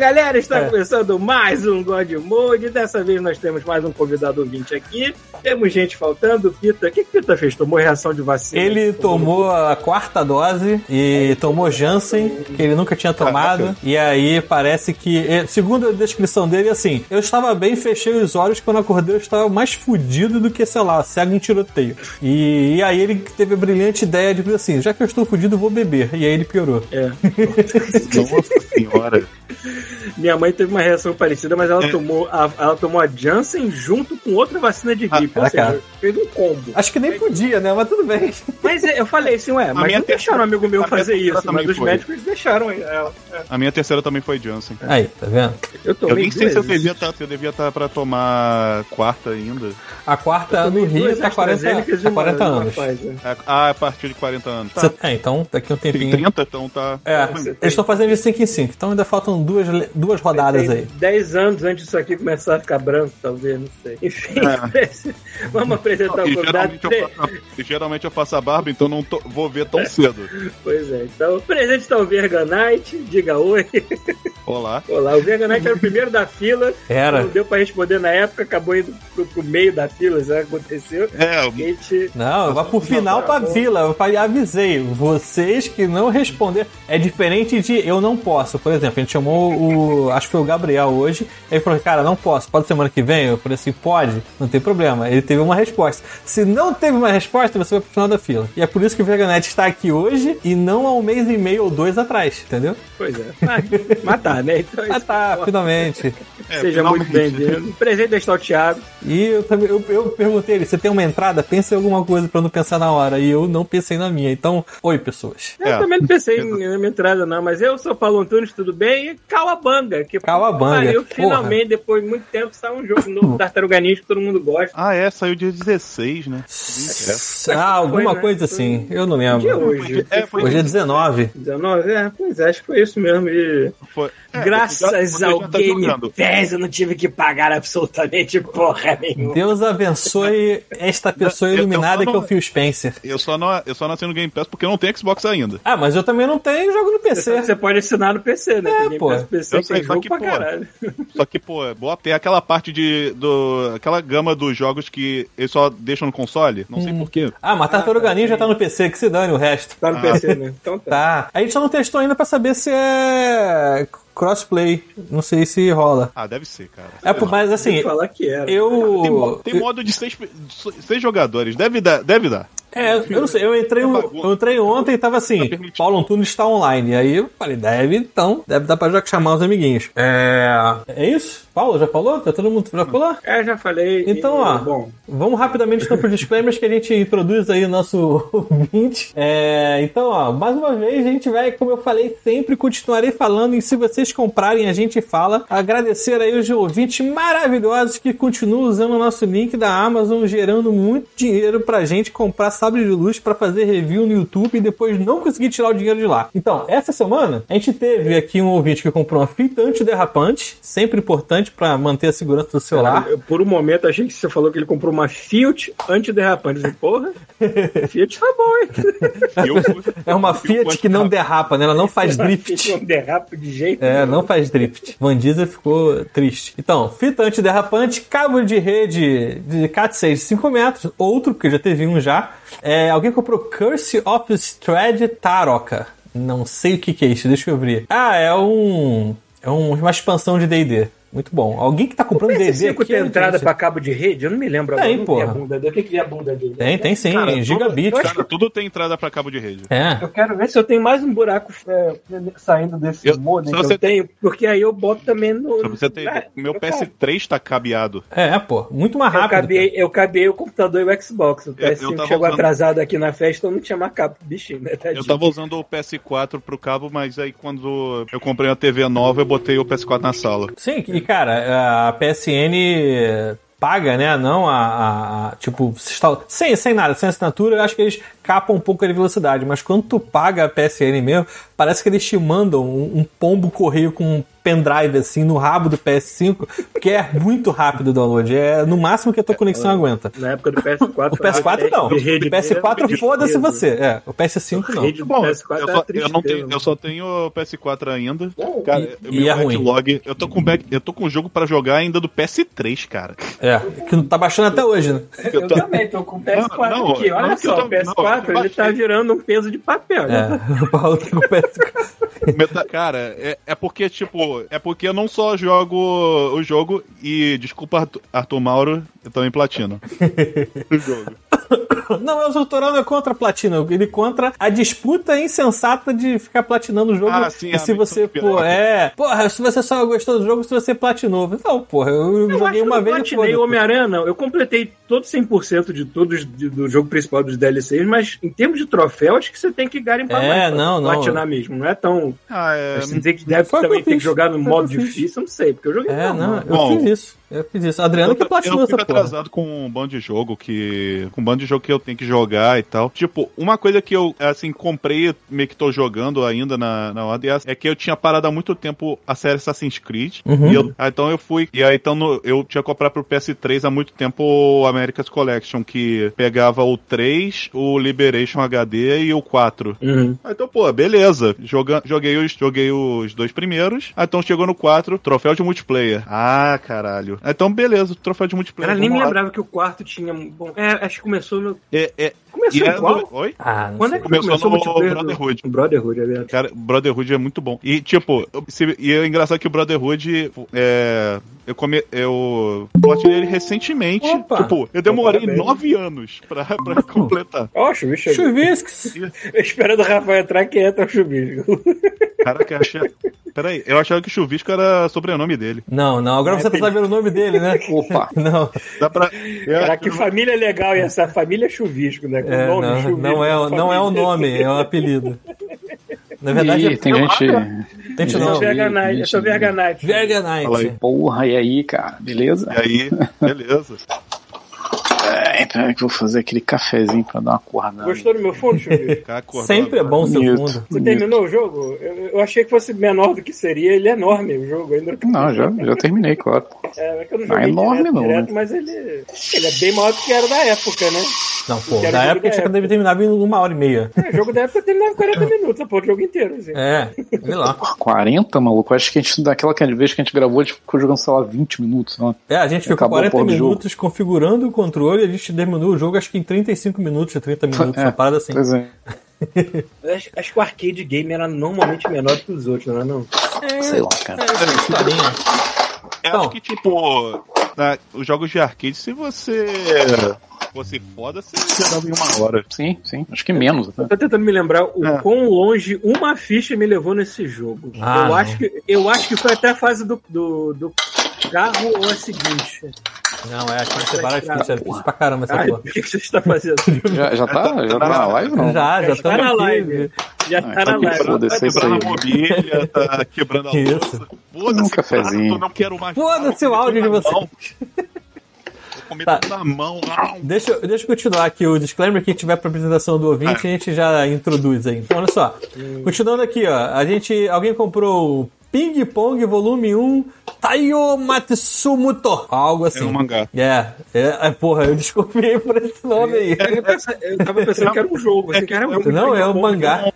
Galera, está começando mais um God Mode. Dessa vez nós temos mais um convidado ouvinte aqui. Temos gente faltando. Pita, o que, que Pita fez? Tomou reação de vacina? Ele tomou a quarta dose e tomou Janssen, que ele nunca tinha tomado. E aí parece que, eh, segundo a descrição dele, assim, eu estava bem, fechei os olhos, quando acordei eu estava mais fudido do que, sei lá, cego em tiroteio. E, e aí ele teve a brilhante ideia de assim, já que eu estou fudido, eu vou beber. E aí ele piorou. É. Nossa senhora. Minha mãe teve uma reação parecida, mas ela tomou a, ela tomou a Janssen junto com outra vacina de gripe. Ah, ou seja, fez um combo. Acho que nem podia, né? Mas tudo bem. Mas eu falei assim, ué, mas minha não deixaram um amigo meu a fazer isso, mas os foi. médicos deixaram ela. É. A minha terceira também foi Janssen. Aí, tá vendo? Eu Eu tomei nem sei se eu devia estar eu devia estar pra tomar quarta ainda. A quarta no Rio tá 40, AstraZenecas e tá uma- 40 uma anos. Ah, a partir de 40 anos. Tá. É, então daqui a um Tem tempinho. 30, então tá. É, eles estão fazendo de 5 em 5, então ainda faltam duas, duas rodadas aí. 10 anos antes disso aqui começar a ficar branco, talvez, não sei. Enfim, vamos apresentar o E convidado. geralmente, eu faço, a- geralmente eu faço a barba, então não tô- vou ver tão cedo. Pois é, então, o presente está o Verga Knight, diga oi. Olá. Olá, o Verga Knight era o primeiro da fila, Era. não deu pra responder na época, acabou indo pro, pro meio da fila, isso aconteceu. É, A gente... Não, eu vou pro final pra fila. Eu falei, avisei. Vocês que não responderam. É diferente de eu não posso. Por exemplo, a gente chamou o. Acho que foi o Gabriel hoje. Ele falou, cara, não posso. Pode semana que vem? Eu falei assim, pode. Não tem problema. Ele teve uma resposta. Se não teve uma resposta, você vai pro final da fila. E é por isso que o Veganet está aqui hoje e não há um mês e meio ou dois atrás, entendeu? Pois é, mas, mas tá, né? Então, Ah, tá, finalmente. é, Seja muito finalmente. bem-vindo. Presente está o Thiago. E eu também eu, eu perguntei ele, você tem uma entrada? Pensa em alguma coisa pra eu não pensar na hora. E eu não pensei na minha. Então, oi, pessoas. Eu É. também não pensei em- na minha entrada, não, mas eu sou Paulo Antunes, tudo bem? E Cauabanga, que pariu, porra. finalmente, depois de muito tempo, sai um jogo novo, Tartaruga Ninja, que todo mundo gosta. Ah, é, saiu dia 16, né? Ah, alguma Foi, né? coisa assim. Eu não é lembro. hoje? É, foi Hoje é 19. 19? É, pois é, acho que foi isso mesmo. E Foi- é, graças já- ao você já tá Game jogando. Pass eu não tive que pagar absolutamente porra nenhuma. Deus abençoe esta pessoa Eu- eu iluminada só que é o não- Phil Spencer. Eu só não, eu só não assino Game Pass porque eu não tenho Xbox ainda. Ah, mas eu também não tenho jogo no PC. você pode assinar no PC, né? É, Tem Game pô. Pass PC Eu sei, tem só jogo que, pra pô, caralho. Só que, pô, é boa tem aquela parte de. Do, aquela gama dos jogos que eles só deixam no console. Não Hum. sei porquê. Ah, mas Tartaruga Ninja tá no PC, que se dane o resto. Tá no PC, né? Então tá. Tá. A gente só não testou ainda pra saber se é crossplay. Não sei se rola. Ah, deve ser, cara. É, pô, mas Tem assim, falar que era. Tem, mo- eu. tem modo de seis, seis jogadores. Deve dar. Deve dar. É, eu não sei, eu entrei, eu entrei ontem e tava assim, permitido. Paulo Antunes está online. E aí eu falei, deve então, deve dar pra já chamar os amiguinhos. É. É isso? Paulo, já falou? Tá todo mundo já falou? É, já falei. Então, e, ó, Bom, vamos rapidamente então pros disclaimers que a gente introduz aí o nosso ouvinte. É, então, ó, mais uma vez a gente vai, como eu falei, sempre continuarei falando e se vocês comprarem a gente fala. Agradecer aí os ouvintes maravilhosos que continuam usando o nosso link da Amazon, gerando muito dinheiro pra gente comprar sabre de luz pra fazer review no YouTube e depois não conseguir tirar o dinheiro de lá. Então, essa semana a gente teve aqui um ouvinte que comprou uma fita antiderrapante, sempre importante pra manter a segurança do celular. eu, por um momento achei que você falou que ele comprou uma Fiat antiderrapante. Eu falei, porra, Fiat tá bom, hein? Eu, É uma Fiat que não derrapa, né? Ela não faz drift. Não derrapa de jeito É, não faz drift. Van Diesel ficou triste. Então, fita antiderrapante, cabo de rede de CAT6 de 5 metros, outro, porque já teve um já. É, alguém comprou Curse of Strad Taroka. Não sei o que, que é isso, deixa eu ver. Ah, é um. É um- uma expansão de DD. Muito bom. Alguém que tá comprando PS5 aqui. tem é entrada pra cabo de rede? Eu não me lembro Tem, agora. não porra. vi a bunda dele. O que que é a bunda dele? Tem, tem sim. Cara, gigabit. eu acho cara, tudo tem entrada pra cabo de rede. É. Eu quero ver se eu tenho mais um buraco é, saindo desse Eu- modem que você- eu tenho, porque aí eu boto também no. Você ter. Ah, meu eu PS3 tá cabeado. É, pô. Muito mais Eu rápido. cabeei, eu cabeei o computador e o Xbox. O Eu- eu PS5 tava chegou usando- atrasado aqui na festa, eu não tinha mais cabo bichinho, né? Tadinho. Eu tava usando o PS4 pro cabo, mas aí quando eu comprei uma TV nova, eu botei o PS4 na sala. Sim, e cara, a PSN paga, né? Não a. a- a- tipo, sem, sem nada, sem assinatura, eu acho que eles capa um pouco de velocidade, mas quando tu paga a PSN mesmo, parece que eles te mandam um, um pombo correio com um pendrive assim no rabo do PS5, porque é muito rápido o download. É no máximo que a tua conexão aguenta. Na época do PS4. O PS4 não. O PS4 foda-se você. É, o PS5 não. Bom, PS4 eu, é só, eu, não tenho, né? eu só tenho o PS4 ainda. Cara, E- meu e é ruim. backlog. Eu tô com back, eu tô com jogo pra jogar ainda do PS3, cara. É, que não tá baixando até hoje, né? Eu também tô com o PS4 Não, não, aqui. Olha não, eu só, tô- o PS4 eu ele tá virando um peso de papel. né? É, o Paulo tá com o PS4. Meta- Cara, é, é porque, tipo, é porque eu não só jogo o jogo e, desculpa, Arthur, Arthur Mauro, eu também platino. o jogo. Não, o Torano é contra a platina. Ele contra a disputa insensata de ficar platinando o jogo. Ah, sim, e a se você, pô, é. Porra, se você só gostou do jogo, se você platinou. Não, porra, eu, Eu joguei uma eu vez e platinei Homem-Aranha, não. Eu completei todo 100% de todos de- do jogo principal dos DLCs, mas em termos de troféu, acho que você tem que garimpar É, mais. pra não, não. Platinar mesmo. Não é tão. Ah, é. Você tem que, deve que também ter que jogar no o modo difícil, eu não sei, porque eu joguei É, normal. não, eu Bom. fiz isso. Eu fiz isso. Adriano que eu, platinou eu essa fico porra. atrasado com um bando de jogo que. Com um bando de jogo que eu tenho que jogar e tal. Tipo, uma coisa que eu, assim, comprei, meio que tô jogando ainda na, na ordem, é que eu tinha parado há muito tempo a série Assassin's Creed. Uhum. E eu, ah, então eu fui. E aí então no- eu tinha comprado pro PS3 há muito tempo o America's Collection, que pegava o 3, o Liberation HD e o 4. Uhum. Ah, Então, pô, beleza. Joga, joguei, os, joguei os dois primeiros. Ah, então chegou no 4, troféu de multiplayer. Ah, caralho. Então, beleza, troféu de multiplayer. Cara, nem me lembrava que o quarto tinha. Bom, é, acho que começou no. É, é, Começou e é no- Oi? Ah, não Quando sei. é que Começou começou o no multiplayer? do- Brotherhood. Brotherhood, é verdade. Cara, Brotherhood é muito bom. E, tipo, se- e é engraçado que o Brotherhood é. Eu come, eu platinei ele recentemente. Opa! Tipo, eu demorei nove anos pra, pra completar. Ó, o Chuvisco. Chuvisks. Esperando o Rafael entrar, que entra o Chuvisco. Caraca, eu achei. Peraí, eu achava que o Chuvisco era sobrenome dele. Não, não, agora É, você tá tem- sabendo o nome dele, né? Opa. Não, Dá pra. Cara, que família legal e essa família Chuvisco, né? Com é, nome não, não, é, não é o família. nome, é o apelido. Na verdade, Ih, tem gente. Esse é não. o Verga Knight, Ih, esse é o Verga Knight. Verga Fala aí. Knight. Porra, e aí, cara? Beleza? E aí, beleza. É, peraí que eu vou fazer aquele cafezinho pra dar uma acordada. Gostou do meu fundo, acordou Sempre é bom seu Bonito. fundo. Você terminou o jogo? Eu, eu achei que fosse menor do que seria. Ele é enorme, o jogo. Ainda Não, já, já terminei, claro. É, é que eu não Não é enorme, direto, não, direto, né? mas ele, ele é bem maior do que era da época, né? Não, pô, o época da tinha que época. deve terminar em uma hora e meia. É, o jogo da época terminava em 40 minutos, pô, o jogo inteiro. Assim. É, sei lá. 40, maluco? Acho que a gente, daquela vez que a gente gravou, a gente ficou jogando, sei lá, 20 minutos. Né? É, a gente ficou Acabou a 40 porra do jogo. minutos configurando o controle e a gente terminou o jogo acho que em 35 minutos, 30 minutos, É, uma parada assim. Pois é. Acho, acho que o arcade game era normalmente menor do que os outros, não é não? Sei lá, cara. Eu Então. acho que, tipo, na- os jogos de arcade, se você fosse foda, você jogava em uma hora. Sim, sim. Acho que menos até. Tô tentando me lembrar o É. quão longe uma ficha me levou nesse jogo. Ah, eu, não. acho que, eu acho que foi até a fase do, do, do carro ou a seguinte. Não, é, acho que você várias fichas, era difícil pra caramba essa Ai, porra. o que que você está fazendo? Já, já tá? Já tá na live, não? Já, já Já está estamos na live. Já Ah, tá tá na live. Tá quebrando a mobília, tá quebrando a louça. Foda-se, Um cafezinho. cara, Eu não quero mais. Foda-se o áudio de você. comer Tá. na mão. Deixa, eu- deixa eu continuar aqui o disclaimer que tiver pra apresentação do ouvinte, a gente já introduz aí. Então, olha só. Continuando aqui, ó. A gente. Alguém comprou o Ping Pong Volume 1 Taiyo Matsumoto. Algo assim. É um mangá. É, é, é, porra, eu desconfiei por esse nome aí. Eu, pensa- eu tava pensando que era um jogo. Assim, cara, Não, é um mangá.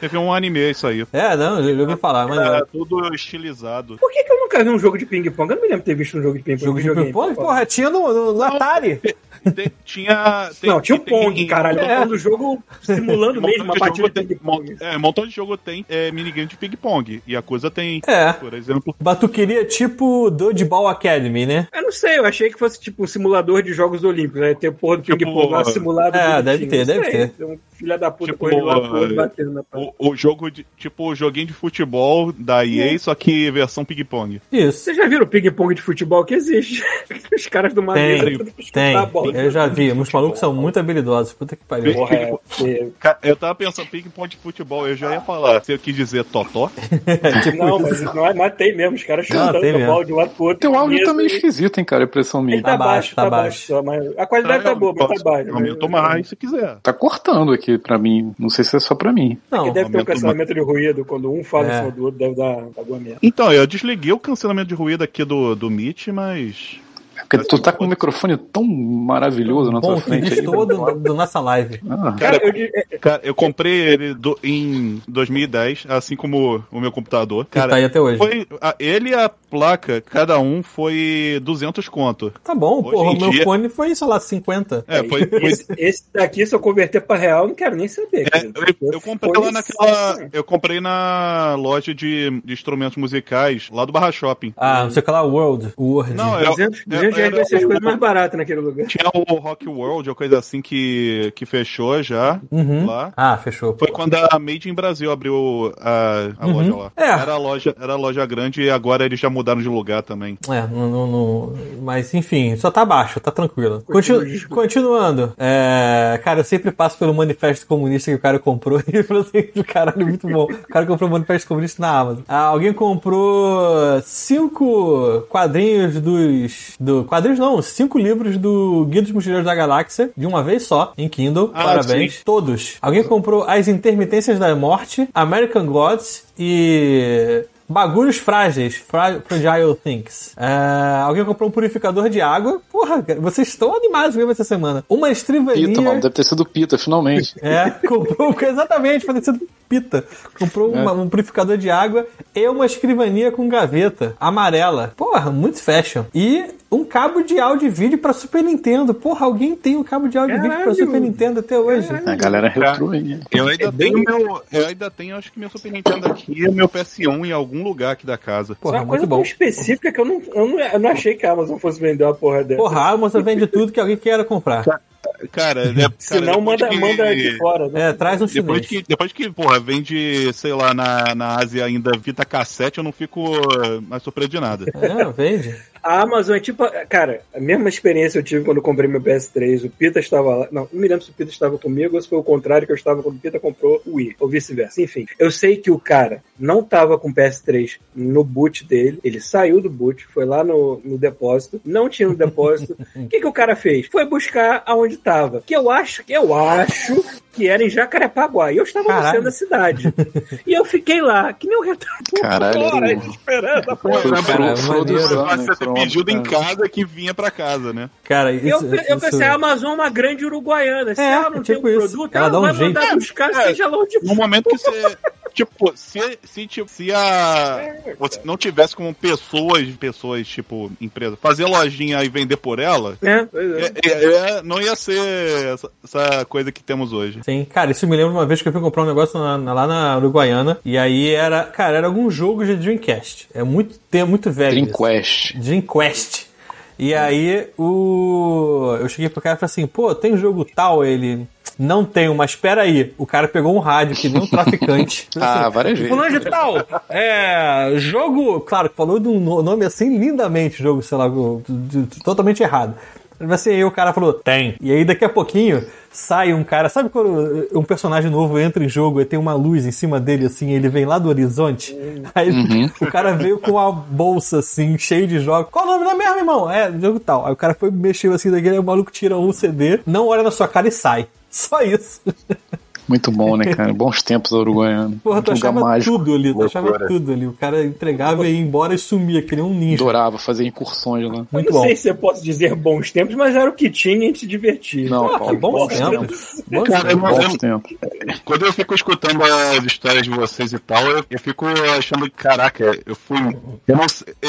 Teve um anime isso aí. É, não, eu ouvi falar, mas Era tudo estilizado. Por que, que eu nunca vi um jogo de ping-pong? Eu não me lembro de ter visto um jogo de ping-pong. Jogo de ping-pong? por Porra, tinha no, no, no Atari. Tem- tinha. tem- Não, tinha o tem- Pong, caralho. É. É. Do jogo simulando Um mesmo uma partida de tem, ping-pong. é, um montão de jogo tem é, minigame de ping-pong. E a coisa tem, É. por exemplo. Batuqueria tipo Dodgeball Academy, né? Eu não sei, eu achei que fosse tipo um simulador de Jogos Olímpicos, né? Ter porra do Tipo, ping-pong lá simulado. é, bonitinho. deve ter, Não deve sei, ter. Um filho da puta Tipo, correndo lá eh, batendo na parede. O, o jogo de. Tipo, o joguinho de futebol da EA, só que versão ping-pong. Isso. Vocês já viram o ping-pong de futebol que existe? Os caras do Tem, madeira tem. bola Eu já vi, os malucos são muito habilidosos. Puta que pariu. Porra, é, é, Eu tava pensando, ping-pong de futebol, eu já ia falar. Se eu quis dizer totó, não, mas, não é, mas tem mesmo, os caras chutando tem a mesmo. bola de um lado pro outro. Teu áudio tá meio esquisito, hein, cara? Impressão minha. Ele tá, Tá baixo, tá tá baixo. só, mas a qualidade tá boa, mas tá baixo. Aumenta mais se quiser. Tá cortando aqui pra mim. Não sei se é só pra mim. Não, Que deve ter um cancelamento de ruído, quando um fala É. em cima do outro, deve dar alguma merda. Então, eu desliguei o cancelamento de ruído aqui do, do Meet, mas. Porque tu tá com um microfone tão maravilhoso na bom, tua que frente aí. destoou do, do nossa live. Ah, Cara, eu, é, Cara, eu comprei ele do- em 2010, assim como o meu computador. Tá Cara, aí até hoje. foi, a- ele e a placa, cada um foi 200 conto. Tá bom, Hoje porra, meu dia- fone foi, sei lá, 50. É, foi. foi esse, esse daqui, se eu converter pra real, eu não quero nem saber. é, eu, eu comprei lá naquela. Eu comprei na loja de, de instrumentos musicais, lá do Barra Shopping. Ah, não sei o que lá, World. Word. Não, é- 200, 200 vai ser as coisas mais baratas naquele lugar. Tinha o Rock World, ou coisa assim, que, que fechou já Uhum. lá. Ah, fechou. Foi quando a Made in Brasil abriu a, a Uhum. loja lá. É. Era a loja, era a loja grande e agora eles já mudaram de lugar também. É, não, não- não- mas enfim, só tá baixo, tá tranquilo. Continu- continuando, é, cara, eu sempre passo pelo manifesto comunista que o cara comprou e falou assim, do caralho, muito bom. O cara comprou o manifesto comunista na Amazon. Ah, alguém comprou cinco quadrinhos dos. Do, quadrinhos não, cinco livros do Guia dos Mochileiros da Galáxia, de uma vez só, em Kindle. Ah, Parabéns. sim. Todos. Alguém comprou As Intermitências da Morte, American Gods e. Bagulhos frágeis, fra Fragile Things. É, alguém comprou um purificador de água. Porra, cara, vocês estão animados mesmo essa semana. Uma escrivaninha. Pita, mano. Deve ter sido Pita, finalmente. É, comprou exatamente, parecido pita. Comprou uma- um purificador de água e uma escrivania com gaveta amarela. Porra, muito fashion. E um cabo de áudio e vídeo pra Super Nintendo. Porra, alguém tem um cabo de áudio e vídeo pra Caralho. Super Nintendo até hoje. A galera retrô aí. Eu ainda É bem- tenho meu. Eu ainda tenho, acho que meu Super Nintendo aqui e meu PS1 em algum lugar aqui da casa. Isso é Porra, uma coisa muito bom. tão específica que eu não, eu, não, eu não achei que a Amazon fosse vender uma porra dessa. Porra, a Amazon vende tudo que alguém queira comprar. Cara, é, Se cara, não, manda, que- manda de fora. Né? É, traz um Depois que, depois que, porra, vende, sei lá, na, na Ásia ainda fita cassete, eu não fico eh, mais surpreso de nada. É, vende. A Amazon é tipo. Cara, a mesma experiência eu tive quando eu comprei meu PS3. O Pita estava lá. Não, não me lembro se o Pita estava comigo ou se foi o contrário que eu estava quando o Pita comprou o Wii, ou vice-versa. Enfim, eu sei que o cara não estava com o PS3 no boot dele. Ele saiu do boot, foi lá no, no depósito, não tinha no depósito. O que, que o cara fez? Foi buscar aonde estava. Que eu acho, que eu acho que era em Jacarepaguá. E eu estava no Caralho. centro da cidade. e eu fiquei lá, que nem um retardado. Caralho, horas esperando a Foi porra. Sun, né? Foram- pedido em casa que vinha pra casa, né? Cara, isso, Eu, eu isso- pensei, a Amazon é uma grande uruguaiana. Se É, ela não é tem tipo um isso. produto, Ela ela, um vai jeito. mandar buscar, É. seja lá onde No momento que você. Tipo, se, se, tipo, se a. você não tivesse como pessoas, pessoas, tipo, empresa, fazer lojinha e vender por ela, É, é. é- é- é- não ia ser essa, essa coisa que temos hoje. Sim, cara, isso me lembra uma vez que eu fui comprar um negócio na- na- lá na Uruguaiana. E aí era, cara, era algum jogo de Dreamcast. É muito tempo, muito velho. Dream isso. Quest. Dream Quest. E aí o. Eu cheguei pro cara e falei assim, pô, tem jogo tal? Ele. Não tenho, mas espera aí. O cara pegou um rádio que nem um traficante. Ah, assim, várias vezes. Fulano de tal. É. Jogo. Claro, falou de um no- nome assim lindamente, jogo, sei lá, totalmente errado. Assim, aí o cara falou, tem. E aí daqui a pouquinho sai um cara. Sabe quando um personagem novo entra em jogo e tem uma luz em cima dele, assim, ele vem lá do horizonte? Aí o cara veio com uma bolsa assim, cheia de jogos. Qual o nome da mesmo, irmão? É, jogo tal. Aí o cara foi mexeu assim daquele, aí o maluco tira um CD, não olha na sua cara e sai. Só isso. Muito bom, né, cara? Bons tempos da Uruguaiana. Porra, tu achava mágico. tudo ali, tu achava tudo ali. O cara entregava e ia embora e sumia, que nem um ninja. Adorava fazer incursões lá. Muito eu não bom. sei se eu posso dizer bons tempos, mas era o que tinha e a gente se divertia. Não, Ah, Paulo, bons bons tempos. tempos. Bons Cara, Bons eu- tempos. Quando eu fico escutando as histórias de vocês e tal, eu, eu fico achando, caraca, eu fui. Eu, não,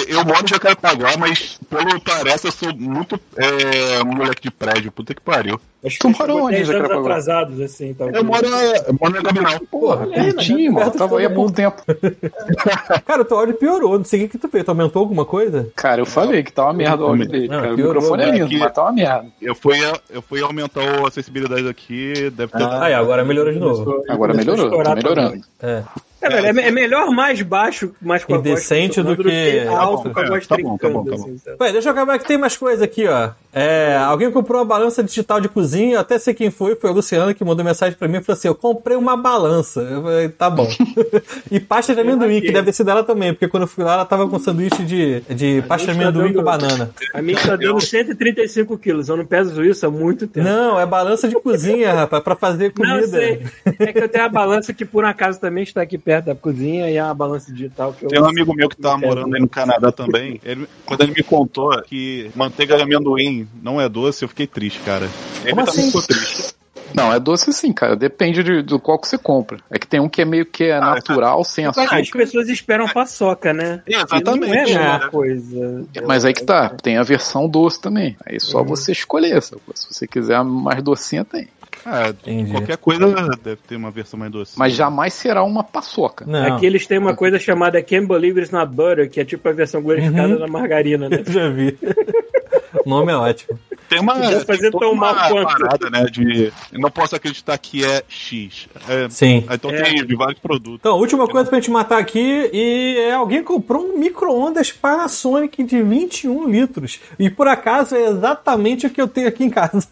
eu moro em Jacarepaguá, mas pelo parece eu sou muito é, moleque de prédio, puta que pariu. Acho Tu chegou onde, 10 anos Jacarepaguá? atrasados, assim. Talvez. Eu moro, eu moro na Gabriel. Porra, pertinho, mano. Tava aí há pouco tempo. Cara, o teu áudio piorou. Não sei o que tu fez. Tu aumentou alguma coisa? Cara, eu falei que tá uma merda o áudio dele. Não, cara. O piorou, microfone é né? lindo, mas tá uma merda. Eu fui, eu fui aumentar a acessibilidade aqui, deve ter. Ah, agora melhorou de novo. Agora melhorou, tá melhorando. É. É, velho, é, é melhor mais baixo, mais com a E voz decente do que- alto com a É, voz tá bom, tá bom, tá bom. assim? Ué, deixa eu acabar que tem mais coisa aqui, ó. É, alguém comprou uma balança digital de cozinha, eu até sei quem foi, foi o Luciano que mandou mensagem pra mim e falou assim: Eu comprei uma balança. Eu falei, tá bom. e pasta de amendoim, que deve ter sido ela também, porque quando eu fui lá, ela tava com sanduíche de, de pasta de gente tá amendoim com dando- banana. A minha tá dando 135 quilos. Eu não peso isso há muito tempo. Não, é balança de cozinha, rapaz, pra fazer Não, comida. eu sei. É que eu tenho uma balança que por acaso também está aqui perto da cozinha e é uma balança digital que eu. Tem um amigo meu que quero. morando aí no Canadá também. Ele, quando ele me contou que manteiga de amendoim não é doce, eu fiquei triste, cara. Ele Como também assim? ficou triste. Não, é doce sim, cara. Depende de, do qual que você compra. É que tem um que é meio que é natural, sem As açúcar. pessoas esperam paçoca, né? É, exatamente. Não é a né? coisa. Mas aí que tá, tem a versão doce também. Aí só você escolher. Se você quiser a mais docinha, tem. Ah, Entendi. qualquer coisa deve ter uma versão mais doce. Mas jamais será uma paçoca. Não, Aqui eles têm uma coisa chamada Can't Believe It's Not Butter, que é tipo a versão glorificada da margarina, né? eu já vi. o nome é ótimo. tem uma, fazer tão uma mal quanto. parada, né, de não posso acreditar que é X. É, Sim. Então É. tem de vários produtos. Então, última coisa pra gente matar aqui, e é alguém comprou um micro-ondas Panasonic de 21 litros. E por acaso é exatamente o que eu tenho aqui em casa.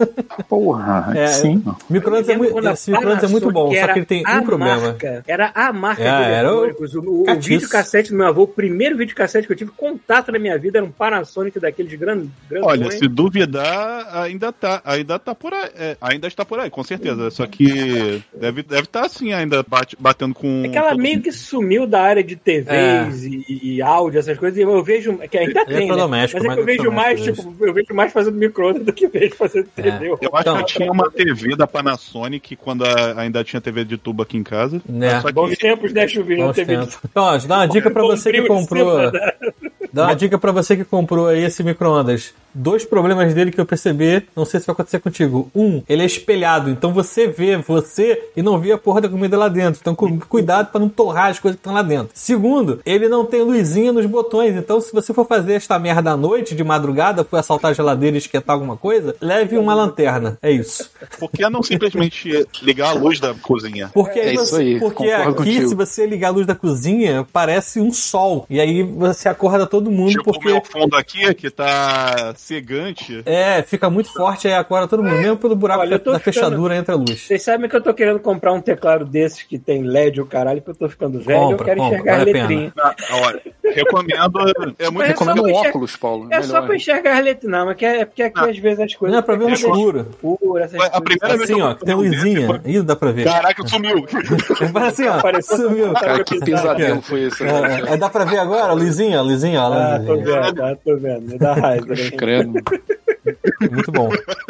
Porra, É, sim. Micro-ondas é, micro-ondas é muito bom, só que ele tem um problema. Marca, era a marca É, de era o eletrônicos. O, o, videocassete do meu avô, o primeiro videocassete que eu tive contato na minha vida era um Panasonic daqueles grandes. Olha, se duvidar, ainda tá, ainda tá por aí, é, ainda está por aí, com certeza. Só que deve deve estar assim ainda bate- batendo com. É que ela meio mundo. que sumiu da área de TVs e, e áudio, essas coisas, e eu vejo. Que ainda tem, né? Eletrodoméstico, Mas é que eu vejo mais, tipo, eu vejo mais fazendo micro-ondas do que vejo fazendo TV. Eu acho Então- que eu tinha uma TV da Panasonic quando a- ainda tinha TV de tubo aqui em casa. Né. Só Bons que tempos, né, Chuvinho? Bons TV tempos. Então, ó, dá uma dica pra você que comprou. Dá uma dica pra você que comprou aí esse micro-ondas. Dois problemas dele que eu percebi, não sei se vai acontecer contigo. Um, ele é espelhado, então você vê você e não vê a porra da comida lá dentro. Então cu- cuidado pra não torrar as coisas que estão lá dentro. Segundo, ele não tem luzinha nos botões, então se você for fazer esta merda à noite, de madrugada, for assaltar a geladeira e esquentar alguma coisa, leve uma lanterna. É isso. por que não simplesmente ligar a luz da cozinha? Porque, É isso você- aí, porque aqui, contigo. se você ligar a luz da cozinha, parece um sol. E aí você acorda todo mundo Tipo, o porque. meu fundo aqui, que tá cegante. É, fica muito forte aí acorda todo mundo. Mesmo pelo buraco Olha, tô da ficando- fechadura entra a luz. Vocês sabem que eu tô querendo comprar um teclado desses que tem LED o caralho, que eu tô ficando velho Compra, eu quero compra, enxergar as vale a pena. letrinhas. Ah, olha, recomendo. É muito é Recomendo um óculos, Paulo. É só pra enxergar as letrinhas, não, mas que é, é porque aqui Ah. às vezes as coisas. Não é pra ver no escuro. essas A coisas. primeira vez Assim, que eu ó, que tem um luzinha. desse, Ih, dá pra ver. Caraca, sumiu! Assim, ó. Apareceu- Sumiu. Cara, que pesadelo foi esse? né? É, é, dá pra ver agora? Luzinha, luzinha, ó. Ah, tô luzinha. vendo, ah, tô vendo. Me dá raiva, né? Credo. Muito bom.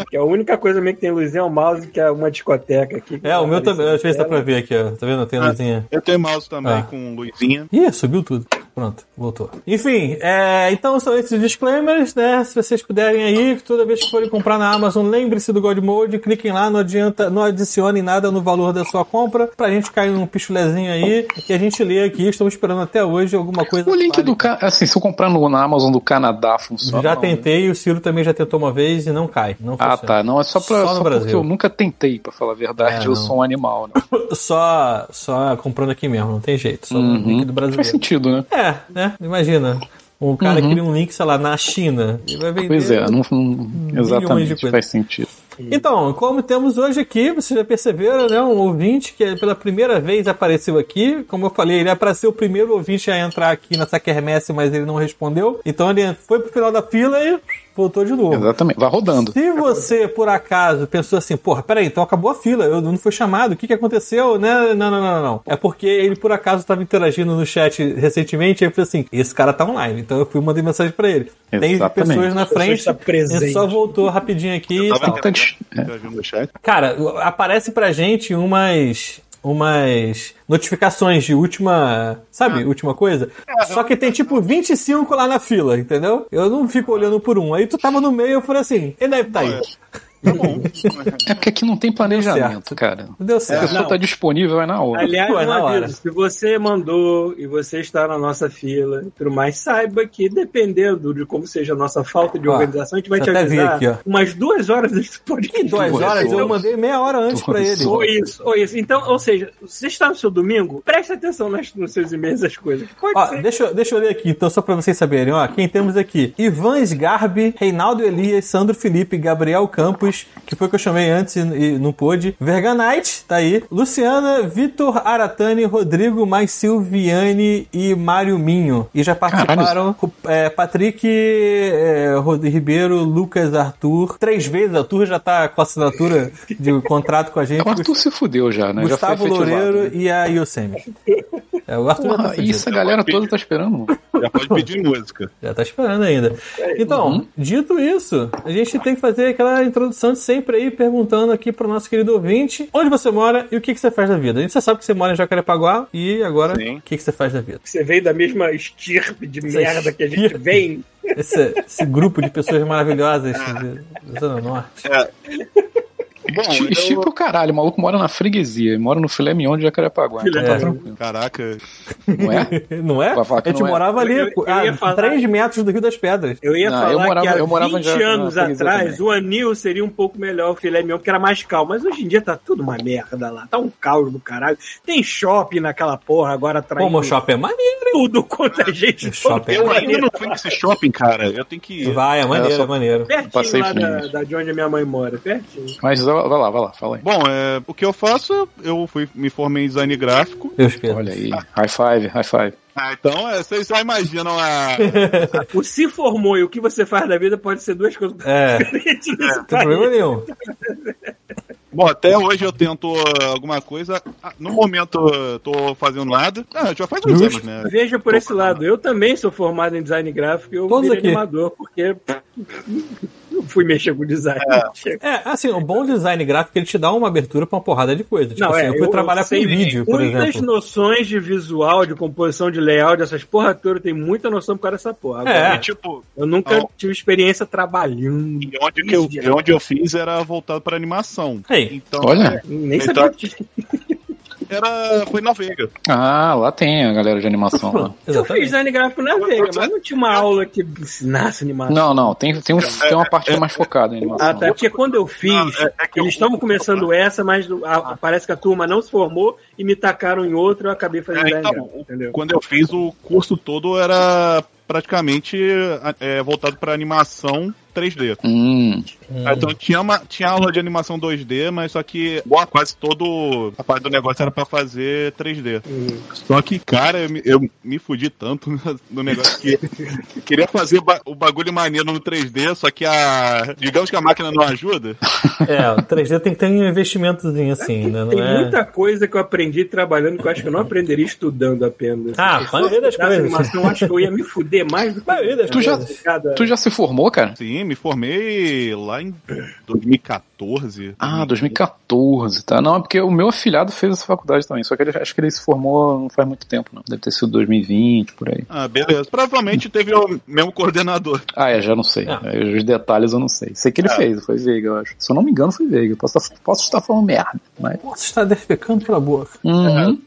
Que a única coisa mesmo que tem luzinha é o mouse, que é uma discoteca aqui. É, o meu também. Às vezes dá pra ver. ver aqui, ó. Tá vendo? Tem luzinha. Eu tenho mouse também Ah. com luzinha. Ih, subiu tudo. Pronto, voltou. Enfim, é, então são esses disclaimers, né? Se vocês puderem aí, toda vez que forem comprar na Amazon, lembre-se do God Mode, cliquem lá, não adianta, não adicionem nada no valor da sua compra, pra gente cair num pichulezinho aí, que a gente lê aqui, estamos esperando até hoje alguma coisa. O link vale. do Ca- assim, se eu comprar no, na Amazon do Canadá funciona. Já não, né? tentei, o Ciro também já tentou uma vez e não cai. Não Ah, funciona. tá. Não, é só, pra, Só no só porque Brasil. eu nunca tentei, pra falar a verdade. É, eu não. sou um animal, né? Só, só comprando aqui mesmo, não tem jeito. Só no link do Faz brasileiro. sentido, né? É, né? Imagina. Um cara cria um link, sei lá, na China. E vai vender Pois é, não, não- milhões de exatamente, coisas. faz sentido. Então, como temos hoje aqui, vocês já perceberam, né? Um ouvinte que pela primeira vez apareceu aqui. Como eu falei, ele é para ser o primeiro ouvinte a entrar aqui nessa quermesse, mas ele não respondeu. Então ele foi pro final da fila e voltou de novo. Exatamente. Vai rodando. Se você, por acaso, pensou assim, porra, peraí, então acabou a fila, eu não fui chamado, o que que aconteceu? Né? Não, não, não, não, não. É porque ele, por acaso, estava interagindo no chat recentemente e ele falou assim, esse cara tá online. Então eu fui e mandei mensagem pra ele. Tem Exatamente. pessoas na frente, ele só voltou rapidinho aqui e Tava tal. Importante. Interagindo no chat. Cara, aparece pra gente umas umas notificações de última, sabe, última coisa. Só que tem tipo 25 lá na fila, entendeu? Eu não fico olhando por um. Aí tu tava no meio, eu falei assim, ele deve estar aí. Tá bom. É porque aqui não tem planejamento, cara. Deu A certo. pessoa não. tá disponível, vai na hora. Aliás, Pô, é na hora. aviso, se você mandou e você está na nossa fila e tudo mais, saiba que dependendo de como seja a nossa falta de Ó, organização, a gente vai te avisar aqui, umas duas horas antes do podcast. Duas Duas horas, eu mandei meia hora antes pra ele. Ou isso, ou isso. Então, ou seja, se você está no seu domingo, preste atenção nas, nos seus e-mails, as coisas. Pode Ó, ser. deixa, eu- deixa eu ler aqui, então, só pra vocês saberem. Ó, quem temos aqui? Ivan Sgarbi, Reinaldo Elias, Sandro Felipe, Gabriel Campos, que foi o que eu chamei antes e, e não pôde. Verganite, tá aí. Luciana, Vitor Aratani, Rodrigo Mais Silviane e Mário Minho. E já participaram é, Patrick é, Ribeiro, Lucas Arthur. Três vezes, Arthur já tá com assinatura de contrato com a gente. O Arthur se fudeu já, né? Gustavo já Loureiro né? e a Yosemi. É, o Arthur já tá Porra, fudido. isso a galera toda tá esperando. Já pode pedir música. Já tá esperando ainda. Então, dito isso, a gente tem que fazer aquela introdução de sempre aí, perguntando aqui pro nosso querido ouvinte onde você mora e o que, que você faz da vida. A gente já sabe que você mora em Jacarepaguá e agora Sim. o que, que você faz da vida. Você veio da mesma estirpe de merda que a gente estirpe. vem. Esse, esse grupo de pessoas maravilhosas de- da Zona Norte. Bom, Chi- Chico é o caralho, o maluco mora na freguesia, mora no filé mignon de Jacarepaguá. Então Filé tá É. tranquilo. Caraca. Não é? Não é? A gente é. morava ali Eu- eu a falar- 3 metros do Rio das Pedras. Eu ia Não, falar eu morava- que há eu morava 20 já anos atrás também. o Anil seria um pouco melhor o filé mignon, porque era mais calmo. Mas hoje em dia tá tudo uma merda lá. Tá um caos do caralho. Tem shopping naquela porra agora Pô, traindo meu shopping é maneiro. tudo quanto a gente. O shopping é Eu maneiro. ainda não fui nesse shopping, cara. Eu tenho que ir. Vai, é maneiro, É, só- é maneiro. Pertinho Passei lá da, da de onde a minha mãe mora. Pertinho. Mas ó, vai lá, vai lá, fala aí. Bom, é, o que eu faço, eu fui, me formei em design gráfico. Deus Pedro. Olha aí, high five, high five. Ah, então é, vocês já imaginam a. O se formou e o que você faz da vida pode ser duas coisas É, não diferentes nesse tem país. problema nenhum. Bom, até hoje eu tento alguma coisa. Ah, No momento eu tô fazendo nada. Ah, já faz uns anos, né? Veja por esse lado, eu também sou formado em design gráfico e eu Todos virei aqui. animador, porque não fui mexer com design. É, assim, o bom design gráfico ele te dá uma abertura pra uma porrada de coisa. Tipo Não, assim, é, eu fui eu- trabalhar com vídeo, por muitas exemplo. noções de visual, de composição de layout, dessas porra toda, eu tenho muita noção por causa dessa porra. Agora, É. Tipo, Eu nunca Não. tive experiência trabalhando. e onde, que eu, e onde eu fiz era voltado pra animação. Ei. Então, Olha. Nem Então- sabia que era. Foi na Veiga. Ah, lá tem a galera de animação lá. eu fiz design gráfico na Veiga, mas não tinha uma aula que ensinasse animação. Não, não, tem, tem, um, tem uma parte mais focada em animação. Ah, tá. Porque quando eu fiz, Não, é- é que eles eu- estavam começando essa, mas a- parece que a turma não se formou e me tacaram em outra e eu acabei fazendo É, design então, gráfico, entendeu? Quando eu fiz, o curso todo era praticamente é, voltado pra animação 3D. Hum, Ah, Então tinha, uma, tinha aula de animação 2D, mas só que boa, quase todo a parte do negócio era pra fazer 3D. Só que, cara, eu, me- eu me fudi tanto no negócio que queria fazer ba- o bagulho maneiro no 3D, só que a. Digamos que a máquina não ajuda. É, o 3D tem que ter um investimentozinho assim, né? Não Tem é... muita coisa que eu aprendi trabalhando que eu acho que eu não aprenderia estudando apenas. Ah, a maioria das coisas. animação, eu acho que eu ia me fuder mais do que. A maioria das Tu já- tu já se formou, cara? Sim, me formei lá em 2014. Ah, 2014, tá? Não, é porque o meu afilhado fez essa faculdade também, só que ele, acho que ele se formou não faz muito tempo, não. Deve ter sido 2020, por aí. Ah, beleza. Provavelmente teve o mesmo coordenador. Ah, é, já não sei. Ah. É, Os detalhes eu não sei. Sei que ele Ah. fez, foi Veiga, eu acho. Se eu não me engano, foi Veiga. Posso, estar- posso estar falando merda, mas... Posso estar defecando pela boca. Uhum.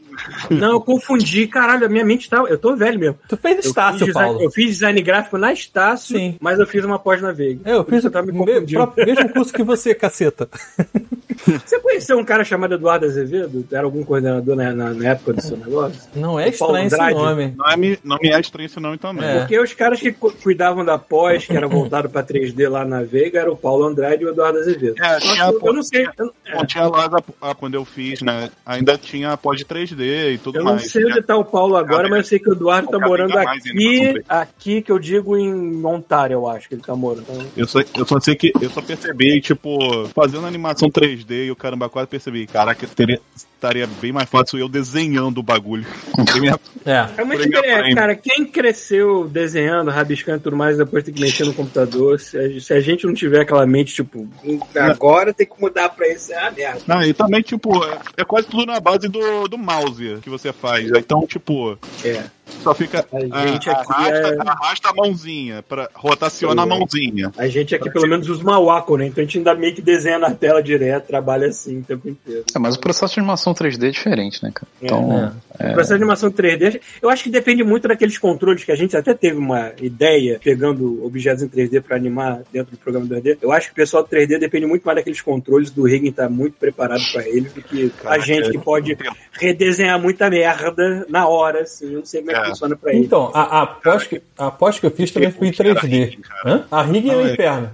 Não, eu confundi. Caralho, a minha mente tá. Eu tô velho mesmo. Tu fez Eu fiz, Estácio, design, Paulo. eu fiz design gráfico na Estácio, Sim. mas eu fiz uma pós na Veiga. É, eu fiz eu tava me o me- confundindo. próprio- mesmo curso que você, caceta. Você conheceu um cara chamado Eduardo Azevedo? Era algum coordenador na, na- na época do seu negócio? Não é estranho esse Andrade. nome. Não, é, me- não me é estranho esse nome também. É. Porque os caras que cu- cuidavam da pós, que era voltado pra 3D lá na Veiga, era o Paulo Andrade e o Eduardo Azevedo. É, tinha- eu, eu não sei. Eu, é, tinha lá quando eu fiz, né? Ainda tinha a pós de 3D e tudo eu não mais. sei onde tá o Paulo agora, mas eu sei que o Eduardo tá morando mais aqui, aqui que eu digo em Ontário, eu acho que ele tá morando. Então, Eu só, eu só sei que eu só percebi, tipo, fazendo animação 3D e o caramba quase percebi, caraca, teria, estaria bem mais fácil eu desenhando o bagulho. É. É uma frame. cara. Quem cresceu desenhando, rabiscando e tudo mais, depois tem que mexer no computador. Se a, se a gente não tiver aquela mente, tipo, agora tem que mudar pra esse, ah, merda. Não, e também, tipo, é, é quase tudo na base do, do mouse que você faz. Então, tipo, É. Só fica. A gente ah, aqui arrasta, é- arrasta a mãozinha, pra, rotaciona a mãozinha. A gente aqui pelo menos usa uma Wacom, né? Então a gente ainda meio que desenha na tela direto, trabalha assim o tempo inteiro. É, mas o processo de animação 3D é diferente, né, cara? Então, O processo de animação 3D, eu acho que depende muito daqueles controles que a gente até teve uma ideia pegando objetos em 3D para animar dentro do programa 2D. Eu acho que o pessoal do 3D depende muito mais daqueles controles do Rigging estar muito preparado para eles do que a Cara, gente que pode redesenhar muita merda na hora, assim. Eu não sei como é que É. funciona para eles. Então, a, a, pós que, a pós que eu fiz também foi em O que era 3D. rigging, cara? Hã? A rig é o inferno.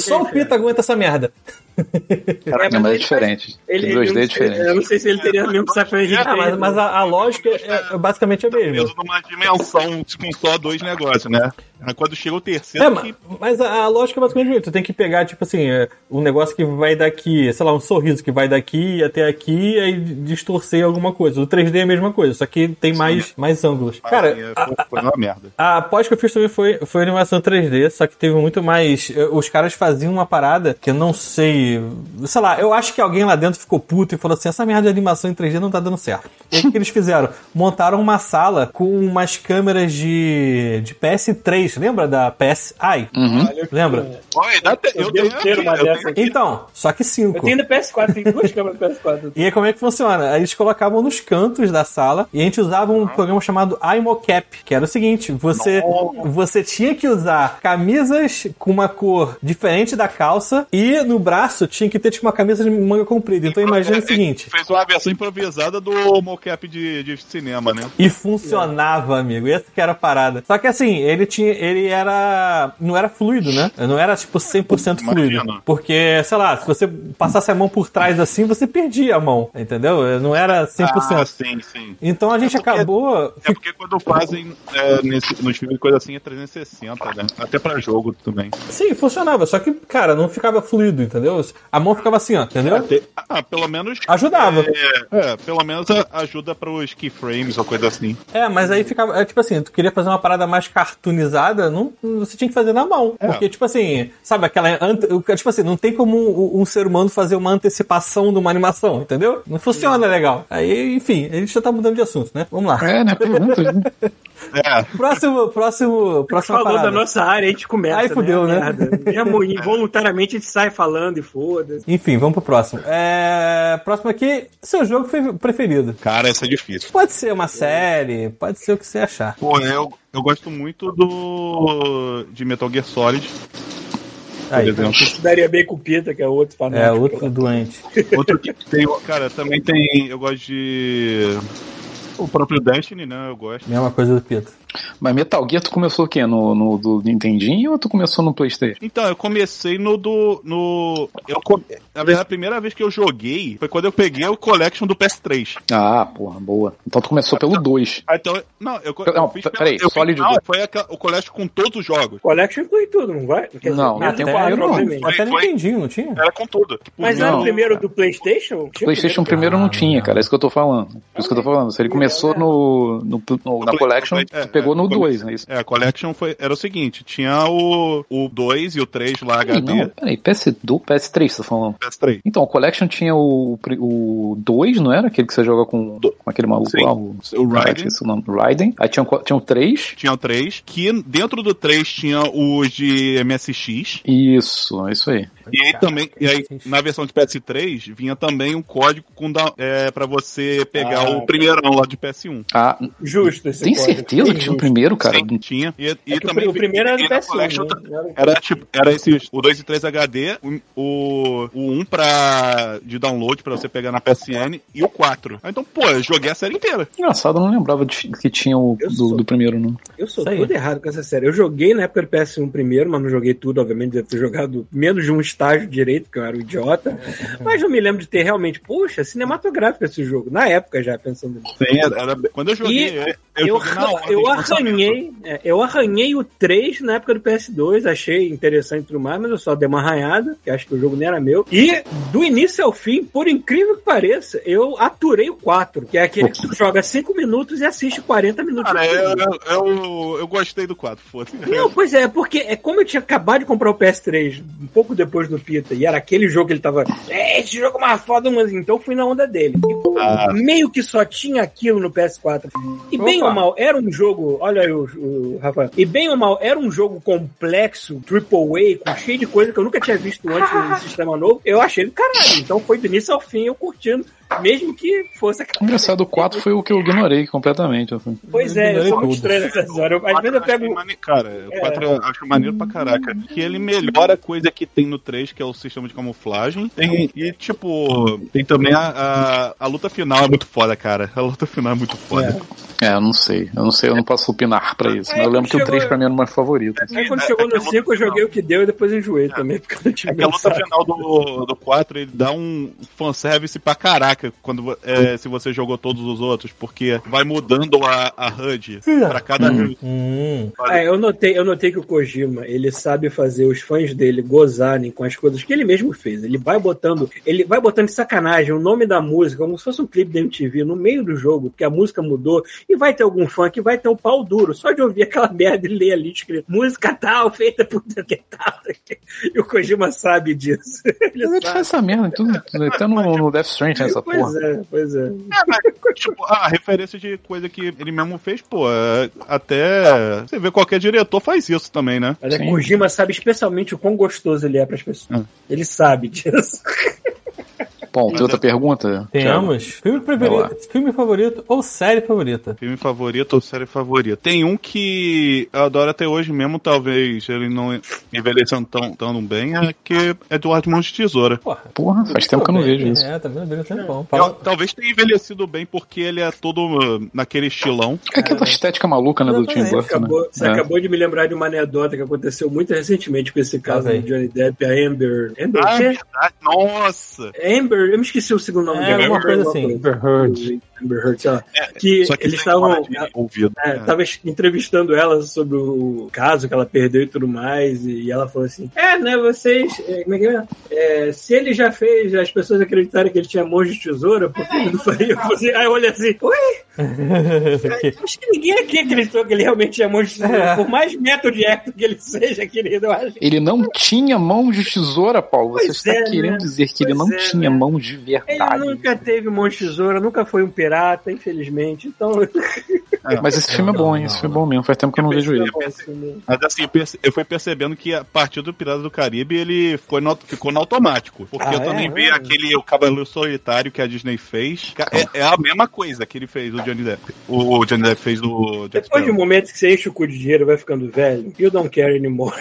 Só o Pita aguenta essa merda. É, não, mas é diferente. Ele, Em ele 2D não é diferente. Eu não sei se ele teria mesmo que saber Rigging. Ah, mas, mas a, a lógica é, é basicamente a mesma. Peso numa dimensão com só dois negócios, né? Quando chega o terceiro, É, que mas a, a lógica é basicamente isso. Tu tem que pegar, tipo assim, é, um negócio que vai daqui, sei lá, um sorriso que vai daqui até aqui e aí distorcer alguma coisa. O 3D é a mesma coisa, só que tem mais, mais ângulos. Cara, assim, é, foi- foi uma merda. a pós que eu fiz também foi, foi animação 3D, só que teve muito mais. eh, Os caras faziam uma parada que eu não sei. Sei lá, eu acho que alguém lá dentro ficou puto e falou assim: essa merda de animação em 3D não tá dando certo. E o que eles fizeram? Montaram uma sala com umas câmeras de, de PS3, lembra da PSI? Lembra? Olha, dá até- eu Eu tenho uma eu dessa aqui. Então, só que Eu 5. tenho ainda PS4, tem duas câmeras PS4. E aí como é que funciona? Aí Eles colocavam nos cantos da sala e a gente usava um programa chamado iMocap, que era o seguinte, você, você tinha que usar camisas com uma cor diferente da calça e no braço tinha que ter tipo uma camisa de manga comprida. Então imagina o seguinte, Fez uma versão improvisada do mocap de, de cinema, né? e funcionava, amigo. Essa que era a parada. Só que assim, ele tinha. Ele era. Não era fluido, né? Não era tipo 100% fluido. Imagina. Porque, sei lá, se você passasse a mão por trás assim, você perdia a mão. Entendeu? Não era 100%. Ah, sim, sim. Então a gente É porque- acabou. É porque quando fazem é, nesse, nos filmes coisa assim é 360, né? Até pra jogo também. Sim, funcionava. Só que, cara, não ficava fluido, entendeu? A mão ficava assim, ó, entendeu? Ah, pelo menos. Ajudava. É, é, pelo menos ajuda pros keyframes ou coisa assim. É, mas aí ficava. É, tipo assim, tu queria fazer uma parada mais cartoonizada, não, você tinha que fazer na mão. É. Porque, tipo assim, sabe aquela. ante- Tipo assim, não tem como um, um ser humano fazer uma antecipação de uma animação, entendeu? Não funciona legal. Aí, enfim, a gente já tá mudando de assunto, né? Vamos lá. É, né? Perguntas, né? É, Próximo, próximo, próxima Falou parada. da nossa área, a gente começa. Aí fudeu, né? Merda. Mesmo involuntariamente a gente sai falando e foda-se. Enfim, vamos pro próximo. É... Próximo aqui, seu jogo fe- preferido. cara, isso é difícil. Pode ser uma série, pode ser o que você achar. Pô, eu, eu gosto muito do. de Metal Gear Solid, por Aí, exemplo. Daria bem com o Pita, que é outro fanático. é outro doente. Outro que tem. Cara, também tem. Eu gosto de. O próprio Destiny, né? Eu gosto. Mesma coisa do Pito. Mas Metal Gear, tu começou o quê? No, no do Nintendinho ou tu começou no Playstation? Então, eu comecei no do. No, eu, come- na verdade, a primeira vez que eu joguei foi quando eu peguei o Collection do PS3. Ah, porra, boa. Então tu começou pelo 2. Ah, Então, não, eu, eu Não, fiz. peraí, eu fiz- Solid não, foi aquela- o Collection com todos os jogos. Collection inclui tudo, não vai? Quer Não, de um quatro, primeiro não. Até Foi- Nintendinho, não tinha? Era com tudo. Tipo, Mas Não. era o primeiro do PlayStation? Tinha o PlayStation primeiro não tinha, cara. É isso que eu tô falando. É isso que eu tô falando. Se ele começou no, no, no- na Collection, é, pegou no no 2, não é isso? É, a Collection foi, era o seguinte: tinha o, o 2 e o 3 lá HD. Não, peraí, PS2, PS3 você tá falando. PS3. Então, o Collection tinha o, o 2, não era? Aquele que você joga com, com aquele maluco Sim. lá, o, O Ah, Raiden. o nome. Raiden. Aí tinha, o- tinha o 3. Tinha o 3, que dentro do 3 tinha os de MSX. Isso, é isso aí. E aí também, e aí na versão de PS3 vinha também um código com da, é, para você pegar Ah, o primeirão lá de PS1. Ah, Justo esse tem código. certeza que tinha o primeiro, cara? Sim, tinha. E, e É também o primeiro era do na PS1, Collection né? Era tipo, era esses, o 2 e 3 HD, o, o, o 1 pra, de download pra você pegar na PSN e o 4. Aí, Então, pô, eu joguei a série inteira. Engraçado, eu não lembrava de, que tinha o do, sou- do primeiro, não. Eu sou Isso aí. todo errado com essa série. Eu joguei na época do PS1 primeiro, mas não joguei tudo, obviamente. Deve ter jogado menos de um estágio direito, porque eu era um idiota. Mas eu me lembro de ter realmente, poxa, cinematográfico esse jogo. Na época já, pensando nisso. Sim, era, era- quando eu joguei, E eu, eu lançamento. arranhei, é, eu arranhei o 3 na época do PS2, achei interessante e tudo mais, mas eu só dei uma arranhada, que acho que o jogo nem era meu. E do início ao fim, por incrível que pareça, eu aturei o 4, que é aquele que tu joga 5 minutos e assiste 40 minutos. Cara, eu, eu, gostei do 4, foda-se. Não, pois é, porque é como eu tinha acabado de comprar o PS3 um pouco depois do Pita, e era aquele jogo que ele tava. É, esse jogo é mais foda, mas então fui na onda dele. E, Ah. Meio que só tinha aquilo no PS4. E bem. Ou mal, era um jogo, olha aí o, o Rafael, e bem ou mal, era um jogo complexo, triple A, com cheio de coisa que eu nunca tinha visto antes no sistema novo. Eu achei do caralho. Então foi do início ao fim eu curtindo, mesmo que fosse aquela. Engraçado, o 4 foi o que eu ignorei completamente. assim. Pois é, eu sou muito estranho nessas horas. Às vezes eu pego. mane- Cara, o 4 eu acho maneiro pra caraca. Que ele melhora a coisa que tem no 3, que é o sistema de camuflagem. Tem- e, tipo, tem também a, a, a luta final é muito foda, cara. A luta final é muito foda. É, eu não sei. Eu não sei, eu não posso opinar pra isso. Mas eu lembro que o chegou- 3 pra mim era uma favorita. Aí quando chegou no 5 eu joguei o que deu e depois enjoei também, porque eu não tive É que a luta final do, do 4 ele dá um fanservice pra caraca quando, é, se você jogou todos os outros, porque vai mudando a, a HUD pra cada Hum. Hum. É, eu notei, eu notei que o Kojima, ele sabe fazer os fãs dele gozarem com as coisas que ele mesmo fez. Ele vai botando, ele vai botando de sacanagem o nome da música, como se fosse um clipe da MTV, no meio do jogo, porque a música mudou, e vai ter algum fã que vai ter um pau duro, só de ouvir aquela merda e ler ali escrito, música tal, feita por que tal. E o Kojima sabe disso. Ele Mas ele sabe. faz essa merda em tudo. Até no, no Death Stranding essa Pois porra. é, pois é. tipo, a referência de coisa que ele mesmo fez, pô, é, até você vê qualquer diretor faz isso também, né? Mas é Sim. Kojima sabe especialmente o quão gostoso ele é para as pessoas. Hum. Ele sabe disso. Bom, tem outra pergunta? Temos filme preferido, filme favorito ou série favorita? Filme favorito ou série favorita? Tem um que eu adoro até hoje mesmo, talvez ele não envelhecendo tão, tão bem, é que é Eduardo Mãos de Tesoura. Porra. Porra, faz tempo que eu não vejo isso. É, também não vejo tempo. bom. Eu- talvez tenha envelhecido bem porque ele é todo uh, naquele estilão. É aquela estética maluca, né, do Tim Burton, né? Acabou- você É. acabou de me lembrar de uma anedota que aconteceu muito recentemente com esse caso bem. do Johnny Depp, a Amber. Amber, Ah, verdade. Nossa! Amber, eu me esqueci o segundo nome É, dela. Amber, coisa assim. Amber Heard. Amber Heard, sei lá. que Só que eles uma estavam. É, tava entrevistando ela sobre o caso que ela perdeu e tudo mais, e ela falou assim: É, né, vocês. é, como é que é? É, se ele já fez as pessoas acreditarem que ele tinha mãos de tesoura, por que ele não faria? Eu falei assim, Aí eu olhei assim: Oi? Acho que ninguém aqui acreditou que ele realmente tinha mãos de tesoura. É. Por mais método de época que ele seja, querido, eu acho. Ele não tinha mãos de tesoura, Paulo. Você Pois está é, querendo né? dizer que ele Pois não é, tinha né? Mãos de Ele verdade. nunca teve mão de tesoura, nunca foi um pirata, infelizmente. Então. Mas esse filme é bom, hein? não, Esse filme é bom mesmo. Faz tempo que eu não vejo ele. Mas assim, eu perce- eu fui percebendo que a partir do Pirata do Caribe ele ficou no, ficou no automático. Porque Ah, eu também é? vi aquele o Cavaleiro Solitário que a Disney fez. É, é a mesma coisa que ele fez, o Johnny Depp. O Johnny Depp fez do Jack Depois de um momento que você enche o cu de dinheiro e vai ficando velho, you don't care anymore.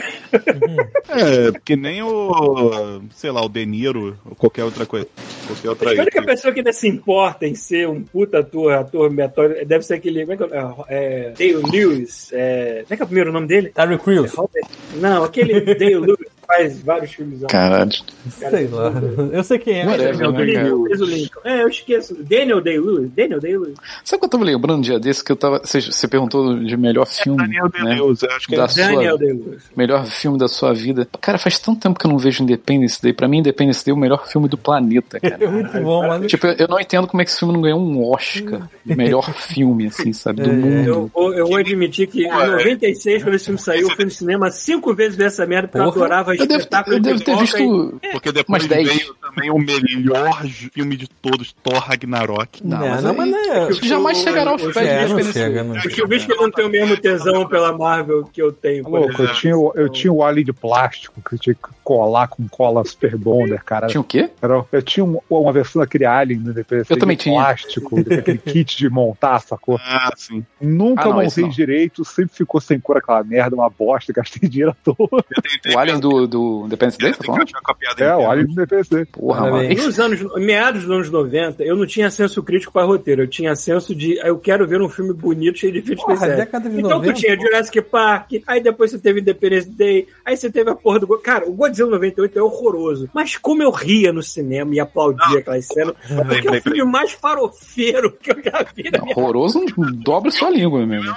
É, que nem o, sei lá, o De Niro ou qualquer outra coisa. Qualquer outra Acho que a única pessoa que ainda se importa em ser um puta ator, ator metódico, deve ser aquele. Como é que é? é Dale Lewis. É, como é que é o primeiro nome dele? Terry Crews. Robert- Não, aquele Dale Lewis faz vários filmes. Caralho. Sei lá. Eu sei quem é. Whatever, né, cara? Fez o Lincoln. É, eu esqueço. Daniel Day Lewis. Daniel Day Lewis. Sabe o que eu tava lembrando um dia desse que eu tava. Você, você perguntou de melhor filme. Daniel né? Day-Lewis, eu acho que é Da sua- Daniel Day Lewis. Melhor filme da sua vida. Cara, faz tanto tempo que eu não vejo Independence Day. Pra mim, Independence Day é o melhor filme do planeta, cara. É muito bom, mas. tipo, eu, eu não entendo como é que esse filme não ganhou um Oscar de melhor filme, assim, sabe? Do É. mundo. Eu, vou- eu vou admitir que em 96, quando esse filme saiu, eu fui no cinema cinco vezes ver essa merda, porque eu Porra. Eu devo, eu de devo ter visto. Porque depois veio também o melhor filme de todos, Thor Ragnarok. Não, Não, mas não, aí- mas não é. Isso jamais chegará aos eu- pés de É, não chega, não. Porque eu vejo que ele não tem o mesmo tesão pela Marvel que eu tenho. Louco, eu tinha, o- eu tinha o alho de plástico que eu tinha que colar com cola Super Bonder, cara. Tinha o quê? Era- Eu tinha um- uma versão daquele Alien do Independence Eu Day também tinha. plástico, daquele kit de montar, sacou? Ah, sim. Nunca Ah, não, montei não. direito, sempre ficou sem cor aquela merda, uma bosta, gastei dinheiro à toa. Eu tentei O Alien do, do Independence Day, tá falando? É, o. Alien do Independence Day. Porra, mano. Nos anos, em meados dos anos 90, eu não tinha senso crítico para roteiro. Eu tinha senso de ah, eu quero ver um filme bonito, cheio de efeitos especiais. de Então 90, tu tinha pô. Jurassic Park, aí depois você teve Independence Day, aí você teve a porra do. Cara, o Godzilla 98 é horroroso. Mas como eu ria no cinema e aplaudia aquelas cenas, porque é o filme mais farofeiro que eu já vi na minha Horroroso, não dobra sua língua mesmo.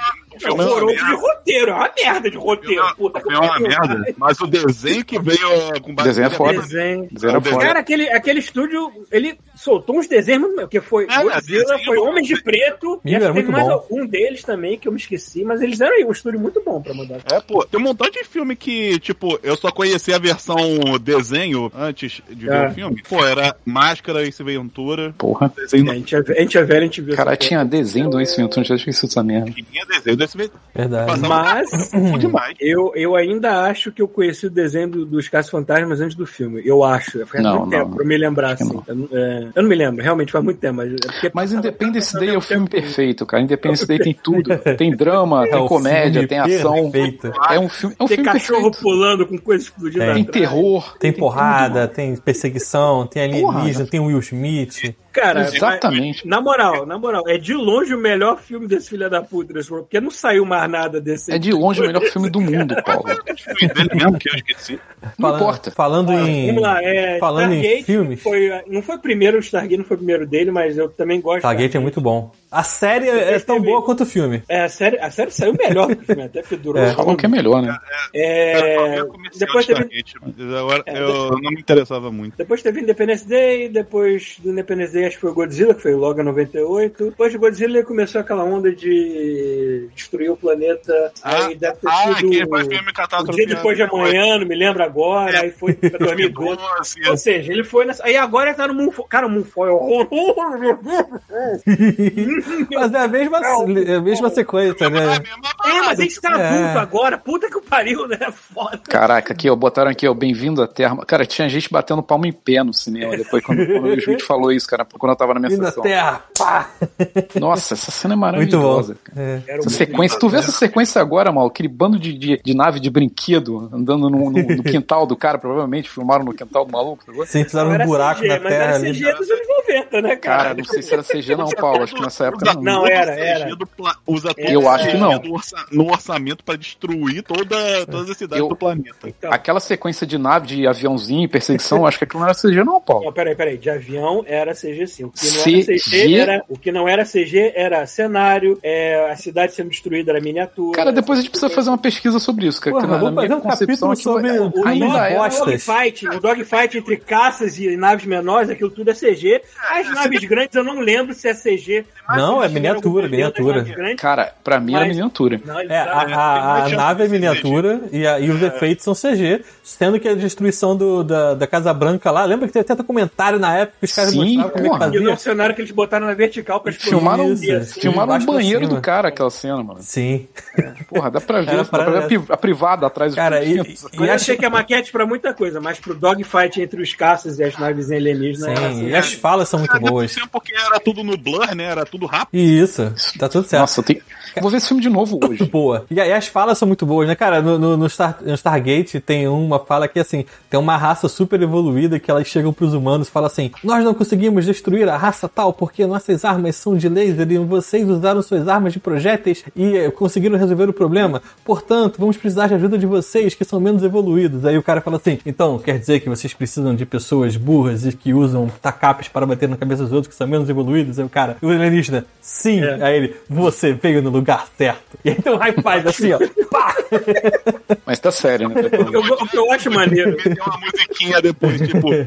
É horroroso de roteiro, é uma merda de roteiro. Puta é uma pariu. merda. Mas o desenho que veio uh, com base Desenho é foda. Desenho. Zero É, foda. Cara, aquele, aquele estúdio, ele soltou uns desenhos, muito- que foi É, Godzilla, desenho foi. Homens de Preto, e acho teve muito mais bom. algum deles também, que eu me esqueci, mas eles eram aí um estúdio muito bom pra mandar. É, pô, tem um montão de filme que, tipo, eu só conhecia a versão desenho antes de ver É. o filme. Pô, era Máscara, Ace Ventura, Porra. desenho A gente, é, a gente é velho, a gente viu Cara, tinha desenho do Ace Ventura, já esqueci dessa merda. tinha desenho Ventura. Verdade. Mas bom demais. eu, eu ainda acho que eu conheci o desenho do- dos Casos Fantasmas antes do filme. Eu acho. Faz Não, muito não, tempo pra eu me lembrar, assim. não. Eu, não- é, eu não me lembro, realmente faz muito tempo. Mas, é Mas Independence Day é o filme que- perfeito, cara. Independence Day tem tudo. Tem drama, É tem comédia, tem ação. perfeito. É um filme, é um Tem filme cachorro perfeito. pulando com coisa explodindo Tem. Tem terror. Tem porrada, tem perseguição, tem alienígena, Porra. tem Will Smith. Cara, Exatamente. mas- na moral, na moral, é de longe o melhor filme desse filho da puta, porque não saiu mais nada desse. É de longe o melhor filme do mundo, Paulo. Filme dele mesmo, que eu esqueci. Não Falando- importa. Falando em. Vamos lá, é, Falando em Stargate filmes. Foi, não foi o primeiro, o Stargate não foi o primeiro dele, mas eu também gosto. Stargate é muito bom. A série é tão boa quanto o filme. É, a série, a série saiu melhor do que o filme, até porque durou. É. Falam que é melhor, né? É, Eu comecei depois, a teve, Stargate, mas agora É, eu não me interessava muito. depois teve Independence Day, depois do Independence Day acho que foi Godzilla, que foi logo em 98. Depois de Godzilla ele começou aquela onda de destruir o planeta. aí deve ter ah, sido que foi filme catástrofe. dia depois de amanhã, não me lembro agora, É. aí foi pra 2012. Ou seja, ele foi nessa. Aí agora ele tá no Moonfall. Cara, o Moonfall é horroroso. Mas é a mesma, é a mesma sequência, né? É, mas a gente tá É. adulto agora. Puta que o pariu, né? Foda. Caraca, aqui, ó, botaram aqui, ó, bem-vindo à Terra. Cara, tinha gente batendo palma em pé no cinema depois, quando, quando o Smith falou isso, cara, quando eu tava na minha na sessão. Terra. Pá! Nossa, essa cena é Muito bom. maravilhosa. É. Era Essa sequência, tu vê essa sequência agora, mal, aquele bando de, de, de nave de brinquedo andando no, no- no quintal do cara, provavelmente filmaram no quintal do maluco? Sim, fizeram um era buraco CG, na mas terra era ali. CG dos anos 90, né, cara? Cara, não sei se era CG não, Paulo, acho que nessa época Usa não. Era, o era. pla- Usa todo Eu o acho que não. orça- no orçamento pra destruir toda, todas as cidades Eu- do planeta. Então, Aquela sequência de nave, de aviãozinho, perseguição, acho que aquilo não era CG não, Paulo. Não, peraí, peraí. De avião era CG sim. O que não CG? era CG era, o que não era CG era cenário, é, a cidade sendo destruída era miniatura. Cara, depois a gente precisa fazer uma pesquisa sobre isso, cara. Porra, que vamos fazer um capítulo sobre O é. Bostas. dogfight, o dogfight entre caças e naves menores, aquilo tudo é CG. As naves grandes eu não lembro se é CG. Não, é miniatura, um miniatura. Cara, pra mim era Mas- miniatura. Não, eles É, a, usaram- a- a tinha nave é miniatura e, a- e os efeitos são CG, sendo que a destruição do- da, da Casa Branca lá, lembra que teve até documentário na época que os caras Sim, mostravam como é que porra. E o fazia? cenário que eles botaram na vertical pra explodir. Filmaram, Isso, Isso. filmaram o banheiro do cara, aquela cena, mano. Sim. Porra, dá pra ver, Era dá pra ver a, pri- a privada atrás do Cara, e, e, eu achei que a maquete pra muita coisa, mas pro dogfight entre os caças e as naves alienígenas. era sim, assim. e as falas são muito Cara, boas. porque era tudo no blur, né? Era tudo rápido. E isso, tá tudo certo. Nossa, eu tenho... vou ver esse filme de novo hoje. boa. E aí as falas são muito boas, né, cara? No, no, no Star, no Stargate tem uma fala que, assim, tem uma raça super evoluída que elas chegam pros humanos e falam assim: Nós não conseguimos destruir a raça tal porque nossas armas são de laser e vocês usaram suas armas de projéteis e eh, conseguiram resolver o problema. Portanto, vamos precisar de ajuda de vocês que são menos evoluídos. Aí o cara fala assim: Então, quer dizer que vocês precisam de pessoas burras e que usam tacapes para bater na cabeça dos outros que são menos evoluídos? Aí o cara, o alienígena, sim. É. Aí ele, você veio no lugar certo. E um high five assim, ó. Pá! Mas tá sério, né? Eu- o que eu acho maneiro. Tem uma musiquinha depois, tipo.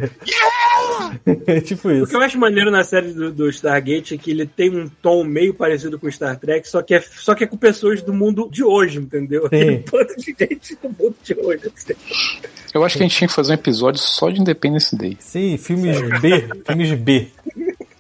É tipo O isso. que eu acho maneiro na série do, do Stargate é que ele tem um tom meio parecido com Star Trek, só que é, só que é com pessoas do mundo de hoje, entendeu? Tem um bando de gente do mundo de hoje. Eu acho que a gente tinha que fazer um episódio só de Independence Day. Sim, filmes B. Filmes B.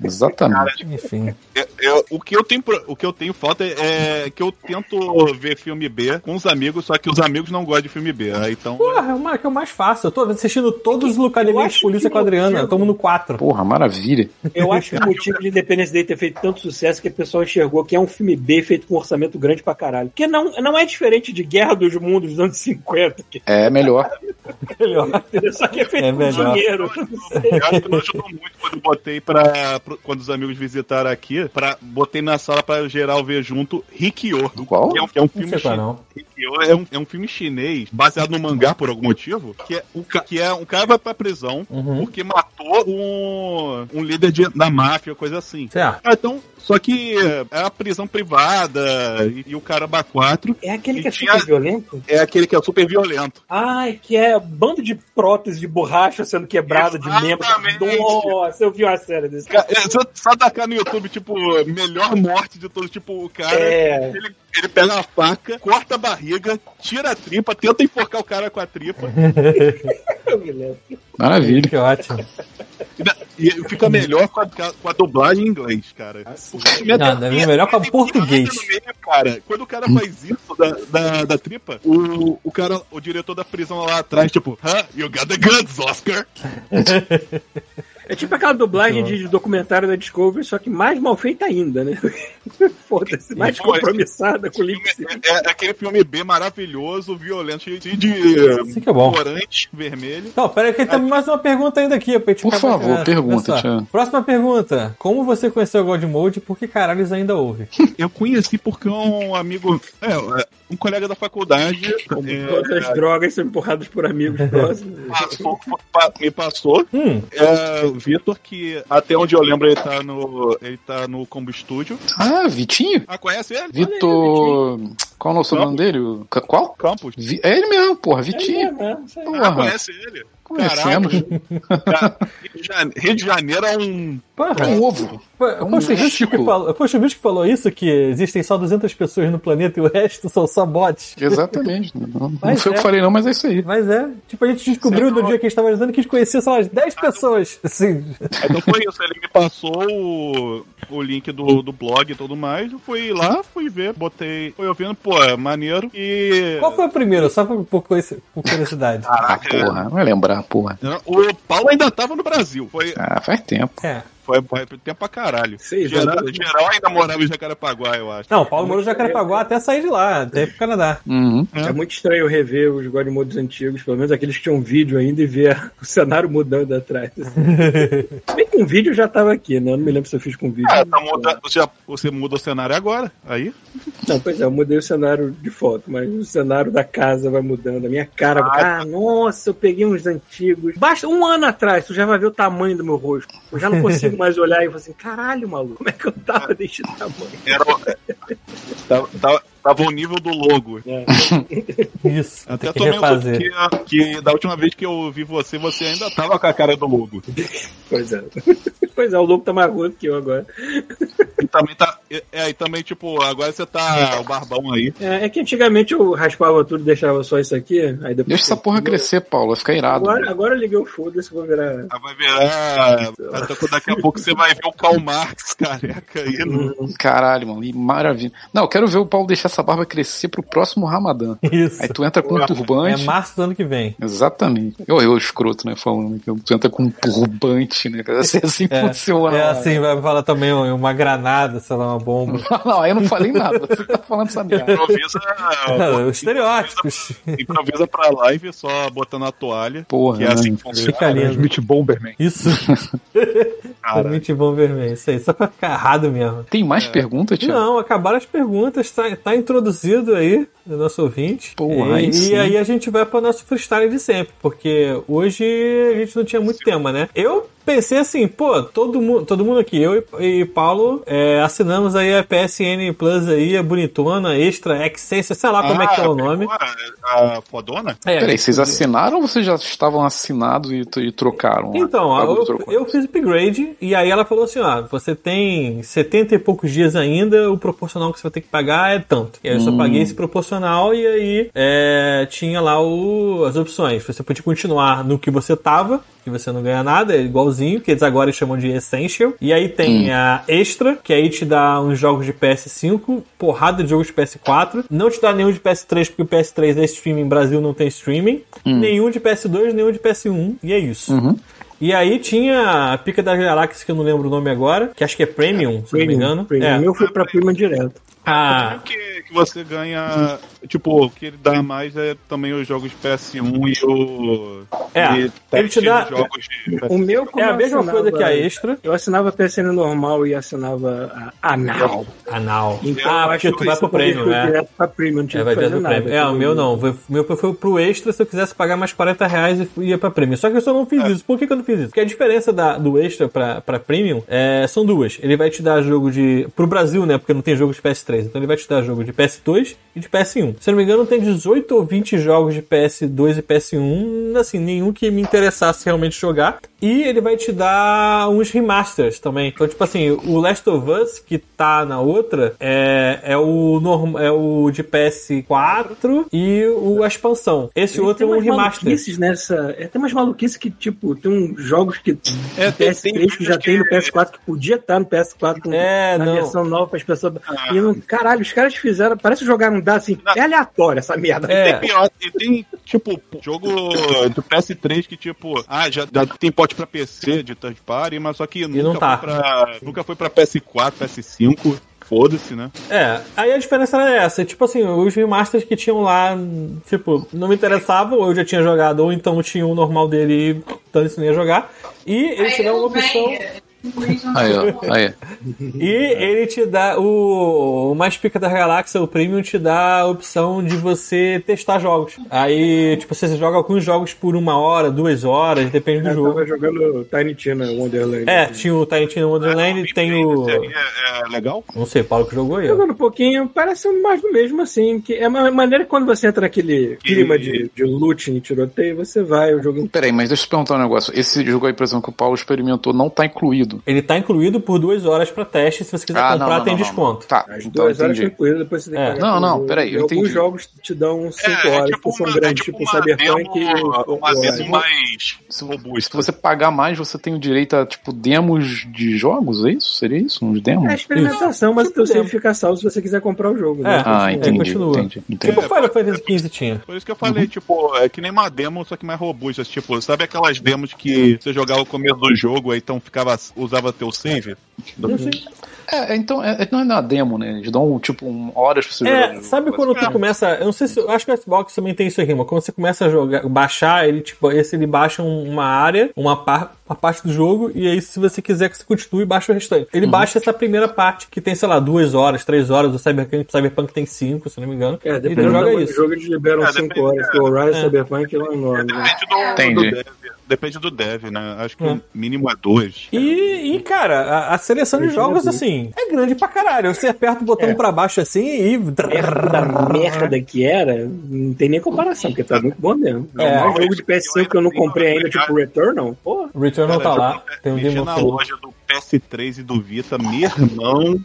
Exatamente. Enfim. Eu- eu- o, que eu tenho, o que eu tenho falta é, é que eu tento ver filme B com os amigos, só que os amigos não gostam de filme B. aí Então. Porra, é o ma- que é o mais fácil. Eu tô assistindo todos os Eu localimentos de polícia com a Adriana. motivo- Estamos no 4. Porra, maravilha. Eu acho que o motivo de Independence Day ter feito tanto sucesso é que o pessoal enxergou que é um filme B feito com um orçamento grande pra caralho. Porque não, não é diferente de Guerra dos Mundos dos anos 50, que, É melhor. entendeu? só que é feito É com melhor. dinheiro. Eu acho que não ajudou muito quando eu botei pra. Quando os amigos visitaram aqui, pra, botei na sala pra geral ver junto Rikyo. Qual? Que é um, que é um Não filme qual chinês. Rikyo é um, é um filme chinês baseado no mangá por algum motivo. Que é, o, que é um cara vai pra prisão Uhum. porque matou um, um líder de- da máfia, coisa assim. Certo. Ah, então, só que é a prisão privada e, e o caramba 4 É aquele que é tinha- super violento? é aquele que é super violento. Ai, que é bando de prótese de borracha sendo quebrada de membro. Exatamente. Nossa, eu vi uma série desse. Ca- é, Só, só tacar no YouTube, tipo, melhor morte de todos. Tipo, o cara, É. ele, ele pega a faca, corta a barriga, tira a tripa, tenta enforcar o cara com a tripa. Eu me lembro. Maravilha. Que ótimo. E fica melhor com a, com a dublagem em inglês, cara. Mete- Não, deve ser melhor com a português. meio, cara. Quando o cara faz isso da, da, da tripa, o, o cara, o diretor da prisão lá atrás, tipo, huh, you got the guns, Oscar. É tipo aquela dublagem de documentário da Discovery, só que mais mal feita ainda, né? Foda-se, mais Pô, compromissada com o É, é aquele filme B maravilhoso, violento, cheio de Isso que é bom. corante vermelho. Então, peraí que tem mais uma pergunta ainda aqui pra gente Por acabar favor, pergunta. Thiago. Próxima pergunta. Como você conheceu o God Mode e por que caralhos ainda ouve? Eu conheci porque um amigo, é, é, um colega da faculdade é, Todas as drogas são empurradas por amigos próximos. passou, pa- me passou. Hum, É, Vitor, que até onde eu lembro ele tá no, ele tá no Combo Studio. Ah, Vitinho? Ah, conhece ele? Vitor. Qual é o sobrenome dele? Qual? Campos. Vi- É ele mesmo, porra, Vitinho. É, mesmo. Ah, Porra, conhece ele. Conhecemos. Rio de Janeiro é um. porra. Um ovo. Pô, um Poxa, o bicho que falou, poxa, o bicho que falou isso, que existem só 200 pessoas no planeta e o resto são só bots. Exatamente. Não, não Mas foi eu é. que falei, não, mas é isso aí. Mas é, tipo, a gente descobriu no dia que a gente tava analisando que a gente conhecia, sei lá, umas 10 pessoas. Assim, Então foi isso. Ele me passou o, o link do, do blog e tudo mais. Eu fui lá, fui ver, botei. Fui ouvindo, pô, é maneiro. E. qual foi o primeiro? Só por, por curiosidade. Ah, porra, não vai lembrar, porra. O Paulo ainda tava no Brasil. Foi, Ah, faz tempo. É. foi, foi tempo pra caralho. Seis geral, geral ainda morava em Jacarepaguá, eu acho. Não, o Paulo morou no Jacarepaguá até sair de lá, até ir pro Canadá. Uhum. É muito estranho rever os God Modes antigos, pelo menos aqueles que tinham vídeo ainda, e ver o cenário mudando atrás. Assim. Se bem que um vídeo já tava aqui, né? Eu não me lembro se eu fiz com vídeo. Ah, tá muda, você, já- você muda o cenário agora. Aí? Não, pois é, eu mudei o cenário de foto, mas o cenário da casa vai mudando. A minha cara vai. Ah, nossa, eu peguei uns antigos. Basta um ano atrás, tu já vai ver o tamanho do meu rosto. Eu já não consigo mais olhar e falar assim, caralho, maluco, como é que eu tava desse tamanho? Era, o- tava, tava, tava o nível do logo. É. Isso, Até que tomei refazer. que, que da última vez que eu vi você, você ainda tava com a cara do logo. Pois é. Pois é, o louco tá mais gordo que eu agora. E também tá. É, e também, tipo, agora você tá o barbão aí. É, é que antigamente eu raspava tudo e deixava só isso aqui. Aí depois Deixa essa porra crescer, Paulo, vai ficar irado. Agora, agora eu liguei o foda-se, vou virar. Aí Vai virar. Até daqui a pouco você vai ver o Karl Marx careca aí no. Caralho, mano, e maravilha. Não, eu quero ver o Paulo deixar essa barba crescer pro próximo Ramadã. Isso. Aí tu entra com um É turbante. março do ano que vem. Exatamente. Eu, eu escroto, né? Falando que tu entra com um turbante, né? cara? Assim, assim É, funciona. é assim, vai falar também uma granada, sei lá, uma bomba. Não, aí eu não falei nada. Você tá falando essa merda. Improvisa. Os estereótipos. Improvisa pra live só botando a toalha. Porra, Que é assim né? que funciona. Fica lindo. Smith Bomberman. Isso. Cara. Realmente bom vermelho. Isso aí, só pra ficar errado mesmo. Tem mais perguntas, Thiago? Não, acabaram as perguntas, tá, tá introduzido aí o nosso ouvinte. Porra, e, aí sim. e aí a gente vai para o nosso freestyle de sempre, porque hoje a gente não tinha muito tema, né? Eu pensei assim, pô, todo mundo, todo mundo aqui, eu e, e Paulo, é, assinamos aí a PSN Plus aí, a bonitona, extra, Excense, sei lá como é que é o nome. A, a fodona? É, Peraí, vocês assinaram ou vocês já estavam assinados e, e trocaram? Então, Ah, eu, eu fiz upgrade e aí ela falou assim: ó, você tem 70 e poucos dias ainda, o proporcional que você vai ter que pagar é tanto. E aí eu só Hum. paguei esse proporcional e aí é, tinha lá o, as opções. Você podia continuar no que você tava, que você não ganha nada, é igualzinho, que eles agora chamam de Essential. E aí tem Hum. a Extra, que aí te dá uns jogos de PS5, porrada de jogos de PS4. Não te dá nenhum de PS3, porque o PS3 é streaming, Brasil não tem streaming. Nenhum de PS2, nenhum de PS1. E é isso. Uhum. E aí tinha a Pica das Galáxias, que eu não lembro o nome agora, que acho que é Premium, se não me engano. Premium. É. O meu foi pra prima direto. Ah, que, que você ganha. Tipo, o que ele dá mais é também os jogos PS1 e o. É, e ele te dá- Jogos de O meu, como é a mesma assinava- coisa que a extra. Eu assinava a PSN normal e assinava a Anal. Anal. Então, ah, porque acho tu que vai isso pro prêmio, né? pra Premium, É, vai direto pro prêmio. É, o meu não. O meu foi pro extra se eu quisesse pagar mais 40 reais e ia pra prêmio. Só que eu só não fiz isso. Por que, que eu não fiz isso? Porque a diferença da- do extra pra, pra premium é, são duas. Ele vai te dar jogo de. Pro Brasil, né? Porque não tem jogo de PS3. Então ele vai te dar jogo de PS2 e de PS1. Se eu não me engano, tem 18 ou 20 jogos de PS2 e PS1. Assim, nenhum que me interessasse realmente jogar. E ele vai te dar uns remasters também. Então, tipo assim, o Last of Us, que tá na outra, é, é o norm, é o de PS4 e o a expansão. Esse outro é tem um remaster. maluquices nessa. É, tem umas maluquices que, tipo, tem uns jogos que É, tem- PS3 tem que já que- tem no PS4 que podia estar no PS4 com, É, na não. versão nova para as pessoas. E não, caralho, os caras fizeram. Parece jogar um dado assim. É aleatório essa merda. É. É pior, e tem, tipo, jogo do PS3 que, tipo, ah, já, já tem pote pra PC de third party, mas só que nunca, não tá. foi, pra, nunca foi pra PS4, PS5. Foda-se, né? É, aí a diferença era essa. Tipo assim, os remasters que tinham lá, tipo, não me interessavam, ou eu já tinha jogado, ou então tinha o normal dele e então isso não ia jogar. E ele te dá uma opção. Aí, ó. Aí. E ele te dá o, o mais pica da galáxia, o premium, te dá a opção de você testar jogos. Aí, tipo, você joga alguns jogos por uma hora, duas horas, depende do Eu jogo. tava jogando Tiny Tina Wonderland. É, tinha o Tiny Tina Wonderland, tem o. Aí é, é legal? Não sei, Paulo que jogou aí. Jogando um pouquinho, parece mais do mesmo, assim. Que é uma maneira que quando você entra naquele clima de, de loot e tiroteio, você vai, o jogo Peraí, mas deixa eu te perguntar um negócio. Esse jogo aí, por exemplo, que o Paulo experimentou, não tá incluído. Ele tá incluído por duas horas pra teste. Se você quiser Ah, comprar, não, não, tem não, não. desconto. Tá, As então duas horas tranquilo, depois você tem que É. Não, não, peraí, eu alguns entendi. jogos te dão 5 É, é horas, tipo que são uma, grandes, é tipo tipo uma Cyberpunk demo, uma demo mais Se robusta. você pagar mais, você tem o direito a, tipo, demos de jogos, é isso? Seria isso? Uns demos? É experimentação, mas o teu Tipo save fica salvo se você quiser comprar o jogo. É. né? Ah, É, entendi, continua. entendi, entendi. Tipo Final Fantasy XV tinha. Por isso que eu falei, tipo, é que nem uma demo, só que mais robusta. Tipo, sabe aquelas demos que você jogava o começo do jogo, aí então ficava, usava teu save? É, então, é, é- não é na demo, né? Eles dão, tipo, um, horas pra você jogar. o É, jogo. sabe quando tu começa. Eu não sei se. Eu acho que o Xbox também tem isso aqui, mas quando você começa a jogar, baixar, ele, tipo, esse ele baixa um- uma área, uma, par, uma parte do jogo, e aí, se você quiser que você continue, baixa o restante. Ele baixa essa primeira parte, que tem, sei lá, duas horas, três horas, o Cyberpunk, Cyberpunk tem cinco, se não me engano. É, e ele do joga isso. jogo, eles liberam É, 5 depende- horas. O Horizon É. Cyberpunk é lá enorme. né? Depende do, Entendi. do. Depende do dev, né? Acho que É. o mínimo é dois. E, e, cara, a, a seleção de jogos, assim, é grande pra caralho. Você aperta o botão É. pra baixo assim e. Merda da merda que era, não tem nem comparação, porque tá muito bom mesmo. É. É, um jogo de PS5 que eu não comprei ainda, tipo Returnal, pô. O Returnal tá lá, tem um Demon na loja do PS3 e do Vita, meu irmão.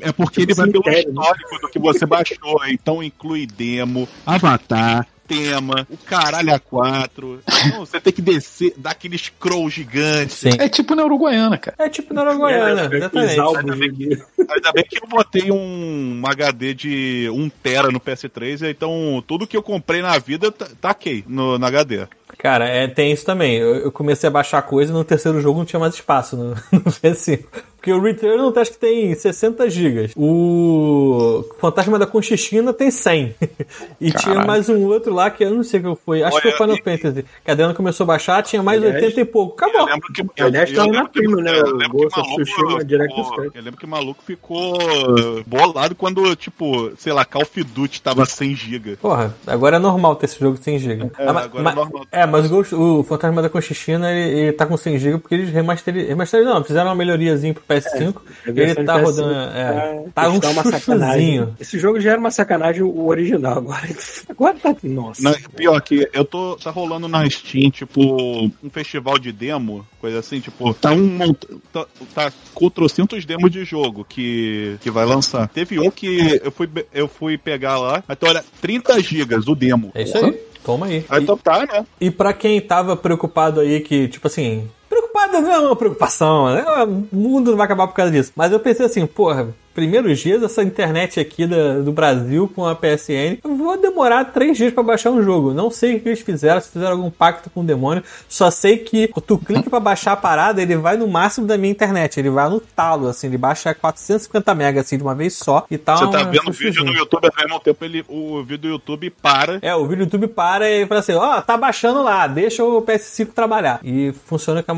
é porque ele vai pelo Cemitério, né? histórico do que você baixou. Então inclui demo, avatar, tema, o caralho a quatro. Então você tem que descer, dar aquele scroll gigante. Sim. É tipo na Uruguaiana, cara. É tipo na Uruguaiana, É, exatamente. Ainda bem de- Ainda bem que eu botei um, um HD de 1 tera no PS3, então tudo que eu comprei na vida tá- taquei no, no HD. Cara, é, tem isso também. Eu, eu comecei a baixar coisa e no terceiro jogo não tinha mais espaço no, no PS5. Porque o Returnal acho que tem 60 GB. O Fantasma da Conchichina tem 100. e tinha mais um outro lá que eu não sei o que foi. Acho que foi o Olha, Final Fantasy. Que a Adriana começou a baixar, tinha mais Aliás, 80 e pouco. Eu Acabou. lembro que, eu, Aliás, eu tava lembro na que- Premium, né? eu lembro que maluco ficou-. Eu lembro que o maluco ficou bolado quando, tipo, sei lá, Call of Duty tava 100 GB. Porra, agora é normal ter esse jogo de 100 GB. É, Ah, ma- agora é ma- normal. É, mas o, Ghost- o Fantasma da Conchichina, ele, ele tá com 100 GB porque eles remasterizaram. Remasterizaram, não, fizeram uma melhoriazinha pro PS5. A ele tá de rodando. PS5 É, tá- tá um chuchuzinho. Esse jogo já era uma sacanagem o original, agora, agora tá. Nossa. Na- pior que eu tô. Tá rolando na Steam, tipo, um festival de demo, coisa assim, tipo, tá um tá, tá com trocentos demos de jogo que, que vai lançar. Teve um que eu fui, eu fui pegar lá, então olha, 30 gigas o demo. É isso aí. Toma aí. Aí E, então tá, né? e pra quem tava preocupado aí que, tipo assim. Preocupado não é uma preocupação, né? O mundo não vai acabar por causa disso. Mas eu pensei assim, porra, primeiros dias, essa internet aqui da- do Brasil com a PSN, eu vou demorar três dias pra baixar um jogo. Não sei o que eles fizeram, se fizeram algum pacto com o demônio. Só sei que tu clica pra baixar a parada, ele vai no máximo da minha internet. Ele vai no talo, assim, ele baixa 450 MB assim de uma vez só e tá Você tá vendo o vídeo no YouTube, ao mesmo tempo ele, o vídeo do YouTube para. É, o vídeo do YouTube para e fala assim, ó, tá baixando lá, deixa o PS5 trabalhar. E funciona com a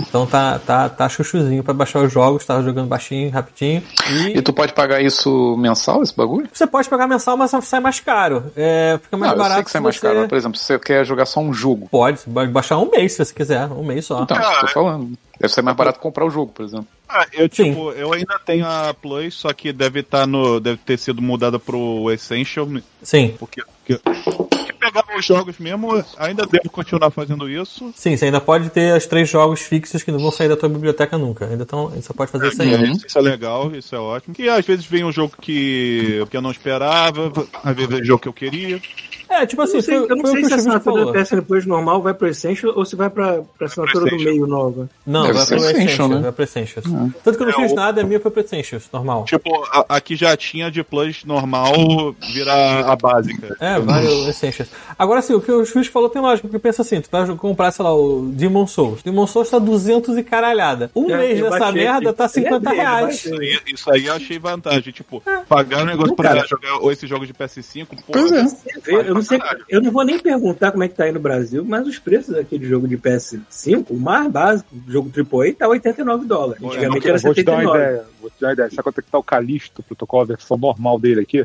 Então tá, tá, tá chuchuzinho pra baixar os jogos, tava jogando baixinho, rapidinho. E, E tu pode pagar isso mensal, esse bagulho? você pode pagar mensal, mas sai mais caro. É, fica mais Não, eu barato sei que sai mais você... caro. mas, Por exemplo, se você quer jogar só um jogo. Pode, você pode baixar um mês se você quiser, um mês só. Então, Ah, tô falando. Deve ser mais barato comprar o jogo, por exemplo. Ah, eu Sim. tipo, eu ainda tenho a Plus, só que deve estar no. Deve ter sido mudada pro Essential, Sim, porque. porque os jogos mesmo, ainda devo continuar fazendo isso. sim, você ainda pode ter os três jogos fixos que não vão sair da tua biblioteca nunca. Ainda então, você pode fazer isso aí. Uhum. Isso é legal, isso é ótimo. Que às vezes vem um jogo que, que eu não esperava, às vezes vem um jogo que eu queria. É, tipo Eu assim, não sei, foi, eu não foi o sei que se o a assinatura da PSN Plus normal vai pro Essential ou se vai pra, pra assinatura do Essential. meio nova. Não, Deve vai pro Essential, né? vai pro Essentials. Tanto que eu não É, fiz o- nada, a minha foi pro Essentials, normal. Tipo, a- aqui já tinha de Plus normal virar a básica. É, vários Essentials. Agora sim, o que o juiz falou tem lógica, porque pensa assim, tu vai comprar, sei lá, o Demon Souls. Demon Souls tá 200 e caralhada. Um É, mês dessa baixei merda aqui. tá 50 Ele é reais. Isso aí- Isso aí eu achei vantagem. Tipo, pagar um negócio pra Cara. jogar esses jogos de PS5, pô. É. Eu não, sei, eu não vou nem perguntar como é que tá aí no Brasil, mas os preços aqui de jogo de PS5, o mais básico, o jogo AAA, tá 89 dólares. Antigamente era vou te dar uma 79. ideia. Vou te dar uma ideia. Sabe quanto é que tá o Calixto, pro tocar a versão normal dele aqui?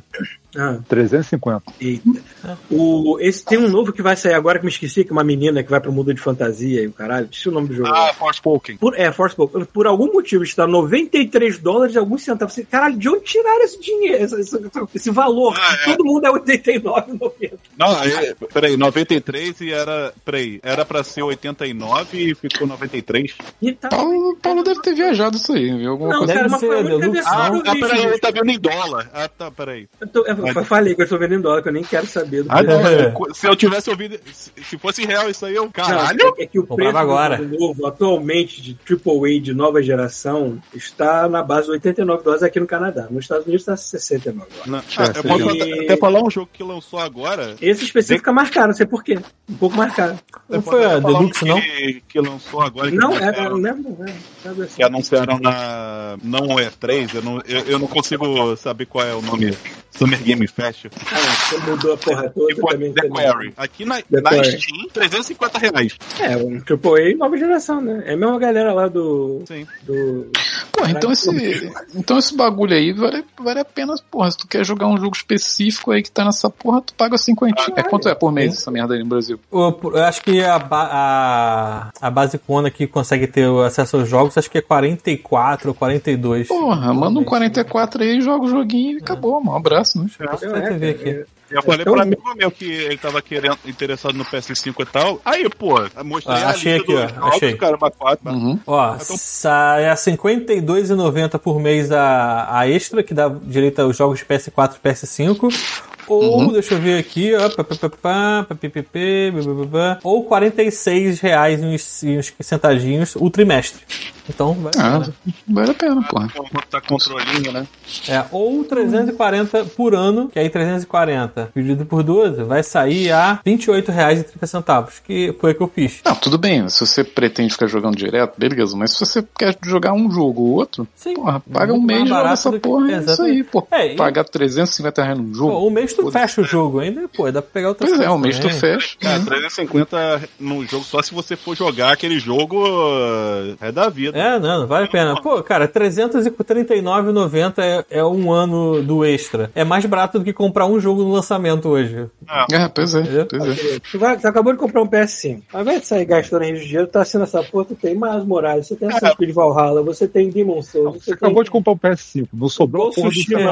Ah, 350. eita. O, esse tem um novo que vai sair agora que me esqueci, que é uma menina que vai pro mundo de fantasia e o caralho. Esqueci o nome do jogo. Ah, Forspoken. Por, é, Forspoken. Por algum motivo está 93 dólares e alguns centavos. Caralho, de onde tiraram esse dinheiro, esse, esse- esse valor? Ah, é. Todo mundo é 89,90. Não, é, peraí, 93 e era. Peraí, era pra ser 89 e ficou 93. E tá. Paulo, Paulo deve ter viajado isso aí, viu? Alguma Não, coisa. deve cara, mas ser Ah, ah peraí, ele tá vendo em dólar. Ah, tá, peraí. Eu, tô- eu Mas- falei que eu estou vendo em dólar, que eu nem quero saber do Ah, não, É. eu- se eu tivesse ouvido. Se se fosse real isso aí, eu. Não, Caralho! é, é que o preço agora. do novo, atualmente, de AAA de nova geração, está na base de 89 dólares aqui no Canadá. Nos Estados Unidos está 69 dólares. Não, ah, eu posso E- até, falar um jogo que lançou agora. Esse específico é mais caro, não sei porquê. Um pouco mais caro. Não Eu foi a falar um Deluxe, não? que, que lançou agora. que Não, é, anunciaram- não lembro. É, assim. que anunciaram na. Não é 3, eu não, eu, eu não consigo saber qual é o nome. Summer Game Fest. Ah, você mudou a porra toda Tipo, também. The Quarry. Aqui na, The na Quarry. Steam, 350 reais. É, um AAA nova geração, né? É a mesma galera lá do. Sim. do Porra, então esse, então esse bagulho aí vale, vale a pena, porra. Se tu quer jogar um jogo específico aí que tá nessa porra, tu paga 50. É quanto é por mês essa merda aí no Brasil? Eu, eu acho que a, ba- a, a basicona que consegue ter acesso aos jogos, acho que é 44 ou 42. Porra, manda um 44 aí, joga o joguinho e acabou, mano. Um abraço, né? Eu ver aqui. Eu falei Então- pra amigo meu que ele tava querendo, interessado no PS5 e tal. Aí, pô, mostrei Ah, achei aqui, ó, jogos, achei. caramba, quatro. Uhum. Ó, Então- é a R$ 52,90 por mês a, a extra, que dá direito aos jogos de PS4 e PS5. Ou, deixa eu ver aqui, ó, pá, pá, ou 46 reais e uns, e centadinhos o trimestre. Então, vai Ah, vale a pena, porra. Então, botar controlinho, né? É, ou 340 por ano, que aí 340 dividido por 12 vai sair a R$ 28,30, que foi o que eu fiz. Não, tudo bem, se você pretende ficar jogando direto, beleza, mas se você quer jogar um jogo ou outro, Sim. porra, paga um mês e joga essa do que- porra, é isso aí, pô. É, e- Pagar 350 reais num jogo. Pô, um mês tu fecha o jogo ainda, pô, dá pra pegar outras Pois é, um mês tu fecha. Cara, né? 350 no jogo, só se você for jogar aquele jogo uh, é da vida. É, não, não vale a pena. Pô, cara, R$ 339,90 é, é um ano do extra. É mais barato do que comprar um jogo no lançamento hoje. É, pois é, pois é. Tu, vai, tu acabou de comprar um PS5. Ao invés de sair gastando aí de dinheiro, tá sendo essa porra, tu tem mais Morales, você tem Assassin's Creed Valhalla, você tem Demon Souls, Você você acabou tem... de comprar um PS5, não sobrou do Sushi, né?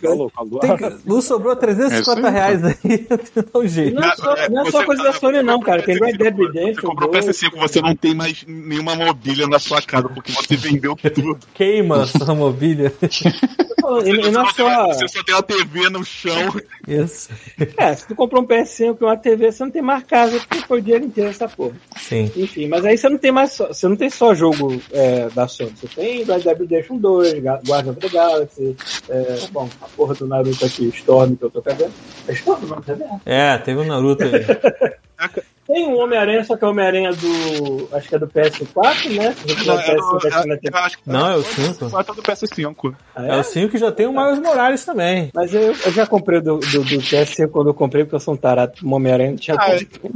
tá louco? Agora- Tem- não sobrou É isso 350 aí, reais aí, dá um jeito. Não é só, não é só coisa da Sony não, cara. Tem Red Dead Você Redemption comprou o 2. PS5, você não tem mais nenhuma mobília na sua casa, porque você vendeu tudo. Queima a sua mobília. falando, e, e não é Você, só tem, só. você só tem uma TV no chão. Isso. É, se tu comprou um PS5 e uma TV, você não tem mais casa, porque foi o dinheiro inteiro essa porra. Sim. Enfim, mas aí você não tem mais só, você não tem só jogo é, da Sony, você tem Red Dead Redemption 2, Ga- Guardian of the Galaxy, é, bom, a porra do Naruto aqui, Storm, que eu tô pegando. É Storm, não, tá vendo? É, teve um Naruto aí. Tem um Homem-Aranha, só que é o Homem-Aranha do. Acho que é do PS4, né? Não, o PS5, acho que não é o 5. Quatro do PS5. Ah, É o 5 que já tem o Miles Morales também. Mas eu, eu já comprei do, do, do PS5 quando eu comprei, porque eu sou um tarado. O Homem-Aranha tinha Ah, como.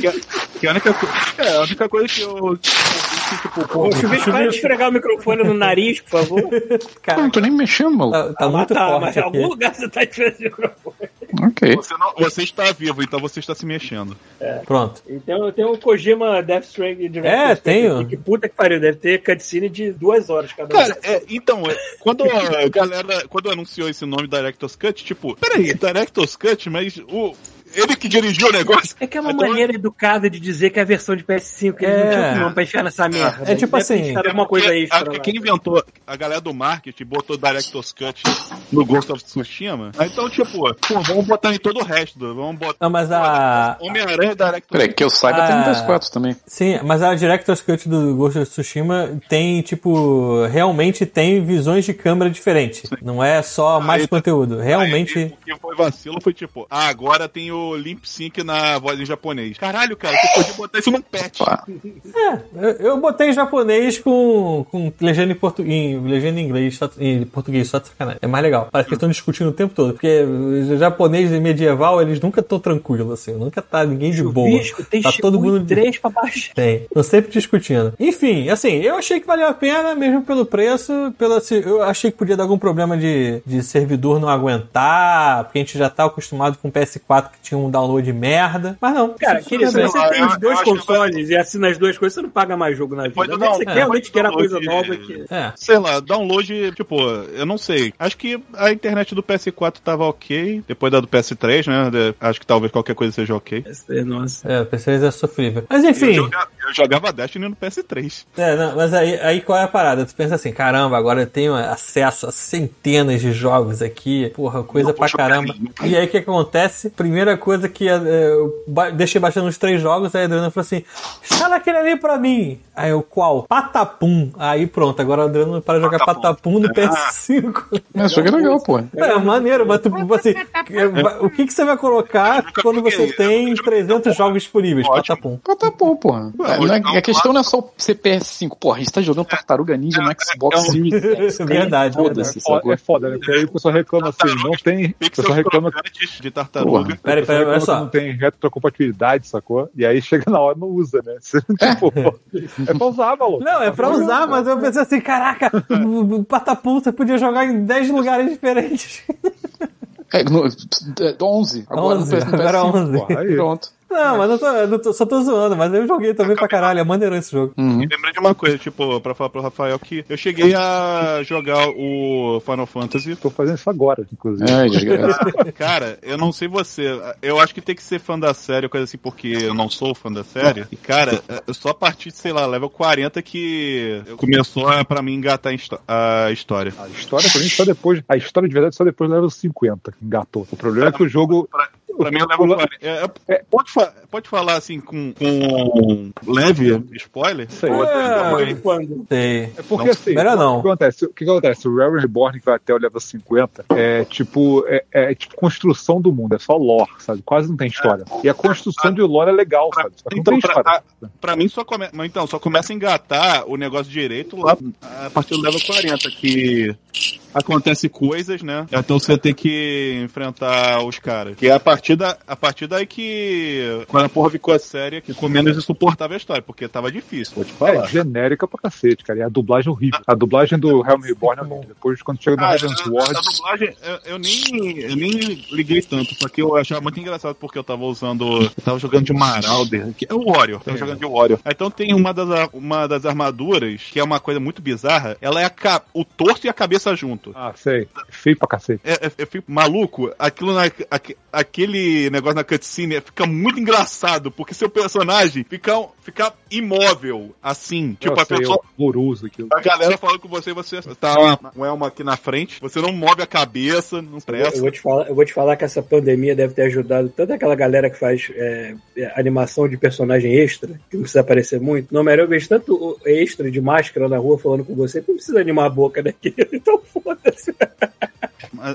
Que, que a única coisa. É, a única coisa que eu. tipo, pô, Chuvisco, vai esfregar o microfone no nariz, por favor. Eu Cara, não tô nem mexendo, maluco. tá, tá Ah, muito tá, forte mas em algum lugar você tá esfregando o microfone. Ok. você, não- você está vivo, então você está se mexendo. Pronto. Então eu tenho o Kojima Death Stranding Direct. É, tenho. Que puta que pariu, deve ter cutscene de duas horas cada um. Cara, é, então, é, quando a galera. Quando anunciou esse nome Director's Cut, tipo, peraí, Director's Cut, mas o. Ele que dirigiu o negócio. É que é uma Então, maneira educada de dizer que é a versão de PS5, que não É. tinham nome pra enfiar nessa merda. É tipo Deve assim, enfiado alguma coisa Porque extra a- quem inventou, a galera do marketing botou Director's Cut no Ghost of Tsushima. Aí, Então, tipo, pô, vamos botar em todo o resto. Vamos botar. Não, mas a. Homem-Aranha Director's Peraí, que eu saiba tem Ah. no PS4 também. Sim, mas a Director's Cut do Ghost of Tsushima tem, tipo, realmente tem visões de câmera diferentes. Não é só mais Aí tá- conteúdo. Realmente. Aí, o que foi vacilo foi tipo, ah, agora tem o Limp Sync na voz em japonês. Caralho, cara, você podia botar isso num patch. É, eu, eu botei em japonês com, com legenda em, portu, em legenda em inglês, só, em português, só de sacanagem. É mais legal. Parece que eles estão discutindo o tempo todo. Porque o japonês e medieval, eles nunca estão tranquilos, assim. Nunca tá ninguém de boa. Tem Tá todo mundo. três pra baixar. Tem. Estão sempre discutindo. Enfim, assim, eu achei que valeu a pena, mesmo pelo preço. Pela, se- eu achei que podia dar algum problema de, de servidor não aguentar, porque a gente já tá acostumado com o PS4 que tinha um download de merda. Mas não. Cara, querido, se sei você tem eu- os dois eu consoles e assina as duas coisas, você não paga mais jogo na vida. A um- que você é, realmente dar um coisa nova que... É. Sei lá, download, tipo, eu não sei. Acho que a internet do PS4 tava ok, depois da do PS3, né? Acho que talvez qualquer coisa seja ok. Nossa. É, o PS3 é sofrível. Mas Eu, enfim. joga- eu jogava Destiny no PS3. É, não, mas aí, aí qual é a parada? Tu pensa assim, caramba, agora eu tenho acesso a centenas de jogos aqui, porra, coisa Não pra caramba. E aí o que acontece? Primeira coisa que é, é, eu deixei baixando os três jogos, aí a Adriana falou assim: instala aquele ali pra mim. Aí eu, qual? Patapum. Aí pronto, agora a Adriana para jogar Patapum. Patapum no PS5. Mas o jogo é legal, pô. É, maneiro, mas tu, tipo assim, o que, que você vai colocar quando você tem nunca joguei, 300 jogos disponíveis? Ótimo. Patapum. Ah. Ué, Não é- a questão não é só ser PS5. Porra, a gente tá jogando Tartaruga Ninja no Xbox é um- Series X. cara. Verdade, Foda-se, É foda, é né? Porque aí o pessoal reclama assim, não tem. O pessoal reclama, de tartaruga. Peraí, peraí, olha reclama que só. não tem retrocompatibilidade, sacou? E aí chega na hora e não usa, né? Tipo, é pra usar, maluco. Não, é pra usar, mas eu pensei assim, caraca, o você podia jogar em 10 lugares diferentes. É, no, é, 11. Agora 11, no PS5. agora 11. Porra, aí. Pronto. Não, mas não tô, eu tô- só tô zoando, mas eu joguei também pra caralho, é maneiro esse jogo. Uhum. E lembrei de uma coisa, tipo, pra falar pro Rafael que eu cheguei a jogar o Final Fantasy. Tô fazendo isso agora, inclusive. Ai, desgraça. Cara, eu não sei você. Eu acho que tem que ser fã da série, coisa assim, porque eu não sou fã da série. E, cara, eu só a partir de, sei lá, level 40 que começou a, pra mim engatar a história. A história pra mim só depois. A história de verdade só depois do level 50 que engatou. O problema é que o jogo. Pra, pra mim, o level 40. É, é, pode, fa- pode falar assim com, com leve spoiler? Sei. É, quando? Sei. É porque Não, assim, melhor não. O que acontece? O que acontece? O Realm Reborn, que vai até o level 50, é tipo, é, é tipo construção do mundo, é só lore, sabe? Quase não tem história. E a construção de lore é legal, sabe? Só que não Então, tem pra, a- pra mim só começa. Mas então, só começa a engatar o negócio direito lá a partir do level 40, que acontece coisas, né? Então você tem que enfrentar os caras. Que é a partir, da, a partir daí que. Quando a porra ficou séria, que ficou menos insuportável a história, porque tava difícil, vou te É falar. genérica pra cacete, cara. E a dublagem é horrível. A dublagem do Realm Reborn é horrível. Depois, quando chega no Ah, Heaven's a, a Ward, dublagem, eu, eu nem, eu nem liguei tanto, só que eu achava muito engraçado porque eu tava usando. Eu tava jogando de Marauder, que é o Warrior, tava jogando de Warrior. Então tem uma das, uma das armaduras, que é uma coisa muito bizarra, ela é a o torso e a cabeça junto. Ah, sei. Feio pra cacete. É, é- eu fico maluco, aquilo na, aque- aquele negócio na cutscene fica muito engraçado, porque seu personagem fica, ficar imóvel, assim. Tipo, eu a sei, pessoa. horroroso aquilo. A galera falando com você, você tá uma, um elmo aqui na frente, você não move a cabeça, não Eu presta. vou, te falar, eu vou te falar que essa pandemia deve ter ajudado tanta aquela galera que faz é, é, animação de personagem extra, que não precisa aparecer muito. Não, melhor eu vejo tanto extra de máscara na rua falando com você que não precisa animar a boca daquele. Então foda-se.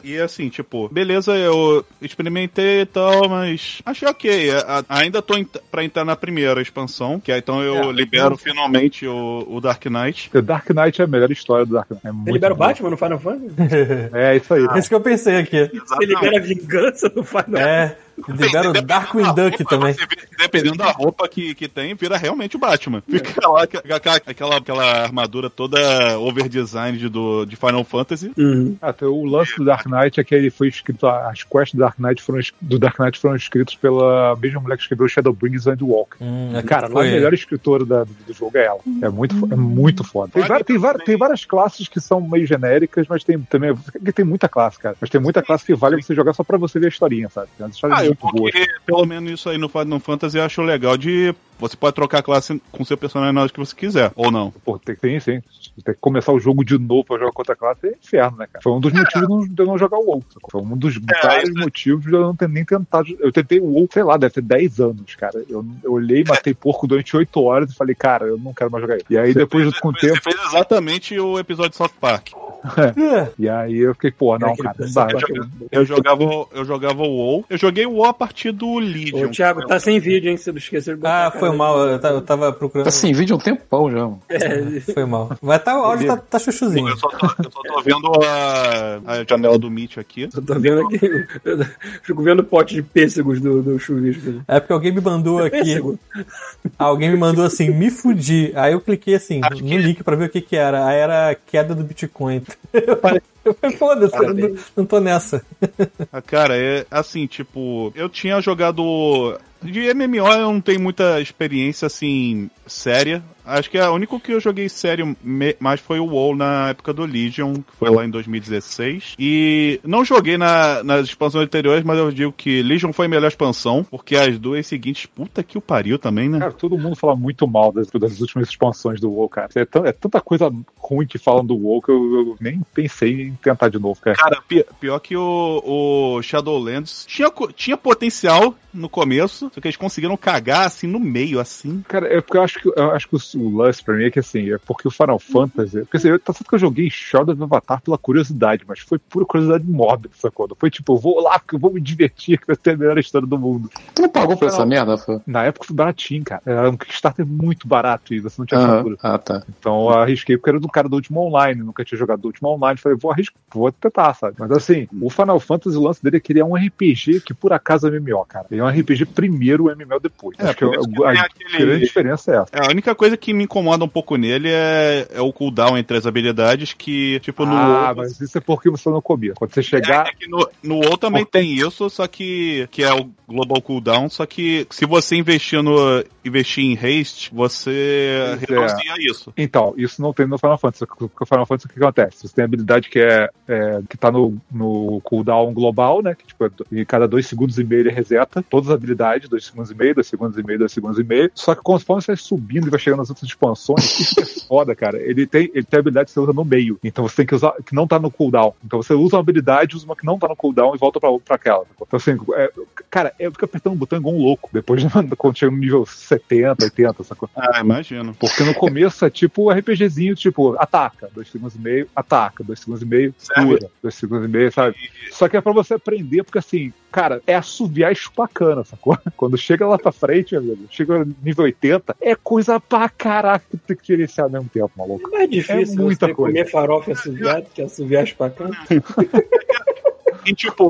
E assim, tipo, beleza, eu experimentei e tal, mas achei ok. A- a- ainda tô pra entrar na primeira expansão, que aí então eu É. libero finalmente o, o Dark Knight. The Dark Knight é a melhor história do Dark Knight. É Você muito libera o. Batman no Final Fantasy? É isso aí. É isso que eu pensei aqui. Você libera a vingança no Final É, libera o Dependendo Darkwing da Duck roupa, também. vê- dependendo da roupa que, que tem, vira realmente o Batman. Fica lá aquela, aquela, aquela armadura toda overdesign de, do, de Final Fantasy. Uhum. Tem o lance do Dark Knight é que ele foi escrito. As quests do Dark Knight foram, do Dark Knight foram escritos pela mesma mulher que escreveu Shadowbringers and Walk. Hum, Cara, a foi- melhor escritora da- do jogo é ela. É muito, é muito foda. Tem, va- tem, va- tem várias classes que são meio genéricas, mas tem também. Tem muita classe, cara. Mas tem muita classe que vale você jogar só pra você ver a historinha, sabe? Histórias Ah, eu porque pelo menos isso aí no Final Fantasy eu acho legal de. Você pode trocar a classe com seu personagem na hora que você quiser, ou não. Pô, tem, tem sim. Tem que começar o jogo de novo pra jogar com outra classe é inferno, né, cara? Foi um dos motivos de eu não- de eu não jogar o WoW. Foi um dos vários isso- motivos de eu não ter nem tentado. Eu tentei o WoW, sei lá, deve ter 10 anos, cara. Eu, eu olhei, matei porco durante 8 horas e falei, cara, eu não quero mais jogar isso. E aí depois, com o Você tempo, fez exatamente o episódio de South Park. É, e aí eu fiquei, pô, não, cara, não dá. personagem. Eu jogava, eu jogava o WoW. Eu joguei o WoW a partir do Legion. Ô, Thiago, tá sem vídeo, hein? Você não esqueceu de botar Ah, a cara foi mal, eu ta- eu tava procurando. Tá sem vídeo há um tempão já, mano. É, Foi mal. Mas tá, o áudio tá, tá chuchuzinho. Eu só, tô, eu só tô vendo a, a janela do Meet aqui. eu tô vendo aqui. eu fico vendo pote de pêssegos do, do chuvisco. É porque alguém me mandou aqui. Pêssego? Alguém me mandou assim, me fudi. Aí eu cliquei assim, Acho no que- link pra ver o que que era. Aí era a queda do Bitcoin. Eu falei, eu falei, foda-se, eu não, não tô nessa. Ah, Cara, é assim, tipo, eu tinha jogado. De MMO eu não tenho muita experiência assim, séria. Acho que a único que eu joguei sério mais foi o WoW na época do Legion, que foi lá em 2016. E não joguei na- nas expansões anteriores, mas eu digo que Legion foi a melhor expansão, porque as duas seguintes, puta que o pariu também, né? Cara, todo mundo fala muito mal das, das últimas expansões do WoW, cara. É, é tanta coisa ruim que falam do WoW que eu, eu nem pensei em tentar de novo, cara. Cara, pi- pior que o, o Shadowlands tinha, tinha potencial no começo, só que eles conseguiram cagar assim no meio, assim. Cara, é porque eu acho que, eu acho que o, o lance pra mim é que assim, é porque o Final Fantasy. Porque assim, eu- tá certo que eu joguei Shadow of Avatar pela curiosidade, mas foi pura curiosidade mórbida, sacou? Não foi tipo, eu vou lá porque eu vou me divertir, que vai ter a melhor história do mundo. Tu não pagou por essa merda, Rafa? Na época foi baratinho, cara. Era um Kickstarter muito barato e você não tinha assinatura. Ah, tá. Então eu arrisquei porque era do cara do último online, nunca tinha jogado do último online. Falei, vou arriscar, vou tentar, sabe? Mas assim, o Final Fantasy, o lance dele é que ele é um RPG que por acaso é MMO, cara. Ele é um RPG primeiro, o MMO depois. É, Acho que que a, aquele- grande diferença é essa. É, a única coisa que me incomoda um pouco nele é, é o cooldown entre as habilidades, que, tipo, no ah, mas isso é porque você não comia. Quando você chegar. É, é no, no WoW também tem isso, só que, que é o Global Cooldown, só que se você investir, no, investir em haste, você Pois é. isso. Então, isso não tem no Final Fantasy. Porque o Final Fantasy, o que acontece? Você tem a habilidade que é, é que tá no, no cooldown global, né? Que tipo, em cada dois segundos e meio ele reseta todas as habilidades, dois segundos e meio, dois segundos e meio, dois segundos e meio. Só que conforme você vai subindo e vai chegando nas outras expansões, isso é foda, cara. Ele tem, ele tem a habilidade que você usa no meio. Então você tem que usar que não tá no cooldown. Então você usa uma habilidade, usa uma que não tá no cooldown e volta pra, pra aquela. Então assim, é, cara, eu fico apertando o botão igual um louco. Depois, quando chega no nível 70, 80, sacou? Ah, imagino. Porque no começo é tipo RPGzinho, tipo, ataca, dois segundos e meio, ataca, dois segundos e meio, cura, dois segundos e meio, sabe? Só que é pra você aprender, porque assim, cara, é assoviar espacana, sacou? Quando chega lá pra frente, meu amigo, chega no nível 80, é coisa pra caraca que tem que gerenciar ao mesmo tempo, maluco. É mais difícil É muita você coisa. comer farofa assoviado que assoviar espacana. E tipo,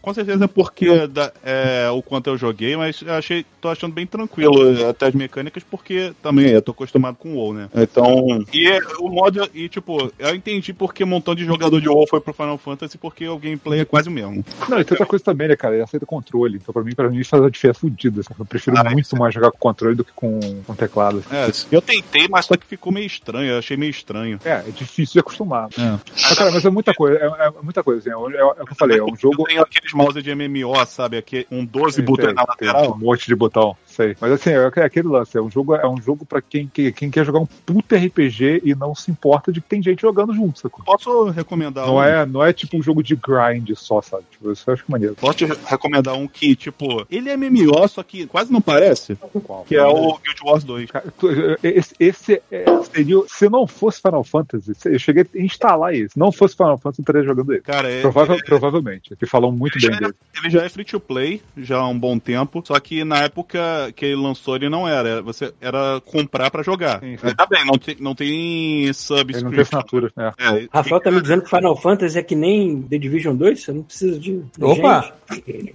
com certeza é porque da- é, o quanto eu joguei, mas eu achei, tô achando bem tranquilo até as mecânicas, porque também eu tô acostumado com o WoW, né? Então. E é, o modo. E tipo, eu entendi porque um montão de jogador de WoW foi pro Final Fantasy, porque o gameplay é quase o mesmo. Não, e tem outra coisa também, né, cara? Ele aceita controle. Então, pra mim, pra mim, isso faz uma diferença fodida. Eu prefiro Ah, muito mais jogar com controle do que com, com teclado. É, eu tentei, mas só que ficou meio estranho, eu achei meio estranho. É, é difícil de acostumar. É. Mas, cara, mas é muita coisa, é, é muita coisa, assim, é, é- é o que eu falei. É um jogo. Tem aqueles mouse de MMO, sabe? Aqui, um 12 botões na lateral. um monte de botão, sei. Mas assim, é é aquele lance, é um jogo, é um jogo pra quem, quem, quem quer jogar um puta RPG e não se importa de que tem gente jogando junto, sacou? Posso recomendar Não um? é, não é tipo um jogo de grind só, sabe? Tipo, isso eu acho maneiro. Posso te re- recomendar um que, tipo, ele é MMO, só que quase não parece. Qual? Que é o Guild Wars 2. Cara, tu- Esse, esse é, seria. Se não fosse Final Fantasy, eu cheguei a instalar esse. Se não fosse Final Fantasy, eu estaria jogando ele. Cara, é, Provável- Provavelmente. Que falam muito bem é, dele. ele já é free to play, já há um bom tempo. Só que na época que ele lançou, ele não era. Era- Você era comprar pra jogar. Sim, sim. Tá bem, não tem, não tem Ele não tem assinatura. É. É, Rafael tá me dizendo que Final Fantasy é que nem The Division 2? Você não precisa de. de Opa! gente.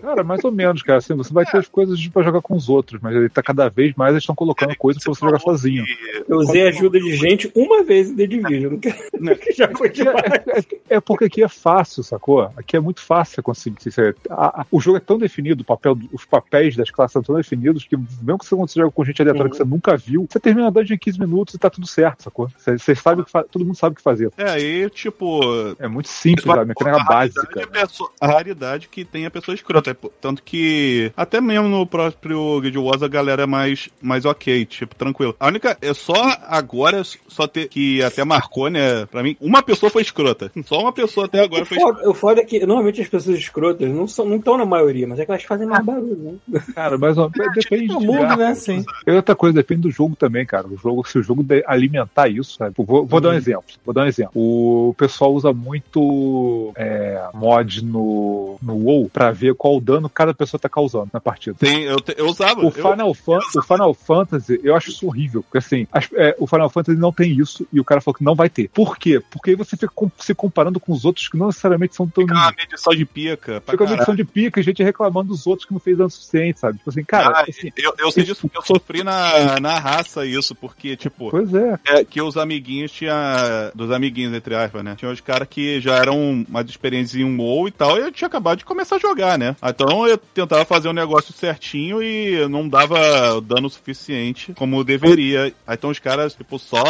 Cara, mais ou menos, cara. Assim, você vai ter as coisas pra jogar com os outros, mas ele tá cada vez mais eles estão colocando coisas pra você jogar sozinho. Eu usei ajuda de gente uma vez em The Division. Não que já foi é, é- é porque aqui é fácil, sacou? Aqui é muito fácil você conseguir. você- a- a- o jogo é tão definido, o papel, os papéis das classes tão definidos que, mesmo que você joga com gente aleatória que você nunca viu, você termina a dungeon em 15 minutos e tá tudo certo, sacou? Você, você sabe o que fa- todo mundo sabe o que fazer. É, aí, tipo. É muito simples, a mecânica raridade básica. é pessoa- a raridade que tem a pessoa escrota. É, Tanto que até mesmo no próprio Guild Wars a galera é mais, mais ok, tipo, tranquilo. A única. É só agora só ter. Que até marcou, né? Pra mim, uma pessoa foi escrota. Só uma pessoa até agora O foi escrota. o foda é que normalmente as pessoas escrotas não estão não na maioria, mas é que elas fazem mais barulho, né? Cara, ó, depende de mundo, lugar. né? Sim. E outra coisa, depende do jogo também, cara. O jogo, se o jogo alimentar isso, sabe? Vou, vou dar um exemplo. Vou dar um exemplo. O pessoal usa muito é, mod no, no WoW pra ver qual dano cada pessoa tá causando na partida. Tem, eu, te- eu usava. O eu- Final, Fan- o Final Fantasy, eu acho isso horrível. Porque assim, as- é, o Final Fantasy não tem isso e o cara falou que não vai ter. Por quê? Porque aí você fica com- se comparando com os outros que não necessariamente são tão. Fica uma medição de pica. Fica uma caralho. edição de pica e gente reclamando dos outros que não fez dano suficiente, sabe? Tipo assim, cara, Ah, assim, eu, eu sei disso porque eu sofri na, na raça isso, porque, tipo, pois é. é que os amiguinhos tinha. Dos amiguinhos, entre aspas, né? Tinha os caras que já eram mais experientes em um WoW e tal, e eu tinha acabado de começar a jogar, né? Então eu tentava fazer o negócio certinho e não dava dano suficiente como deveria. Aí então os caras, tipo, só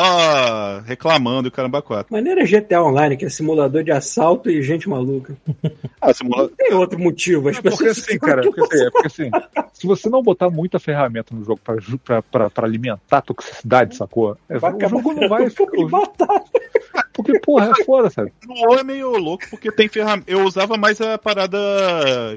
reclamando e o caramba quatro. Maneira GTA Online, que é simulador de assalto e gente maluca. Ah, simula... Tem outro motivo, as É porque pessoas. assim, cara, porque, assim, é porque assim, se você não botar muita ferramenta no jogo pra, ju- pra, pra, pra alimentar a toxicidade, sacou? É, Vai o acabar jogo não vai ficar. batalha. Porque, porra, é foda, sabe? No WoW é meio louco porque tem ferramenta. Eu usava mais a parada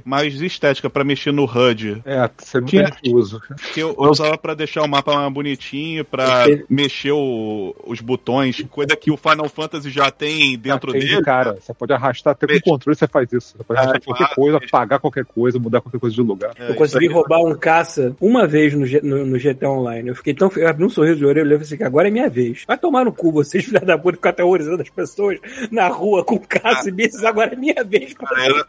mais estética pra mexer no HUD. É, você não Tinha- tem uso. Que eu, eu usava pra deixar o mapa mais bonitinho, pra Ok. mexer o- os botões, coisa que o Final Fantasy já tem dentro Já tem de dele. cara. Você pode arrastar até com Veja. controle, você faz isso. Você pode arrastar Ah, qualquer coisa, apagar qualquer coisa, mudar qualquer coisa de lugar. É, Eu consegui roubar um caça uma vez no, G- no, no GTA Online. Eu fiquei tão. Eu abri um sorriso de orelha e falei assim: que agora é minha vez. Vai tomar no cu vocês, filha da puta, ficar aterrorizando as pessoas na rua com caça e bichos. Agora é minha vez. Ah. Era-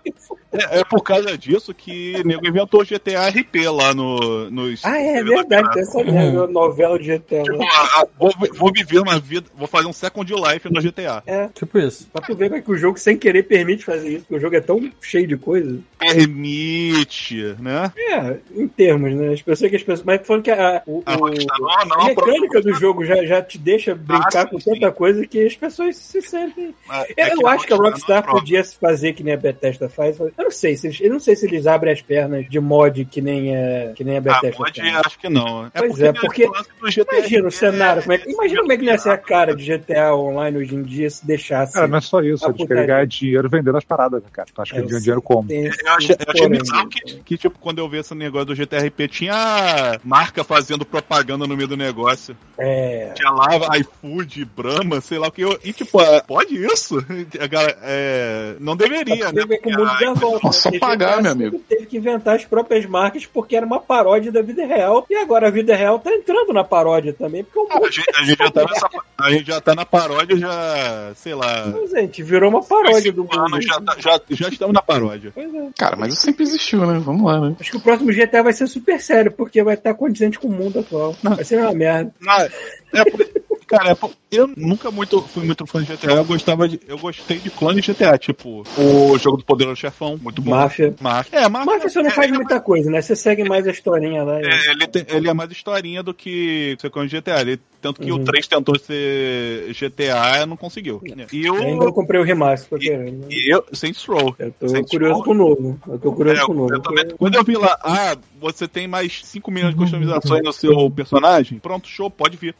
É, é por causa disso que o nego inventou o GTA RP lá no, nos. Ah, é verdade. Tem essa novela de GTA. Tipo, ah, ah, vou, vou viver uma vida, vou fazer um Second Life no GTA. É, Tipo isso. pra tu ver como é que o jogo sem querer permite fazer isso, porque o jogo é tão cheio de coisa. Permite, né? É, em termos, né? As pessoas que as pessoas. Mas falando que a, o, A o- não, não, a mecânica própria- do jogo já, já te deixa brincar Ah, com sim, tanta coisa que as pessoas se sentem. É Eu, que acho que a Rockstar é podia se fazer que nem a Bethesda faz. Eu não sei se eles, eu não sei se eles abrem as pernas de mod que nem, é, que nem a Ah, Bethesda pode, faz. acho que não. Pois é, porque- Imagina o cenário, como é, imagina como é que ia ser a cara de GTA Online hoje em dia se deixasse. Cara, não é só isso, A eles querem ganhar dinheiro vendendo as paradas, né, cara? Tu acha que É, eles ganham dinheiro como? Eu achei, eu achei bizarro que, que, tipo, quando eu vi esse negócio do GTRP, tinha marca fazendo propaganda no meio do negócio. É. Tinha lava, iFood, Brahma, sei lá o que. Eu, e, tipo, pode isso? A galera, é, não deveria, né? Porque, dá volta. É só né? pagar, meu amigo. Teve que inventar as próprias marcas porque era uma paródia da vida real. E agora a vida real tá entrando na paródia também, porque o ah, a, gente, a gente já tá nessa, a gente já tá na paródia, já, sei lá. Gente, virou uma paródia do mundo. já, tá- já, já estamos na paródia. Pois é. Cara, mas isso sempre existiu, né? Vamos lá, né? Acho que o próximo GTA vai ser super sério, porque vai estar condizente com o mundo atual. Vai ser uma merda. Ah, é, por- Cara, é eu nunca muito fui muito fã de GTA. Eu gostava de. Eu gostei de clone de GTA, tipo, o jogo do Poderoso Chefão, muito bom. Máfia. Máfia. É, Máfia. Máfia você não é, faz muita coisa, né? Você segue mais a historinha lá. é, ele, tem- ele é mais historinha do que sequência de GTA. Ele, tanto que Uhum. o 3 tentou ser GTA não conseguiu. E eu. Ainda não comprei o remaster, querendo. né? E eu, Saints Row. Eu tô Saints curioso Row. com o novo. Eu tô curioso É, com o novo. eu também- quando eu vi lá, ah, você tem mais 5 milhões de customizações no seu personagem, pronto, show, pode vir.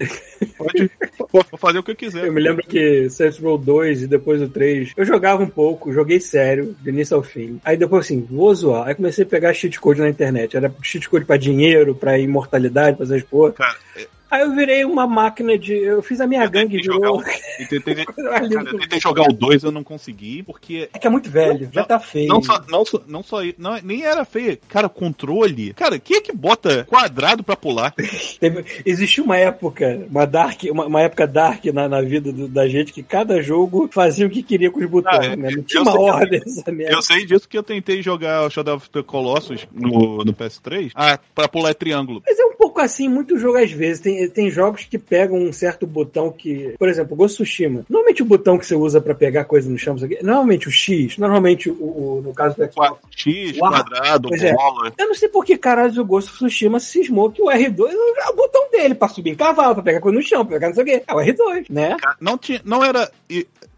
Pode vou vou fazer o que eu quiser. Eu me lembro que Saints Row 2 e depois o 3, eu jogava um pouco, joguei sério, do início ao fim. Aí depois assim, vou zoar. Aí comecei a pegar cheat code na internet. Era cheat code pra dinheiro, pra imortalidade, pra essas porra. Cara, é, Aí eu virei uma máquina de. Eu fiz a minha Eu gangue tentei virou. jogar e tentei, coisa mais linda cara, eu eu tentei jogar o 2, eu não consegui, porque É que é muito velho, já tá feio. Não só, não só, não só não, nem era feio. Cara, controle. Cara, quem é que bota quadrado pra pular? Teve, existiu uma época, uma dark, uma, uma época dark na, na vida do- da gente que cada jogo fazia o que queria com os botões, Ah, é, né? Não eu tinha uma sei ordem essa merda. Eu sei disso que eu tentei jogar o Shadow of the Colossus no, no PS3. Ah, pra pular triângulo. Mas é um pouco assim, muito jogo às vezes. Tem, tem jogos que pegam um certo botão que. Por exemplo, o Ghost Tsushima. Normalmente o botão que você usa pra pegar coisa no chão, normalmente o X, normalmente o, o- no caso do Xbox. X, Uau. quadrado, Pois é. bola. Eu não sei por que caralho o Ghost Tsushima cismou que o R2 é o botão dele pra subir em cavalo, pra pegar coisa no chão, pra pegar não sei o quê. É o R2, né? Não tinha, não era.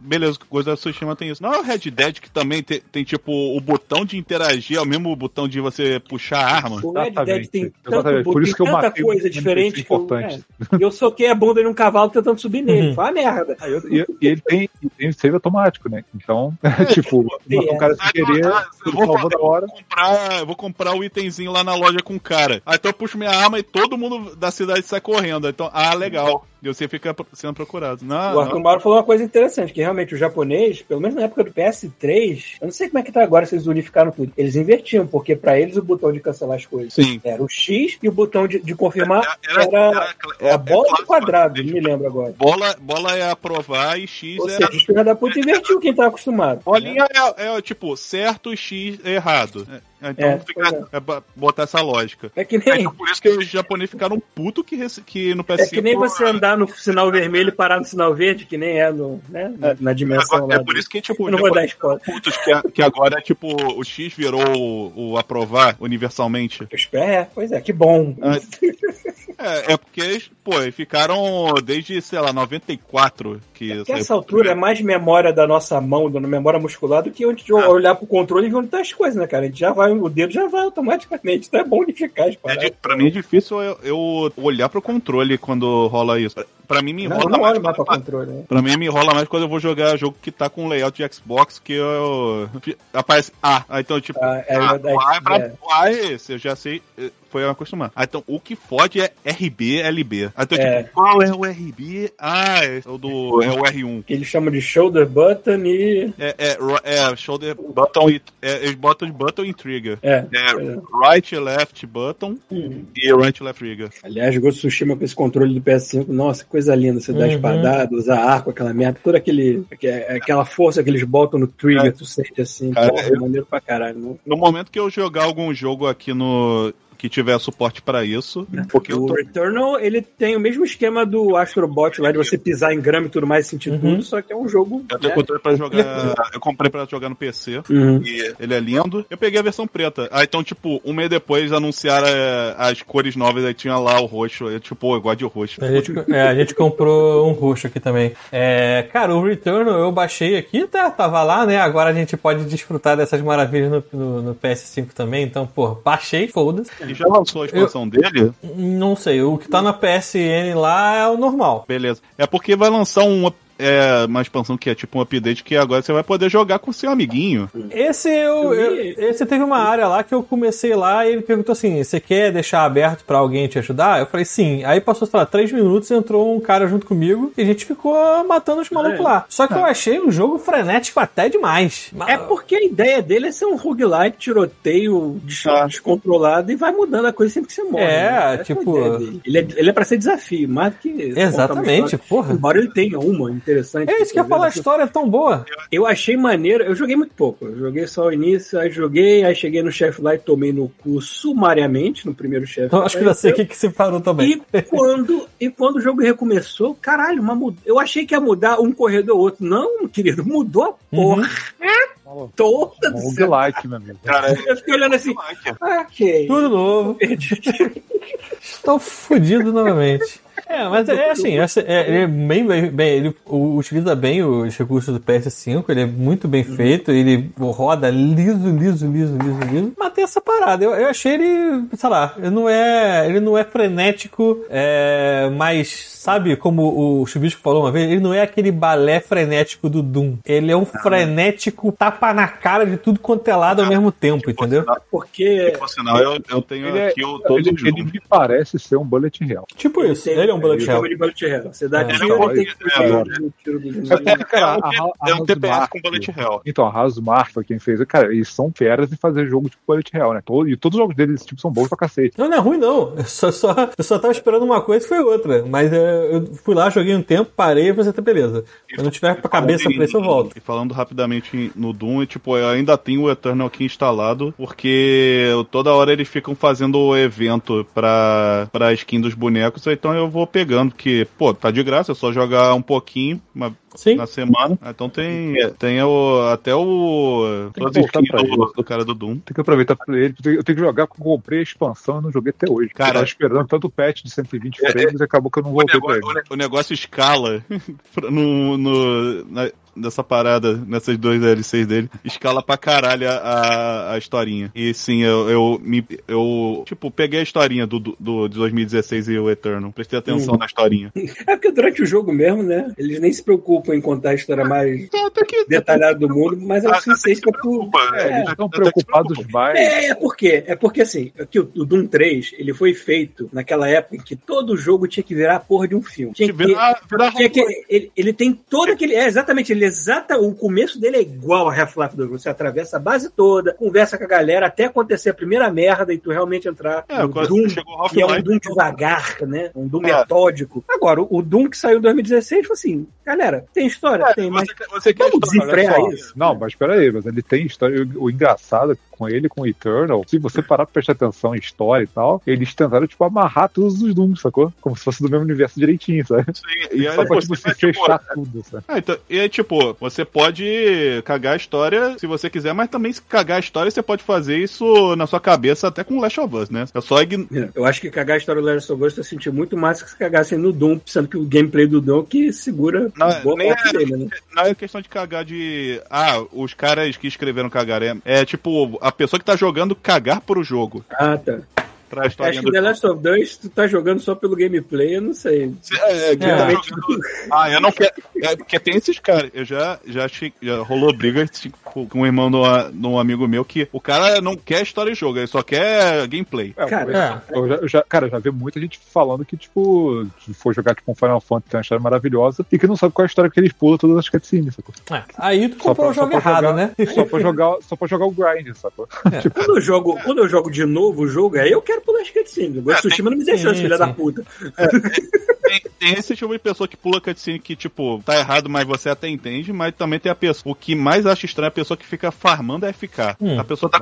Beleza, coisa da Tsushima tem isso. Não é o Red Dead que também tem, tem, tipo o botão de interagir, é o mesmo botão de você puxar a arma. O Red Dead tem Exatamente. tanto Exatamente. Por isso que eu tanta matei coisa diferente que eu, importante. é, eu soquei a bunda num cavalo tentando subir nele. Uhum. Foi uma merda. Aí eu- E, e ele tem, tem save automático, né? Então, tipo, o cara Ah, querer, ah, eu vou, fazer- na hora. vou comprar, eu vou comprar o itemzinho lá na loja com o cara. Aí então eu puxo minha arma e todo mundo da cidade sai correndo. Então, ah, legal. E você fica sendo procurado. Não, O Arthur. Mauro falou uma coisa interessante, que realmente o japonês, pelo menos na época do PS3, eu não sei como é que tá agora, se eles unificaram tudo. Eles invertiam, porque pra eles o botão de cancelar as coisas Sim. era o X e o botão de, de confirmar Era, era, era- é- a bola é do clássico, quadrado, né? não me lembro agora. Bola, bola é aprovar e X Ou é. seja, os filhos da puta invertiu quem tá acostumado. Bolinha é, é, tipo certo, X é errado. É, Então É, fica, é pra botar essa lógica. É que É, nem, então, por isso que os japoneses ficaram puto que, que no PS5. é que nem você andar no sinal vermelho e parar no sinal verde, que nem é no, né, na, na dimensão Agora, é por isso que, tipo, não vou dar spoiler. putos que, que agora, tipo, o X virou o, o aprovar universalmente. É, pois é, que bom. Ah, É, é porque, pô, ficaram desde, sei lá, 94 que Porque saiu- essa altura é mais memória da nossa mão, da memória muscular, do que onde de olhar pro controle e ver onde tá as coisas, né, cara? A gente já vai, o dedo já vai automaticamente. Então é bom unificar as É paradas. pra mim é difícil eu, eu olhar pro controle quando rola isso. Pra, mim me Não, enrola não olha mais pra controle, né? Pra mim me enrola mais quando eu vou jogar jogo que tá com layout de Xbox que eu. Aparece A. Aí então, tipo, Ah, é ah, é é. O A é esse, eu já sei. Foi eu acostumar. Aí, então, o que fode é RB, LB. Aí, então, É. tipo, qual é o RB? Ah, é o do. É o R1. Que eles chamam de shoulder button e. É, é, é shoulder button e. É, eles botam de button e trigger. É. É é. right left button e right left trigger. Aliás, Ghost of Tsushima com esse controle do PS5, nossa, que coisa linda. Você dá Uhum. espadada, usar arco, aquela merda, toda aquele, aque- aquela força que eles botam no trigger, É. tu sente assim, Cara, porra, eu- maneiro pra caralho. Não? No momento que eu jogar algum jogo aqui no. Que tiver suporte pra isso. Porque eu O tô. Returnal, ele tem o mesmo esquema do Astrobot lá, de você pisar em grama e tudo mais, sentir Uhum. tudo, só que é um jogo... Eu tenho né? controle pra jogar. Eu comprei pra jogar no PC. Uhum. E ele é lindo. Eu peguei a versão preta. Aí então, tipo, um mês depois anunciaram é, as cores novas, aí tinha lá o roxo. Eu, tipo, pô, eu gosto de roxo. A gente, é, a gente comprou um roxo aqui também. É, cara, o Returnal eu baixei aqui, tá, tava lá, né? Agora a gente pode desfrutar dessas maravilhas no, no- no PS5 também. Então, pô, baixei, foda-se. E já lançou a expansão dele? Não sei, o que tá na PSN lá é o normal. Beleza. É porque vai lançar um, é, uma expansão que é tipo um update que agora você vai poder jogar com seu amiguinho. Esse eu, eu- esse teve uma área lá que eu comecei lá e ele perguntou assim: você quer deixar aberto pra alguém te ajudar? Eu falei sim. Aí passou, sei lá, três minutos, entrou um cara junto comigo e a gente ficou matando os malucos É. lá. Só que eu achei o jogo frenético até demais. É porque a ideia dele é ser um roguelike, tiroteio Ah. descontrolado e vai mudando a coisa sempre que você morre. É, né? Essa tipo-. Ele é, ele é pra ser desafio, mais do que. Exatamente, porra. Embora ele tenha uma, em interessante. É isso que eu ia falar, a história é tão boa. Eu achei maneiro, eu joguei muito pouco. Eu joguei só o início, aí joguei, aí cheguei no chefe lá e tomei no cu sumariamente no primeiro chefe. Então acho que já sei o que, que se parou também. E quando, e quando o jogo recomeçou, caralho, uma mud... eu achei que ia mudar um corredor ou outro. Não, querido, mudou a porra. Toda. Um roguelike, meu amigo. Cara, Eu fiquei olhando assim, ok. Tudo novo. Estou fudido novamente. É, mas é assim, essa- é, ele é bem, bem, bem- ele u- utiliza bem os recursos do PS5, ele é muito bem feito, ele roda liso, liso, liso, liso, liso. Mas tem essa parada, eu, eu achei ele, sei lá, ele não é, ele não é frenético, é, mas sabe como o Chubisco falou uma vez, ele não é aquele balé frenético do Doom. Ele é um frenético tapa na cara de tudo quanto é lado ao mesmo tempo, entendeu? Porque Por sinal, eu, eu tenho Ele, é, aqui o, todos ele, ele me parece ser um bullet hell. Tipo isso, ele é um bullet hell. chama de bullet hell. Você dá É, tiro tem que é, é. É cara, É um, é um TPS com Bullet Hell. Então, a Hasmark foi quem fez. Cara, eles são feras em fazer jogo tipo Bullet Hell, né? E todos os jogos deles tipo, são bons pra cacete. Não, não é ruim, não. Eu só, só, eu só tava esperando uma coisa e foi outra. Mas é, eu fui lá, joguei um tempo, parei e falei, tá beleza. Quando eu tiver pra cabeça pra isso, eu volto. E falando rapidamente no Doom, tipo, eu ainda tenho o Eternal aqui instalado, porque toda hora eles ficam fazendo o evento pra, pra skin dos bonecos, então eu vou pegando, porque, pô, tá de graça, é só jogar um pouquinho uma, Sim. na semana. Então tem, tem o, até o. Tem que pra do, do cara do Doom. Tem que aproveitar pra ele. Eu tenho que jogar, porque eu comprei a expansão e não joguei até hoje. Cara, eu tava esperando tanto o patch de 120 É, frames e acabou que eu não O voltei pra negócio, ele. o negócio escala pra- no, no, na- nessa parada, nessas dois DLCs dele, escala pra caralho a, a, a historinha. E sim, eu, eu, me, eu, tipo, peguei a historinha do, do, do de 2016 e o Eternal. Prestei atenção na historinha. É porque durante o jogo mesmo, né? Eles nem se preocupam em contar a história mais que. detalhada do mundo, mas é o suficiente se pra tu. preocupa. É, eles estão preocupados preocupa. mais. É, é porque, é porque assim, aqui o, o Doom 3, ele foi feito naquela época em que todo jogo tinha que virar a porra de um filme. Tinha que, Virar, virar tinha que- ele, ele tem todo aquele. É, exatamente, ele exata. O começo dele é igual a Half-Life 2. Você atravessa a base toda, conversa com a galera até acontecer a primeira merda e tu realmente entrar É, no Doom. Que é um. Doom devagar, né? Um Doom É. metódico. Agora, o, Doom que saiu em 2016 foi assim, galera, tem história? É, tem, mas você, você quer vamos história, desenfrear isso. Não, mas peraí, mas ele tem história. O, o engraçado é que com ele, com o Eternal, se você parar pra prestar atenção em história e tal, eles tentaram, tipo, amarrar todos os Dooms, sacou? Como se fosse do mesmo universo direitinho, sabe? Sim, e aí Só pra, você tipo, se tipo, fechar tudo, sabe? Ah, então, e aí, tipo, você pode cagar a história se você quiser, mas também se cagar a história, você pode fazer isso na sua cabeça até com Last of Us, né? É só ign... Eu acho que cagar a história do Last of Us eu senti muito mais que se cagassem no Doom, sendo que o gameplay do Doom é que segura Não, boa nem parte é- dele, né? Não é questão de cagar de. Ah, os caras que escreveram cagar. É, é tipo, a pessoa que tá jogando cagar pro jogo. Ah, tá. Pra história Acho que The Last of Us, tu tá jogando só pelo gameplay, eu não sei. É, que É. tá jogando- Ah, eu não quero. É, porque tem esses caras. Eu já, já, che- já rolou briga tipo, com um irmão de um, amigo meu que o cara não quer história de jogo, ele só quer gameplay. É, Cara, eu já, eu já- cara, já vi muita gente falando que, tipo, se for jogar tipo um Final Fantasy, tem uma história maravilhosa e que não sabe qual é a história que eles pulam todas as cutscenes, sacou? É, Aí tu Só comprou pra- o jogo errado, jogar- né? Só pra jogar, só pra jogar o grind, sacou? Quando eu jogo, quando eu jogo de novo o jogo, aí eu quero pular as cutscenes. O Ghost É, Tsushima não me deixou, filha da puta. Tem, tem esse tipo de pessoa que pula cutscene que, tipo, tá errado, mas você até entende, mas também tem a pessoa. O que mais acha estranho é a pessoa que fica farmando é FK. Hum. A pessoa tá.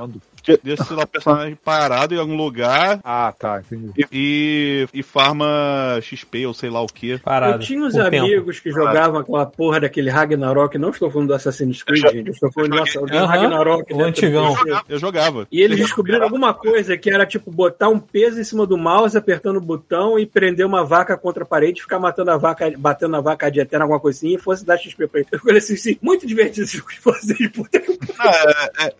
Deixa lá, o personagem parado em algum lugar Ah, tá, entendi. e, e, farma XP ou sei lá o que. Parado. Eu tinha uns por tempo. amigos que jogavam aquela porra daquele Ragnarok, não estou falando do Assassin's Creed, Eu gente, eu estou falando do, do Aham, Ragnarok. o né, antigão. Eu jogava. E eles descobriram alguma coisa que era tipo botar um peso em cima do mouse, apertando o botão e prender uma vaca contra a parede, ficar matando a vaca, batendo na vaca de eterna, alguma coisinha, e fosse dar XP pra ele. Eu falei assim, sim, muito divertido esse jogo de vocês, puta que Ah, é- é-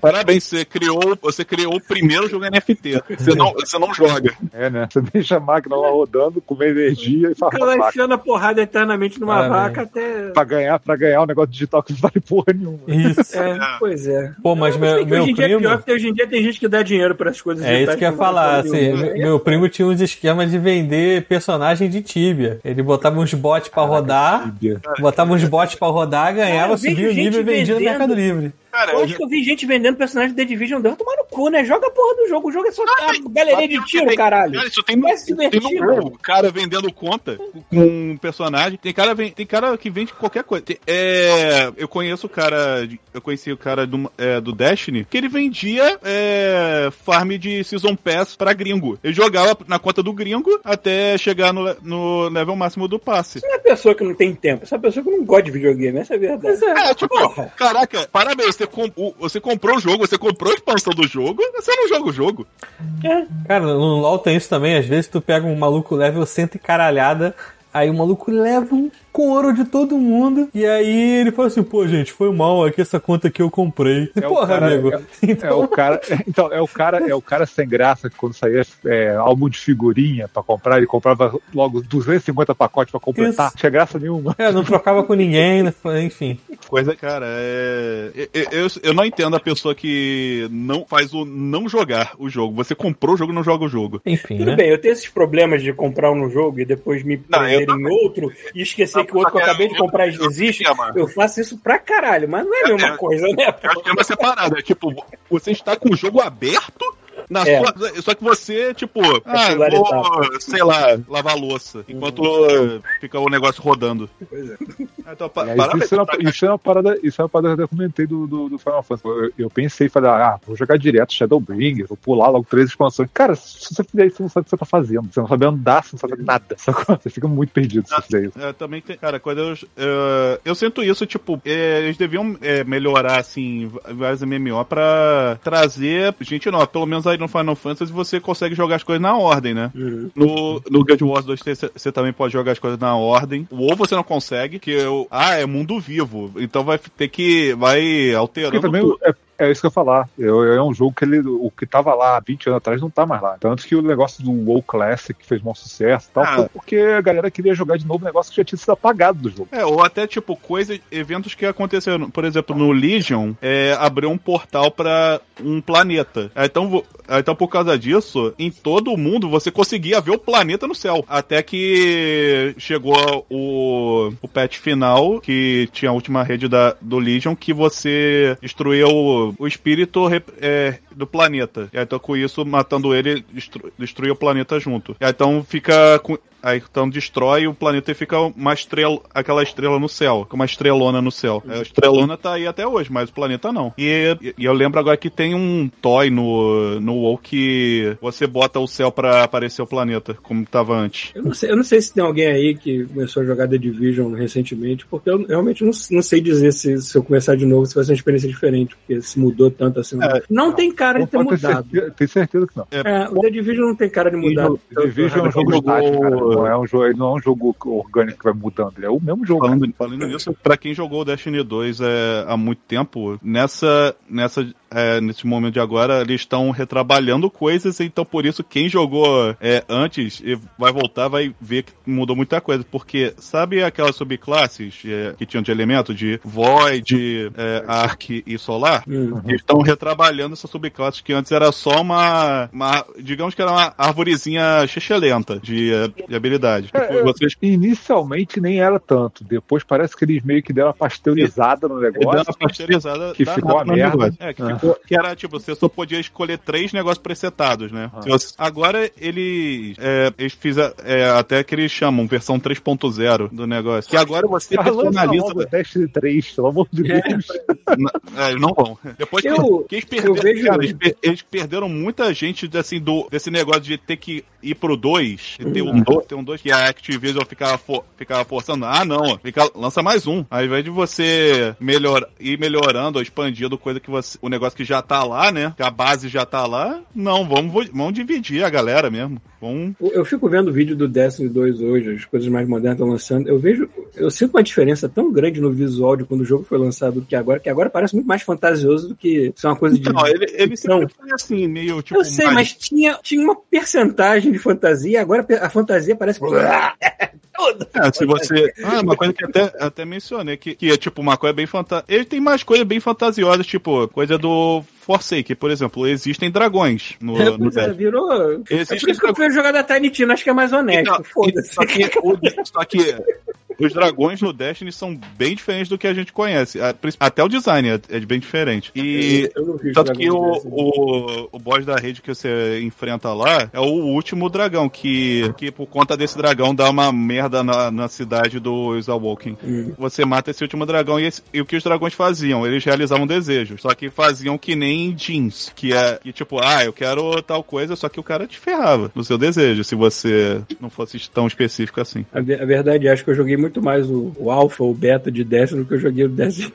Parabéns, você criou, você criou o primeiro jogo NFT. Você não, você não joga. É, né? Você deixa a máquina lá rodando, comer energia e Ela farmar vaca. enfiando a porrada eternamente numa Parabéns. vaca até. Pra ganhar, pra ganhar um negócio digital que não vale porra nenhuma. Isso. É, pois é. Pô, mas Eu meu, que meu hoje em dia é primo. pior, porque hoje em dia tem gente que dá dinheiro para as coisas É isso que eu ia falar, porra assim, meu, meu primo tinha uns esquemas de vender personagem de Tibia. Ele botava uns bots pra rodar, Tibia. botava uns bots pra rodar, ganhava, subia o nível e vendia no Mercado Livre. Cara, Eu eu que eu vi gente vendendo personagem de The Division dando tomar no cu, né? Joga a porra do jogo. O jogo é só a galeria de tiro, caralho. Cara, isso tem no, tem no cara vendendo conta com um personagem. Tem cara, tem cara que vende qualquer coisa. Tem- é, eu conheço o cara, eu conheci o cara do, é, do Destiny, que ele vendia é, farm de Season Pass pra gringo. Ele jogava na conta do gringo até chegar no, no level máximo do passe. Não é pessoa que não tem tempo, essa pessoa que não gosta de videogame, essa é a verdade. É, tipo, caraca, parabéns, você, com- o- você comprou o jogo, você comprou a expansão do jogo, você não joga o jogo. Cara, no LoL tem isso também. Às vezes tu pega um maluco level cento e caralhada, aí o maluco leva um couro de todo mundo, e aí ele fala assim, pô, gente, foi mal aqui essa conta que eu comprei. É o Porra, cara- amigo. É Então, o cara, então, é o cara, é o cara sem graça que quando saía é, álbum de figurinha pra comprar, ele comprava logo 250 pacotes pra completar. Isso. Tinha graça nenhuma. é, não trocava com ninguém, né? enfim. Coisa, cara, é. Eu, eu, eu não entendo a pessoa que não faz o não jogar o jogo. Você comprou o jogo e não joga o jogo. Enfim, Tudo né? bem, eu tenho esses problemas de comprar um jogo e depois me Não, prender em outro e esquecer que o outro que eu acabei de comprar existe. Eu faço isso pra caralho, mas não é a mesma É, coisa, né? É uma separada. É tipo, você está com o jogo aberto. Na É. sua, só que você, tipo, ah, pular vou, sei lá, lavar a louça, enquanto uh, fica o negócio rodando. Pois é. Então, isso, é uma, tá- isso é uma parada, isso é uma parada que eu comentei do, do, do Final Fantasy. Eu, eu pensei, falei, ah, vou jogar direto Shadowbringer, vou pular logo três expansões. Cara, se você fizer isso, você não sabe o que você tá fazendo. Você não sabe andar, você não sabe nada. Você fica muito perdido se você fizer isso. É, também tem. Cara, quando eu. Eu, eu sinto isso, tipo, é, eles deviam é, melhorar, assim, vários MMO pra trazer gente nova. Pelo menos aí no Final Fantasy você consegue jogar as coisas na ordem, né? Uhum. No, no Guild Wars 2 você- também pode jogar as coisas na ordem. Ou você não consegue, que eu. Ah, é mundo vivo. Então vai ter que. Vai Porque alterando. também tudo. é, é isso que eu ia falar. Eu, é um jogo que ele, o que tava lá 20 anos atrás não tá mais lá. Tanto que o negócio do WoW Classic fez maior sucesso e tal, Ah. foi porque a galera queria jogar de novo um negócio que já tinha sido apagado do jogo. É, ou até tipo coisas, eventos que aconteceram. Por exemplo, no Legion, é, abriu um portal pra um planeta. Então, então, por causa disso, em todo o mundo você conseguia ver o planeta no céu. Até que chegou o, o patch final, que tinha a última rede da, do Legion, que você destruiu o, espírito é, do planeta. E aí, então, com isso, matando ele, destru, destruiu o planeta junto. E aí, então fica com. Aí então destrói o planeta e fica uma estrela, aquela estrela no céu, com uma estrelona no céu. A estrelona tá aí até hoje, mas o planeta não. E, e eu lembro agora que tem um toy no, no WoW que você bota o céu pra aparecer o planeta, como tava antes. Eu não, sei, eu não sei se tem alguém aí que começou a jogar The Division recentemente, porque eu realmente não, não sei dizer se, se eu começar de novo se vai ser uma experiência diferente, porque se mudou tanto assim. É, não tem cara de ter mudado. certeza, tem certeza que não. É, o The Division não tem cara de mudar. The Division é um jogo estático, cara. Não é um jogo, ele não é um jogo orgânico que vai mudando, ele é o mesmo jogo. Falando, falando nisso, pra quem jogou o Destiny 2 é, há muito tempo, nessa, nessa, é, nesse momento de agora, eles estão retrabalhando coisas, então por isso quem jogou é, antes e vai voltar, vai ver que mudou muita coisa. Porque sabe aquelas subclasses é, que tinham de elemento de Void, é, Arc e Solar? Hum. Eles estão retrabalhando essas subclasses que antes era só uma, uma digamos que era uma arvorezinha xixelenta de, de habilidade. É, Tipo, vocês Inicialmente nem era tanto. Depois parece que eles meio que deram uma pasteurizada no Ele deu negócio. uma pasteurizada que ficou a merda. negócio. É, que, Ah. ficou, que era tipo, você só podia escolher três negócios presetados, né? Ah. Agora eles, é, eles fizeram é, até que eles chamam versão 3.0 do negócio. Que agora você personaliza. o Destiny 3, pelo amor de Deus. É, eles não vão. Depois que, Eu- que eles perderam, eu vejo- cara, eles, per- eles perderam muita gente assim, do, desse negócio de ter que ir pro 2, de ter um 2, ter um 2, que a Activision ficava, for- ficava forçando. Ah, não, fica, lança mais um. Ao invés de você melhor, ir melhorando, ou expandindo coisa que você. O negócio que já tá lá, né? Que a base já tá lá. Não, vamos, vamos dividir a galera mesmo. Vamos. Eu fico vendo o vídeo do Destiny 2 hoje, as coisas mais modernas estão lançando. Eu vejo, eu sinto uma diferença tão grande no visual de quando o jogo foi lançado do que agora, que agora parece muito mais fantasioso do que ser uma coisa de. Não, ele, ele sempre foi assim, meio tipo. eu sei, mais- mas tinha, tinha uma percentagem de fantasia, agora a fantasia parece. Tudo. É, se você. Ah, uma coisa que até, até mencionei, que, que é tipo uma coisa bem fantasiosa. Ele tem mais coisas bem fantasiosas, tipo, coisa do Forsake, por exemplo. Existem dragões no, no Pois é, virou. É por Existem isso que eu fui jogar da Tiny Tina, acho que é mais honesto. Não, Foda-se. Só que, só que os dragões no Destiny são bem diferentes do que a gente conhece. Até o design é, é bem diferente. E tanto que o, desse. o, o boss da rede que você enfrenta lá é o último dragão, que, que por conta desse dragão dá uma merda na, na cidade dos Awoken. Hum. Você mata esse último dragão e, esse- e o que os dragões faziam? Eles realizavam desejos. Só que faziam que nem jeans. Que é que tipo, ah, eu quero tal coisa, só que o cara te ferrava no seu desejo, se você não fosse tão específico assim. A, a verdade, acho que eu joguei muito mais o, o Alpha, o Beta de Destiny do que eu joguei o Destiny.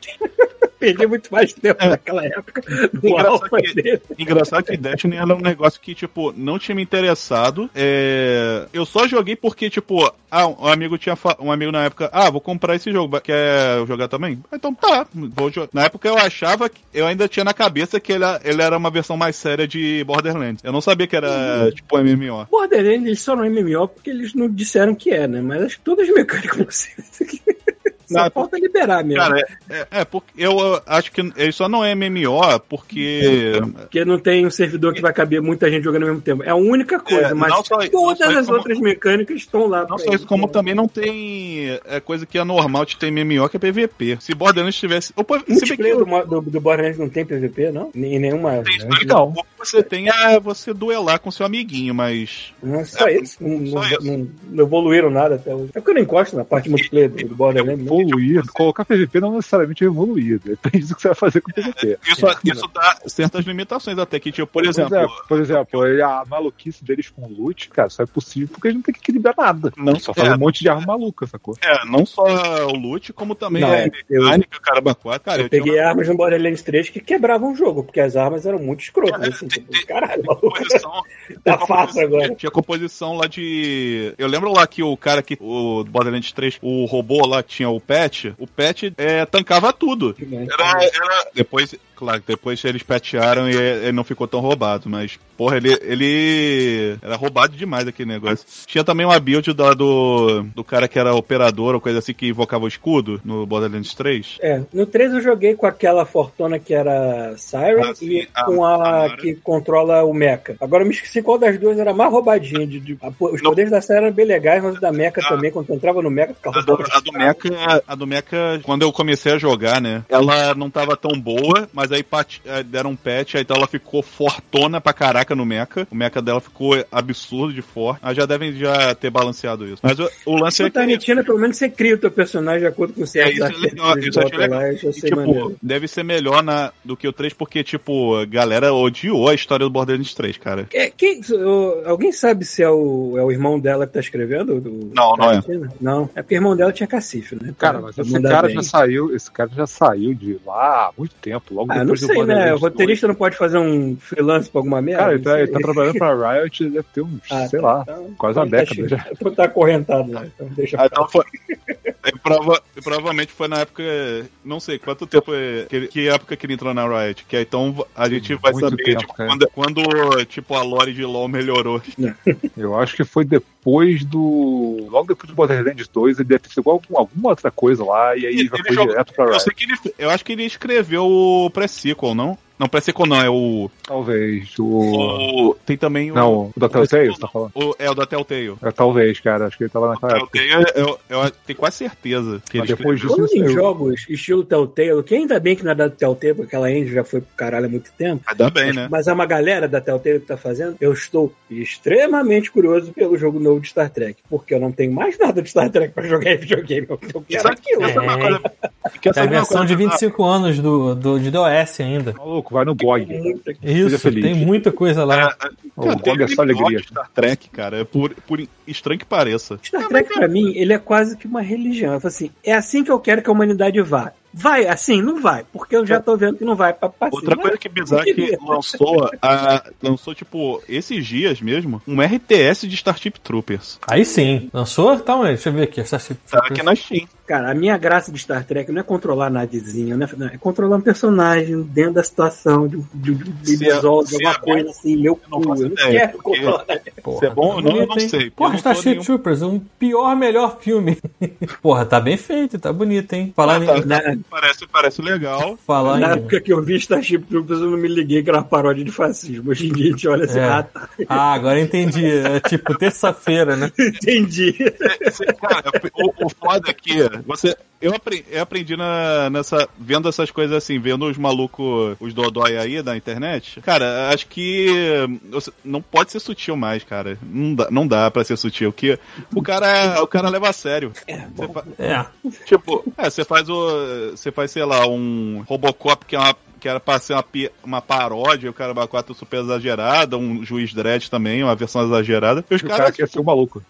Perdi muito mais tempo naquela época no É. Engraçado que- dele. Engraçado que Destiny era um negócio que, tipo, não tinha me interessado. É... Eu só joguei porque, tipo, ah, um amigo tinha fa- um amigo na época, ah, vou comprar esse jogo, quer jogar também? Então tá, vou jogar. Na época eu achava que eu ainda tinha na cabeça que ele, ele era uma versão mais séria de Borderlands. Eu não sabia que era, tipo, MMO. Borderlands, eles só não é MMO porque eles não disseram que é, né? Mas acho que todas as mecânicas aqui. Só Não, falta liberar mesmo. Cara, é, é, é porque eu acho que ele só não é MMO porque. Porque não tem um servidor que vai caber muita gente jogando ao mesmo tempo. É a única coisa, É, mas só- todas as como- outras mecânicas estão lá. Não só isso, como também não tem é, coisa que é normal de ter MMO, que é PVP. Se Borderlands tivesse. Ou, O se bem que multiplayer do, do, do Borderlands não tem PVP, não? Em nenhuma. tem né? Então, o que você tem é você duelar com seu amiguinho, mas. Não é só É, isso. Não, só não- isso. não- não evoluíram nada até hoje. É porque eu não encosto na parte multiplayer do, do Borderlands. Evoluir, colocar PVP não necessariamente é evoluir, depende do que você vai fazer com o PVP. Isso, isso dá certas limitações até que, tipo, por exemplo. Por exemplo, por exemplo, ele- a maluquice deles com loot, cara, só é possível porque eles não tem que equilibrar nada. Não Só é. faz um monte de arma maluca, sacou? É, não só o loot, como também Não, a é, eu- mecânica, caramba, quatro. Cara, Eu eu, peguei armas no Borderlands 3 que quebravam o jogo, porque as armas eram muito escrotas. Assim, tipo, caralho, uma composição. Tá uma fácil agora. Tinha composição lá de. Eu lembro lá que o cara que. O Borderlands 3, o robô lá tinha o pet, o pet é, tancava tudo. Era, era- Depois, claro, depois eles patearam e ele não ficou tão roubado, mas, porra, ele, ele era roubado demais aquele negócio. Tinha também uma build da, do, do cara que era operador ou coisa assim que invocava o escudo no Borderlands 3. É, no 3 eu joguei com aquela fortuna que era Siren Ah, sim, e a- com a a, que controla o Mecha. Agora eu me esqueci qual das duas era mais roubadinha. De, de- a- os Não. poderes da Siren eram bem legais, mas o da Mecha também, quando tu entrava no Mecha, ficava A do, a do Mecha, a do Mecha, quando eu comecei a jogar, né? Ela não tava tão boa, mas aí pat- eh, deram um patch, aí então ela ficou fortona pra caraca no Mecha. O Mecha dela ficou absurdo de forte. Mas já devem já ter balanceado isso. Mas o, o lance é que. Tarantino, pelo menos você cria o teu personagem de acuerdo com certos isso é legal, isso achei bota lá, legal. isso eu E, sei tipo, maneiro. deve ser melhor na, do que o 3, porque, tipo, a galera odiou a história do Borderlands 3, cara. É, quem- o- alguém sabe se é o, é o irmão dela que tá escrevendo? Do Não, não é. Não, é porque o irmão dela tinha cacife, né? Cara, mas Pra esse cara bem. já saiu, esse cara já saiu de lá há muito tempo, logo Ah, não depois do sei, né? O roteirista não pode fazer um freelance pra alguma 2. merda? Cara, ele Não tá, ele tá trabalhando pra Riot deve ter uns, Ah, sei tá, lá, então- quase uma então tá década chique. já. Então tá acorrentado lá. Então deixa Ah, pra lá. então foi. É, prova- provavelmente foi na época. Não sei quanto tempo. é- Que, que época que ele entrou na Riot. Que aí, então a gente vai Muito saber tempo, tipo, quando, quando tipo, a lore de LoL melhorou. Eu acho que foi depois do. Logo depois do Borderlands 2, ele deve ter feito algum, alguma outra coisa lá, e aí Ele- já foi jogou- direto pra Eu, Riot. sei que ele, eu acho que ele escreveu o pré-sequel, não? Não, pré-sequel não, é o. Talvez. O. o tem também o. Não, o da Telltale, você tá falando? o- é o da Telltale. É, talvez, cara. Acho que ele tava naquela época. Telltale, eu, eu, eu tenho quase certeza que ele depois disso, ele em jogos estilo Telltale, que ainda bem que não é da Telltale, porque aquela engine já foi pro caralho há muito tempo. Ainda bem, né? Mas é uma galera da Telltale que tá fazendo. Eu estou extremamente curioso pelo jogo novo de Star Trek. Porque eu não tenho mais nada de Star Trek pra jogar em videogame. Eu quero aquilo. saber uma É. coisa? Quer É a uma versão coisa de bizarra? 25 anos do, do, de DOS ainda. Maluco, vai no GOG. Muito aqui. Isso, feliz. tem muita coisa lá. O Cara, GOG é só alegria. Star Trek, cara, é por, por estranho que pareça. Star Trek, pra mim, ele é quase que uma religião. Eu falo assim, é assim que eu quero que a humanidade vá. Vai assim? Não vai, porque eu já tô vendo que não vai pra pra Outra coisa que é bizarra é que lançou, a, lançou, tipo, esses dias mesmo, um RTS de Starship Troopers. Aí sim. Lançou? Tá onde? Deixa eu ver aqui. Starship Tá aqui na Steam. Cara, a minha graça de Star Trek não é controlar a navezinha, né? Não, é controlar um personagem dentro da situação, de, de, de, é- episódio, se alguma é coisa assim, meu não cu. faço Eu não ideia, quero porque- controlar. Porra, Se é bom ou não, eu bonito, não hein? sei, eu Porra, não Starship nenhum- Troopers, um pior, melhor filme. Porra, tá bem feito, tá bonito, hein? Falar Tá, em. Na, Parece, parece legal. Falar na em. época que eu vi Starship Troopers, eu não me liguei que era uma paródia de fascismo. Hoje em dia a gente olha assim, É. ah, tá. Ah, agora eu entendi. É tipo terça-feira, né? Entendi. Você- Cara, o, o foda é que você. Eu aprendi, eu aprendi na, nessa. Vendo essas coisas assim, vendo os malucos, os dodói aí da internet. Cara, acho que. Não pode ser sutil mais, cara. Não dá, não dá pra ser sutil. Que o cara, o cara leva a sério. Você fa- É. Tipo, é, você faz o. Você faz, sei lá, um Robocop que é uma. Que era pra ser uma, uma paródia, o cara uma quatro super exagerada, um juiz dread também, uma versão exagerada. E os O cara quer ser um maluco.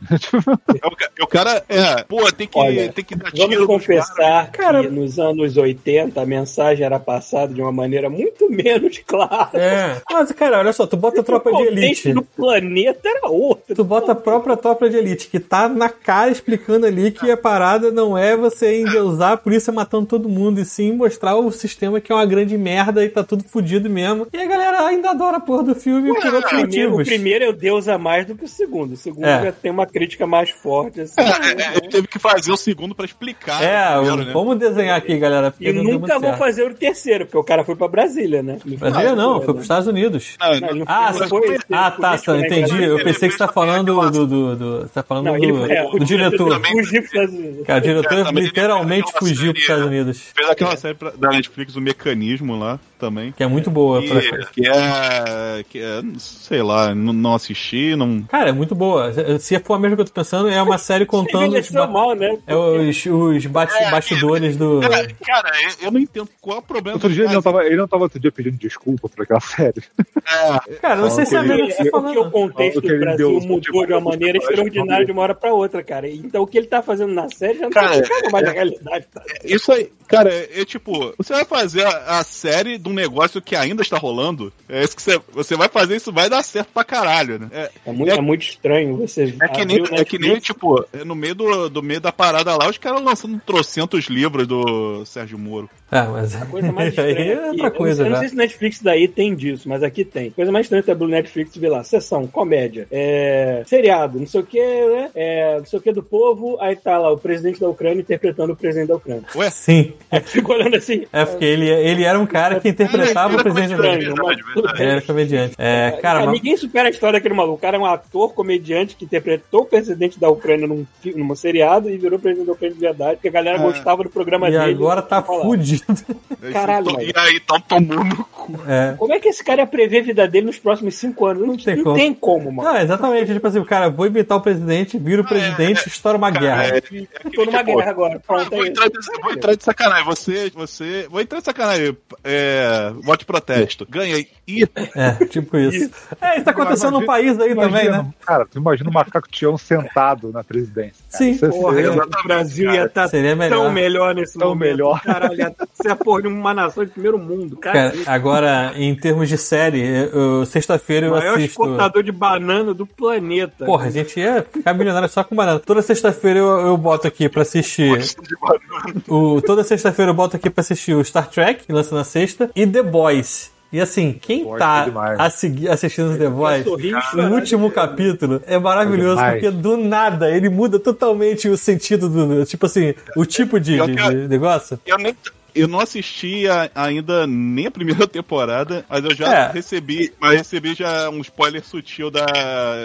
O, ca- o cara, é, pô, tem que, Olha, tem que dar tiro Vamos confessar Cara- que nos anos 80 a mensagem era passada de uma maneira muito menos clara. É. Mas, cara, olha só, tu bota a tropa de elite. do planeta era outro. Tu bota a própria tropa de elite, que tá na cara explicando ali que a parada não é você endeusar a polícia matando todo mundo, e sim mostrar o sistema que é uma grande merda e tá tudo fudido mesmo. E a galera ainda adora a porra do filme por outros O primeiro, o motivos. primeiro é o Deus a mais do que o segundo. O segundo É. já tem uma crítica mais forte. Assim, É, é, ele teve que fazer o segundo pra explicar. É, o primeiro, né? vamos desenhar aqui, galera. porque E nunca vou fazer o terceiro, porque o cara foi pra Brasília, né? Brasília não, né? foi pros Estados Unidos. Não, Não, Ah, foi- foi- foi... ah tá, né, entendi. cara? Eu pensei que você tá falando do. do, do você tá falando Não, do, ele é, do diretor. também- fugiu pros Estados Unidos. Cara, o diretor literalmente fugiu pros Estados Unidos. Fez aquela série da Netflix, o Mecanismo lá também. Que é muito boa. pra- Que, que é. Que é. Sei lá, não, assisti, não. Cara, é muito boa. Se for a mesma que eu tô pensando, é uma série contando os, Envelheceu ba- mal, né? é os, os bate- bastidores do. Cara, cara, eu- eu não entendo qual é o problema. Outro dia ele não, tava, ele não tava outro dia pedindo desculpa por aquela série. É, Cara, não sei se é mesma que você É tá porque o falando. contexto O que do Brasil mudou tipo, de uma maneira acho que extraordinária de uma hora pra outra, cara. Então o que ele tá fazendo na série já não Cara, encaixa mais na realidade. Tá? Isso aí, cara, é, é tipo, você vai fazer a, a série de um negócio que ainda está rolando, é isso que você, você vai fazer, isso vai dar certo pra caralho, né? É, É muito, é muito estranho você é que, nem, é que nem, tipo, é no meio do, do meio da parada lá, os caras lançando trocentos livros do Sérgio Moro. É, mas. A coisa mais Aí estranha é aqui, outra eu coisa não, eu não sei se Netflix daí tem disso, mas aqui tem. A coisa mais estranha é o Netflix e ver lá, sessão, comédia, é, seriado, não sei o que, né? É, não sei o que do povo, aí tá lá o presidente da Ucrânia interpretando o presidente da Ucrânia. Ué, Sim. Aí fica olhando assim. É porque ele, ele era um cara que interpretava o presidente da bem. Ele era comediante. É, cara, Cara, mas- ninguém supera a história daquele maluco. O cara é um ator, comediante que interpretou o presidente da Ucrânia num, fi- num seriado e virou presidente da Ucrânia de verdade, porque a galera É. gostava do programa e dele. agora tá fudido. Caralho. E aí, então tomou no cu. É. Como é que esse cara ia prever a vida dele nos próximos cinco anos? Não, tem não como. tem como, mano. Não, exatamente. Tipo assim, o cara, vou imitar o presidente, vira o presidente, estoura uma guerra. É, é, Tô numa tipo, guerra agora. Pronto, vou, é entrar de, vou entrar de sacanagem. Você, você. Vou entrar de sacanagem. É, voto de protesto. Ganhei. Ih, É, tipo isso. É, isso tá acontecendo no país aí também, Imagina, né? Cara, tu imagina o macaco Tião sentado na presidência. cara. Sim. É- Porra, é- o Brasil ia estar Seria melhor. tão melhor nesse Tão momento. melhor. Caralho, ia ser a porra de uma nação de primeiro mundo. Cara, Cara, agora, em termos de série, eu- eu- sexta-feira o maior assisto. exportador de banana do planeta. Porra, a gente ia ficar milionário só com banana. Toda sexta-feira eu, eu boto aqui pra assistir. O, toda sexta-feira eu boto aqui pra assistir o Star Trek, que lança na sexta, e The Boys. E assim, quem tá é a seguir, assistindo The Boys, sorrir e no chorar último capítulo, é maravilhoso, É porque do nada ele muda totalmente o sentido do. Tipo assim, o tipo de, de- de negócio. Eu nem. Eu não assisti a- ainda nem a primeira temporada, mas eu já É. recebi, mas recebi já um spoiler sutil da,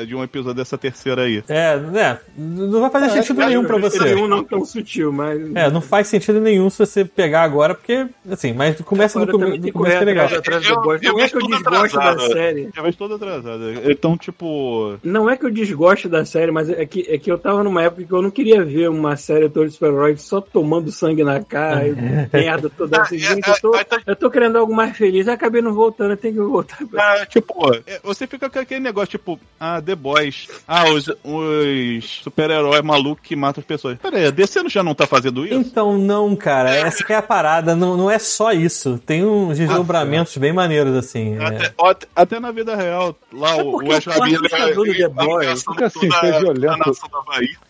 de um episódio dessa terceira aí. É, né? Não vai fazer sentido Cara, nenhum pra esse você. nenhum não tão sutil, mas. É, não faz sentido nenhum se você pegar agora, porque, assim, mas começa no, come, no tem começo que é legal. atrás, atrás Eu- eu Não é que eu desgosto da série. Já vejo toda atrasada. Então, tipo. Não é que eu desgosto da série, mas é que, é que eu tava numa época que eu não queria ver uma série toda de super-heróis só tomando sangue na cara e merda toda assim. Ah, Gente, é, eu, tô, é, é, eu tô querendo algo mais feliz, acabei não voltando, eu tenho que voltar. pra- Ah, tipo, é, você fica com aquele negócio, tipo, ah, The Boys. Ah, os, os super-heróis malucos que matam as pessoas. Pera aí, a DC já não tá fazendo isso? Então, não, cara, essa que é a parada, não, não é só isso. Tem uns desdobramentos bem maneiros, assim. é. Até, até- até na vida real, lá É o, o do The ele Boys ameaçando fica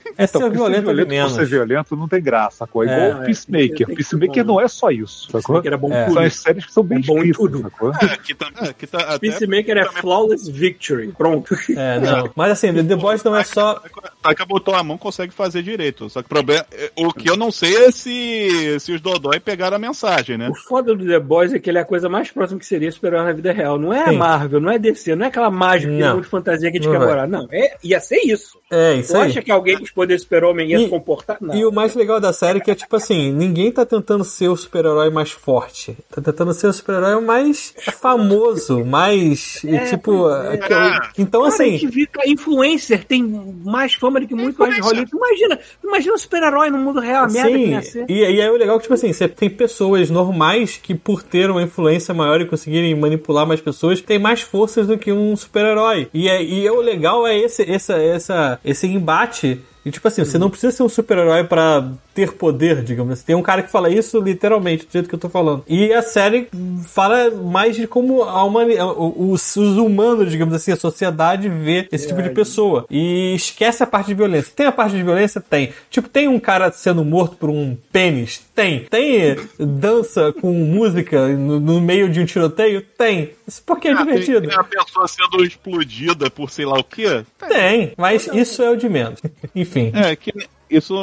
Havaí. É ser Então, porque violento, ser violento menos. por ser violento não tem graça, sacou? É É, igual é, Peacemaker. tem que- Peacemaker não é só isso, sacou? Que era bom É. tudo. São as séries que são bem É bom em escritas, tudo. sacou? É, que tá, é, que tá até Peacemaker é flawless victory. Pronto. É, não. Mas assim, The, The Boys não é só. Taca botou a mão, consegue fazer direito. Só que o problema. é- O que eu não sei é se, se os Dodói pegaram a mensagem, né? O foda do The Boys é que ele é a coisa mais próxima que seria super-herói na vida real. Não é a Sim. Marvel, não é DC, não é aquela mágica, Não. mundo de fantasia que a gente Não quer morar. Não, é, ia ser isso. É, isso Você aí. acha que alguém os poderes super-homem ia E- se comportar? Não. E o mais legal da série é que é tipo assim, ninguém tá tentando ser o super-herói mais forte. Tá tentando ser o super-herói mais famoso, mais. e, tipo. pois é. que- Então, Cara, a assim. gente viu que a influencer tem mais fama do que muito mais de Hollywood. Imagina, imagina um super-herói no mundo real, a merda que Sim, ia ser. e, e aí o legal é que, tipo assim, você tem pessoas normais que, por ter uma influência maior e conseguirem manipular mais pessoas, tem mais forças do que um super-herói. E, é, e é o legal é esse, essa, essa, esse embate. E, tipo assim, você não precisa ser um super-herói pra ter poder, digamos assim. Tem um cara que fala isso literalmente, do jeito que eu tô falando. E a série fala mais de como a humani os, os humanos, digamos assim, a sociedade vê esse tipo de pessoa. E esquece a parte de violência. Tem a parte de violência? Tem. Tipo, tem um cara sendo morto por um pênis? Tem. Tem dança com música no, no meio de um tiroteio? Tem. Isso porque é Ah, tem, divertido. tem a pessoa sendo explodida por sei lá o quê. Tem, mas isso é o de menos. Enfim. É, que isso.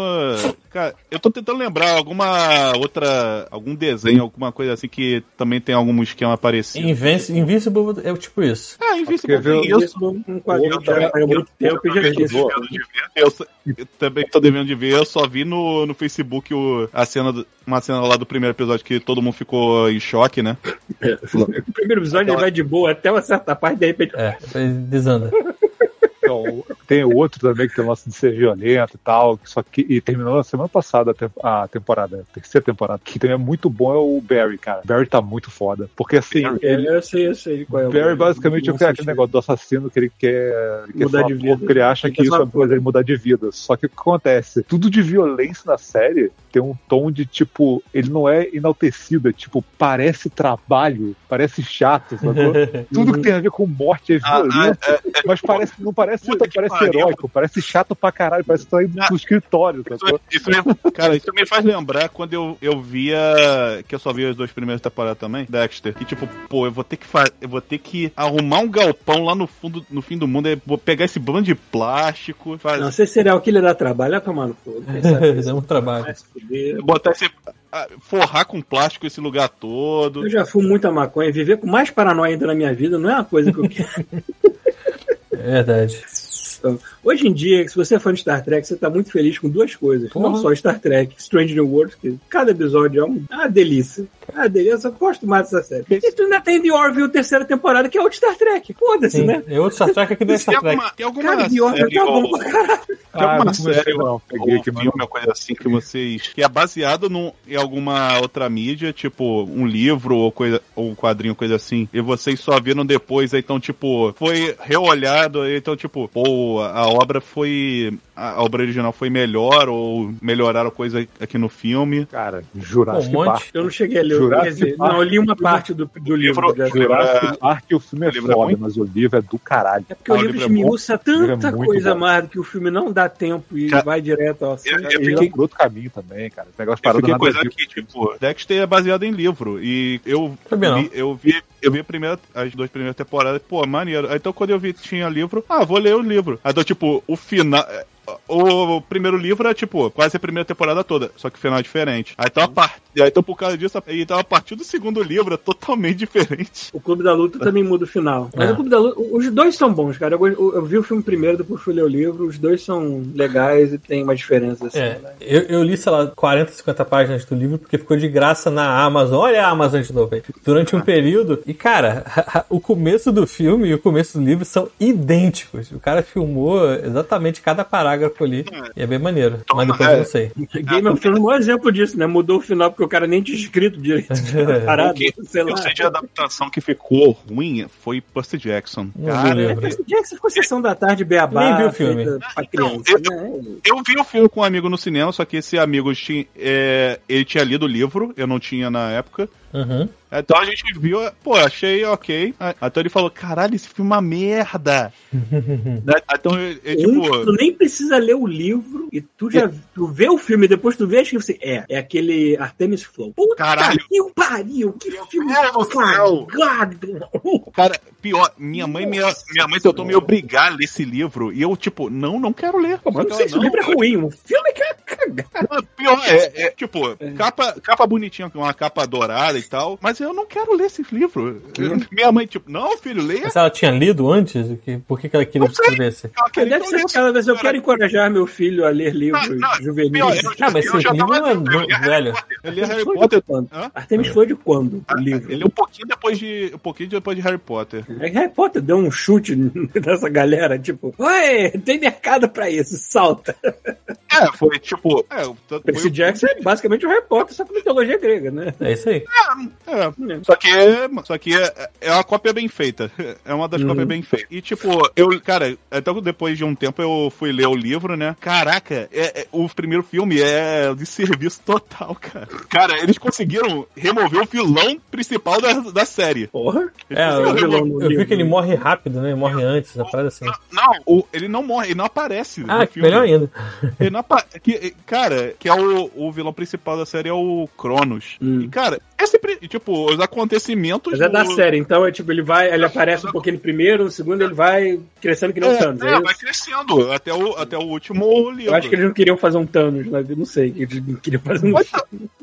Cara, eu tô tentando lembrar alguma outra. algum desenho, alguma coisa assim que também tem algum esquema parecido. Invinci- Invincible é tipo isso. É, Invincible viu- isso. Um quadrinho muito tempo e já Eu. Eu, eu também tô devendo de ver, eu só vi no, no Facebook o, a cena, do- uma cena lá do primeiro episódio que todo mundo ficou em choque, né? O primeiro episódio ele vai de boa até uma certa parte, de repente. É, desanda. Então, tem outro também que tem o lance de ser violento e tal, que só que e terminou na semana passada a tem- a temporada, a terceira temporada, que também é muito bom é o Barry, cara. Barry tá muito foda, porque assim, ele É, eu sei, eu sei qual é o. Barry basicamente é aquele negócio do assassino que ele quer, ele Mudar de vida. porque ele acha Ele que quer isso ser é fazer ele mudar de vida. Só que o que acontece? Tudo de violência na série tem um tom de tipo, ele não é enaltecido, é tipo, parece trabalho, parece chato, sacou? Tudo que tem a ver com morte é Ah, violento, ah, é- mas parece, não parece, parece pariu. heróico, parece chato pra caralho, parece que tá indo Ah, pro escritório, sacou? Isso, isso me, cara, isso me faz lembrar quando eu, eu via. Que eu só vi as duas primeiras temporadas também, Dexter. Que tipo, pô, eu vou ter que fa- eu vou ter que arrumar um galpão lá no fundo, no fim do mundo, é, vou pegar esse bando de plástico, fazer, Não, se serial killer dá trabalho, vai tomar no Dá um trabalho. vai fuder. botar esse. forrar com plástico esse lugar todo. Eu já fui muita maconha, viver com mais paranoia ainda na minha vida não é uma coisa que eu quero. É verdade. Então, Hoje em dia, se você é fã de Star Trek, você tá muito feliz com duas coisas. Não Porra. só Star Trek, Strange New Worlds, que cada episódio é um- é uma delícia. Uma delícia, eu gosto mais dessa série. E tu ainda tem The Orville, terceira temporada, que é outro Star Trek. Foda-se, Sim. né? É outro Star Trek que não é Tem Star Trek. alguma, tem alguma Cara, The Orville série tá bom pra caralho. tem Ah, alguma comecei série não, peguei aqui, filme, uma coisa assim que vocês. que é baseado num, em alguma outra mídia, tipo um livro ou coisa ou um quadrinho, coisa assim, e vocês só viram depois, aí, então, tipo, foi reolhado, aí, então, tipo, pô, a obra foi. A obra original foi melhor, ou melhoraram coisa aqui no filme. Cara, Jurassic Um monte. Park. Eu não cheguei a ler. Jurassic Quer dizer, Park. não, eu li uma parte do, do livro. Livro- Jurassic Park, o filme é O livro é foda, ruim? mas o livro é do caralho. É porque o Ah, o livro livro é esmiuça é tanta muito coisa bom. mais do que o filme não dá tempo e Cara, vai direto ao eu- eu fiquei- vai por outro caminho também, cara. Esse negócio Eu parado fiquei nada a coisa que, tipo, Dexter é baseado em livro. E eu vi, eu vi, eu vi a primeira, as duas primeiras temporadas, pô, maneiro. Aí, Então quando eu vi que tinha livro, ah, vou ler o livro. Aí, então, tipo, o final. O primeiro livro é, tipo, quase a primeira temporada toda, só que o final é diferente. Aí então, a par... aí, então por causa disso, a- então, a partir do segundo livro é totalmente diferente. O Clube da Luta também muda o final. Mas É. o Clube da Luta, os dois são bons, cara. Eu, eu- eu vi o filme primeiro, depois fui ler o livro. Os dois são legais e tem uma diferença assim. É, né? eu, eu li, sei lá, 40, 50 páginas do livro porque ficou de graça na Amazon. Olha a Amazon de novo aí. Durante um período. E, cara, o começo do filme e o começo do livro são idênticos. O cara filmou exatamente cada parágrafo ali. E é bem maneiro. Mas depois eu não sei. Game of Thrones é um bom exemplo disso, né? Mudou o final porque o cara nem tinha escrito direito. Parado, O que sei lá. eu sei de adaptação que ficou ruim foi Percy Jackson. Não Cara, que você ficou sessão da tarde, beabá, Nem vi o filme. pra criança, Então, né? Eu vi o filme com um amigo no cinema, só que esse amigo tinha, é, ele tinha lido o livro, eu não tinha na época. Uhum. Então a gente viu, pô, achei ok. Então ele falou, caralho, esse filme é uma merda. Né? então ele, tipo. tu nem precisa ler o livro e tu já tu vê o filme e depois tu vê que você é, é aquele Artemis Flow. Puta Caralho. que pariu, que filme cagado. Cara, pior, minha mãe, minha, minha mãe tentou me obrigar a ler esse livro e eu, tipo, não, não quero ler. Pô, mas não sei se o livro é ruim, o filme que é cagado. Pior, é, é, tipo, Capa, capa bonitinha, com uma capa dourada e tal, mas eu não quero ler esse livro. Minha mãe, tipo, não, filho, leia. Mas ela tinha lido anantes? Que- Por que, que ela queria? Ela queria Deve ser eu aquela vez eu quero encorajar meu filho a ler livros Não, não, juvenis. pior, eu já- Ah, mas eu esse já livro tava não é eu velho. Eu li Harry Potter. Artemis foi de quando o livro? Ele é um pouquinho depois de. Um pouquinho depois de Harry Potter. É que Harry Potter deu um chute nessa galera, tipo, ué, tem mercado pra isso, salta. É, foi tipo. É, Percy Jackson é basicamente o Harry Potter, só com mitologia grega, né? É isso aí. É, só que, só que é, é uma cópia bem feita. É uma das Uhum. cópias bem feitas. E tipo, eu, cara, até depois de um tempo eu fui ler o livro, né? Caraca, é- é- o primeiro filme é de serviço total, cara. Cara, eles conseguiram remover o vilão principal da, da série. Porra. É, Esse é o eu, vilão no eu vi que ele morre rápido, né? Ele morre antes, essa parada assim. Não, o- ele não morre, ele não aparece. Ah, no que filme. melhor ainda. Ele não apa- que, cara, que é o, o vilão principal da série é o Cronos. Hum. E, cara, é sempre, tipo, os acontecimentos. Mas é da do- série, então é tipo, ele vai, ele aparece um pouquinho no primeiro, no segundo ele vai crescendo que nem o É, Thanos. é, é vai crescendo até o, até o último livro. Eu acho que eles não queriam fazer um Thanos vida, não sei, que eles queriam fazer um. Mas,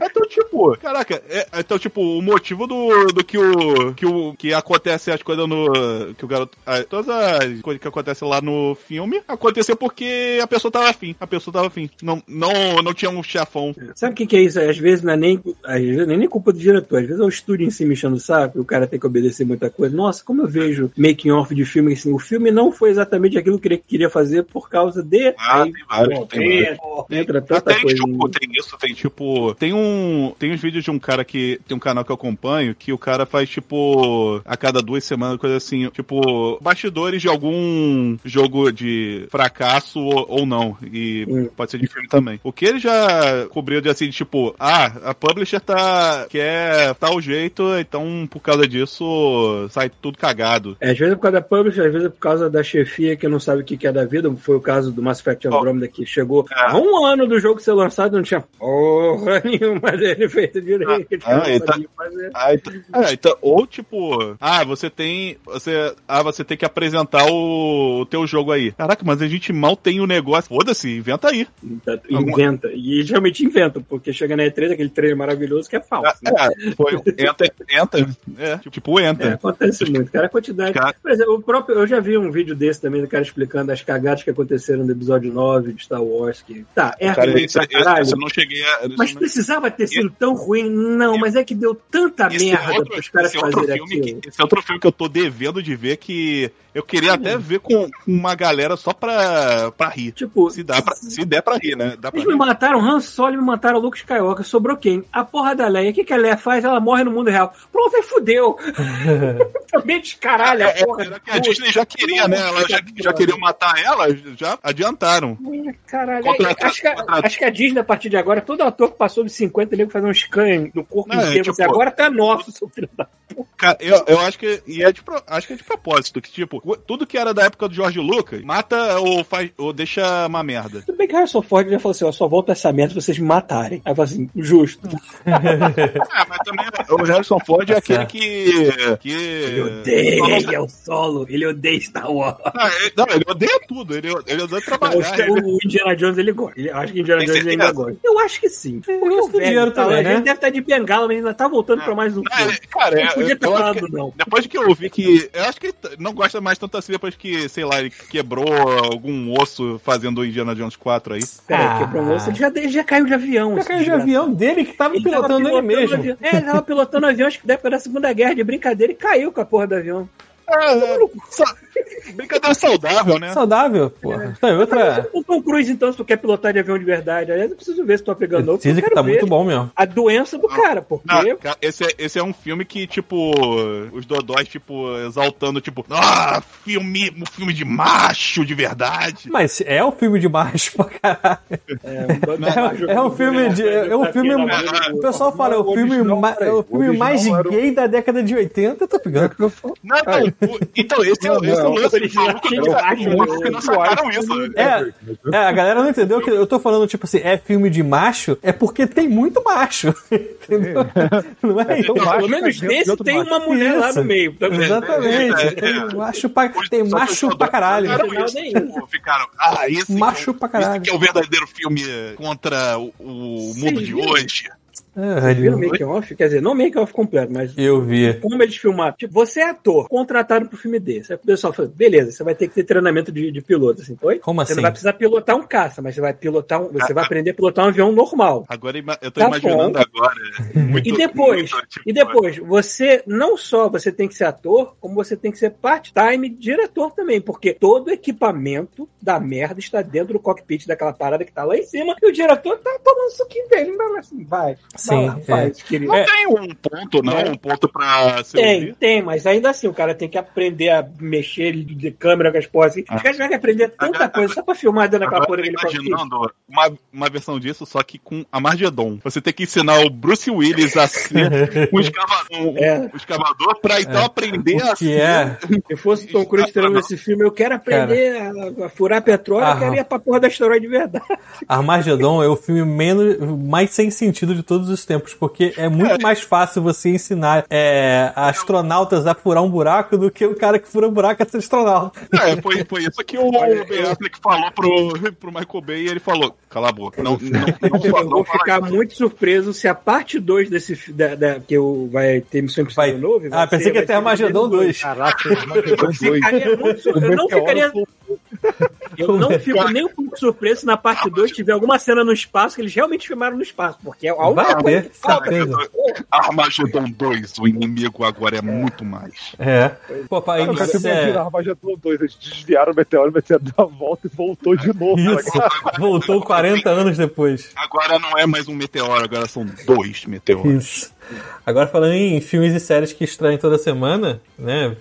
então, tipo, caraca, é, então, tipo, o motivo do, do que o. que o. que acontece as coisas no. que o garoto. ah, todas as coisas que acontecem lá no filme aconteceu porque a pessoa tava afim. A pessoa tava afim. Não, não, não tinha um chefão. Sabe o que, que é isso? Às vezes não é nem, às vezes não é nem culpa do diretor, às vezes é o estúdio em si me enchendo o saco e o cara tem que obedecer muita coisa. Nossa, como eu vejo making off de filme assim, o filme não foi exatamente aquilo que ele queria fazer por causa de. Ah, Aí, tem vários, tem entra, entra tanta tem, coisa. tipo, tem isso, tem tipo. Tem um. Tem uns vídeos de um cara que. Tem um canal que eu acompanho que o cara faz, tipo. A cada duas semanas, coisa assim. Tipo, bastidores de algum jogo de fracasso ou, ou não. E Hum. pode ser de filme também. O que ele já cobriu de assim, tipo, ah, a publisher tá. quer tal jeito, então por causa disso sai tudo cagado. É, às vezes é por causa da publisher, às vezes é por causa da chefia que não sabe o que é da vida. Foi o caso do Mass Effect Andromeda que chegou É. há um ano do jogo ser lançado e não tinha porra nenhuma dele feito direito. Ah, não então-. Ah, então, é, então, ou tipo, ah, você tem. Você, ah, você tem que apresentar o, o teu jogo aí. Caraca, mas a gente mal tem o negócio. Foda-se, inventa aí. Inventa. E eles realmente inventam, porque chega na E3, aquele trailer maravilhoso que é falso. né? É, foi o enter, enter. É, tipo o É, acontece muito, cara. A quantidade. Cara- Por exemplo, o próprio, eu já vi um vídeo desse também do cara explicando as cagadas que aconteceram no episódio 9 de Star Wars. Que, tá, é Cara, ruim esse, caralho. esse eu não cheguei a. Mas precisava ter sido tão ruim? Não, mas é que deu tanta merda outro- pros caras fazerem filme aquilo. que, Esse é outro filme que eu tô devendo de ver que eu queria até ver com uma galera só pra, pra rir. Tipo, Se, dá pra, se der pra rir, né? Dá pra Eles me rir. mataram Han Solo e me mataram Luke Skywalker. Sobrou quem? A porra da Leia. O que, que a Leia faz? Ela morre no mundo real. Pronto, aí fudeu. Também descaralha a É, porra. era que a Disney já queria, né? Ela já, já queriam matar ela, já adiantaram. Caralho, acho, que, acho que a Disney, a partir de agora, todo ator que passou de 50 ele vai fazer um scan no corpo Não, é, inteiro. tipo, Você agora tá nosso, seu filho da. Cara, eu, eu acho que. E é de, acho que é de propósito, que, tipo, tudo que era da época do George Lucas, mata ou faz. ou deixa uma merda. Tudo bem que Harrison Ford já falou assim: ó, só volta essa merda se vocês me matarem. Aí fala assim: justo. É, mas também o Harrison Ford é Tá aquele que. que. Ele odeia o solo, ele odeia Star Wars. Ah, ele- não, ele odeia tudo, ele, ele odeia trabalhar. ele- o Indiana Jones ele gosta. Ele, acho que Indiana Jones ele ainda gosta. Eu acho que sim. Porque gosto o velho dinheiro tá, também, a né? gente deve estar de bengala, mas ainda tá voltando pra mais um É, filme. cara, Não é, podia ter eu falado, que- não. Depois que eu vi que. Eu acho que ele t- não gosta mais tanto assim depois que, sei lá, ele quebrou algum osso fazendo o Indiana Jones 4 aí. Pera, Ah. quebrou um osso, ele já, ele já caiu de avião. Já caiu de avião dele que tava Ele tava pilotando ele pilotando mesmo. avião. É, ele tava pilotando avião, acho que da época da Segunda Guerra, de brincadeira, e caiu com a porra do avião. É, é, sa- brincadeira saudável, né? Saudável, porra. Não, e outra. O Tom Cruise, então, se tu quer pilotar de avião de verdade, aliás, eu preciso ver se tu tá pegando outro. Dizem eu que tá muito bom mesmo. A doença do cara, porque... Não, esse, é, esse é um filme que, tipo, os dodóis, tipo, exaltando, tipo, ah, filme, um filme de macho de verdade. Mas é um filme de baixo pra caralho. É, É um filme de. É um filme. O pessoal fala, é o filme, é o filme mais gay da década de 80, tá pegando? Não, não, o- então, esse é, Não, esse é não, O macho, Muitos né? não sacaram isso. É, é, a galera não entendeu que eu tô falando, tipo assim, é filme de macho, é porque tem muito macho. Entendeu? Não é isso. Pelo menos nesse tem macho. uma mulher lá no meio. Tá? Exatamente. É, é, Tem é. macho pra, tem macho pra caralho. ficaram ah, esse, Macho pra caralho. esse que é o verdadeiro filme contra o, mundo de hoje. Ah, Viram o make-off? Quer dizer, não o make-off completo, mas Eu vi. como eles filmaram. Tipo, você é ator, contratado pro filme desse. Aí o pessoal fala, beleza, você vai ter que ter treinamento de, de piloto, assim, oi? Como Você assim? não vai precisar pilotar um caça, mas você vai pilotar um, você vai aprender a pilotar um avião normal. Agora eu tô Tá imaginando bom. agora. Muito, E depois, muito, tipo, e depois, você não só você tem que ser ator, como você tem que ser part-time diretor também, porque todo o equipamento da merda está dentro do cockpit daquela parada que tá lá em cima, e o diretor tá tomando suquinho dele, não é assim, vai, Sim, é. faz, querido. Não tem um ponto, não? É. Um ponto pra Tem, ouvir? tem, mas ainda assim, o cara tem que aprender a mexer de câmera com as porras. Assim. Os caras tiveram que aprender tanta Agora- coisa só pra filmar dentro daquela porra tô cockpit. imaginando uma, uma versão disso, só que com a Margedon. Você tem que ensinar o Bruce Willis a ser um escavador, um, É. um escavador pra então aprender a Que ser. é. Se fosse o Tom Cruise treinando esse filme, eu quero aprender a, a furar petróleo, eu quero ir pra porra da asteroide de verdade. Armagedon é o filme menos, mais sem sentido de todos os tempos, porque é muito mais fácil você ensinar é, astronautas a furar um buraco do que o cara que fura um buraco a ser astronauta. É, foi, foi isso que o Ben Affleck falou pro, pro Michael Bay e ele falou: cala a boca. Não, não, não, Eu fala- não vou ficar isso. muito surpreso se a parte 2 desse da, da- que eu, vai ter Missão Vai. Impossível novo. vai Ah, pensei ser- que ia vai ter ser Armagedon 2. Caraca, Armagedon Eu 2. ficaria muito sur- Eu não ficaria. Eu não fico nem um pouco surpreso se na parte 2 tiver alguma cena no espaço que eles realmente filmaram no espaço, porque é a única Vai coisa ter, que falta. certeza. Armagedon 2, o inimigo agora é muito mais. É. Pô, pai, Cara, isso imagina é... Armagedon 2, eles desviaram o meteoro, o meteoro deu a volta e voltou de novo. Isso. Voltou 40 anos depois. Agora não é mais um meteoro, agora são dois meteoros. Isso. Agora falando em filmes e séries que estranham toda semana, né?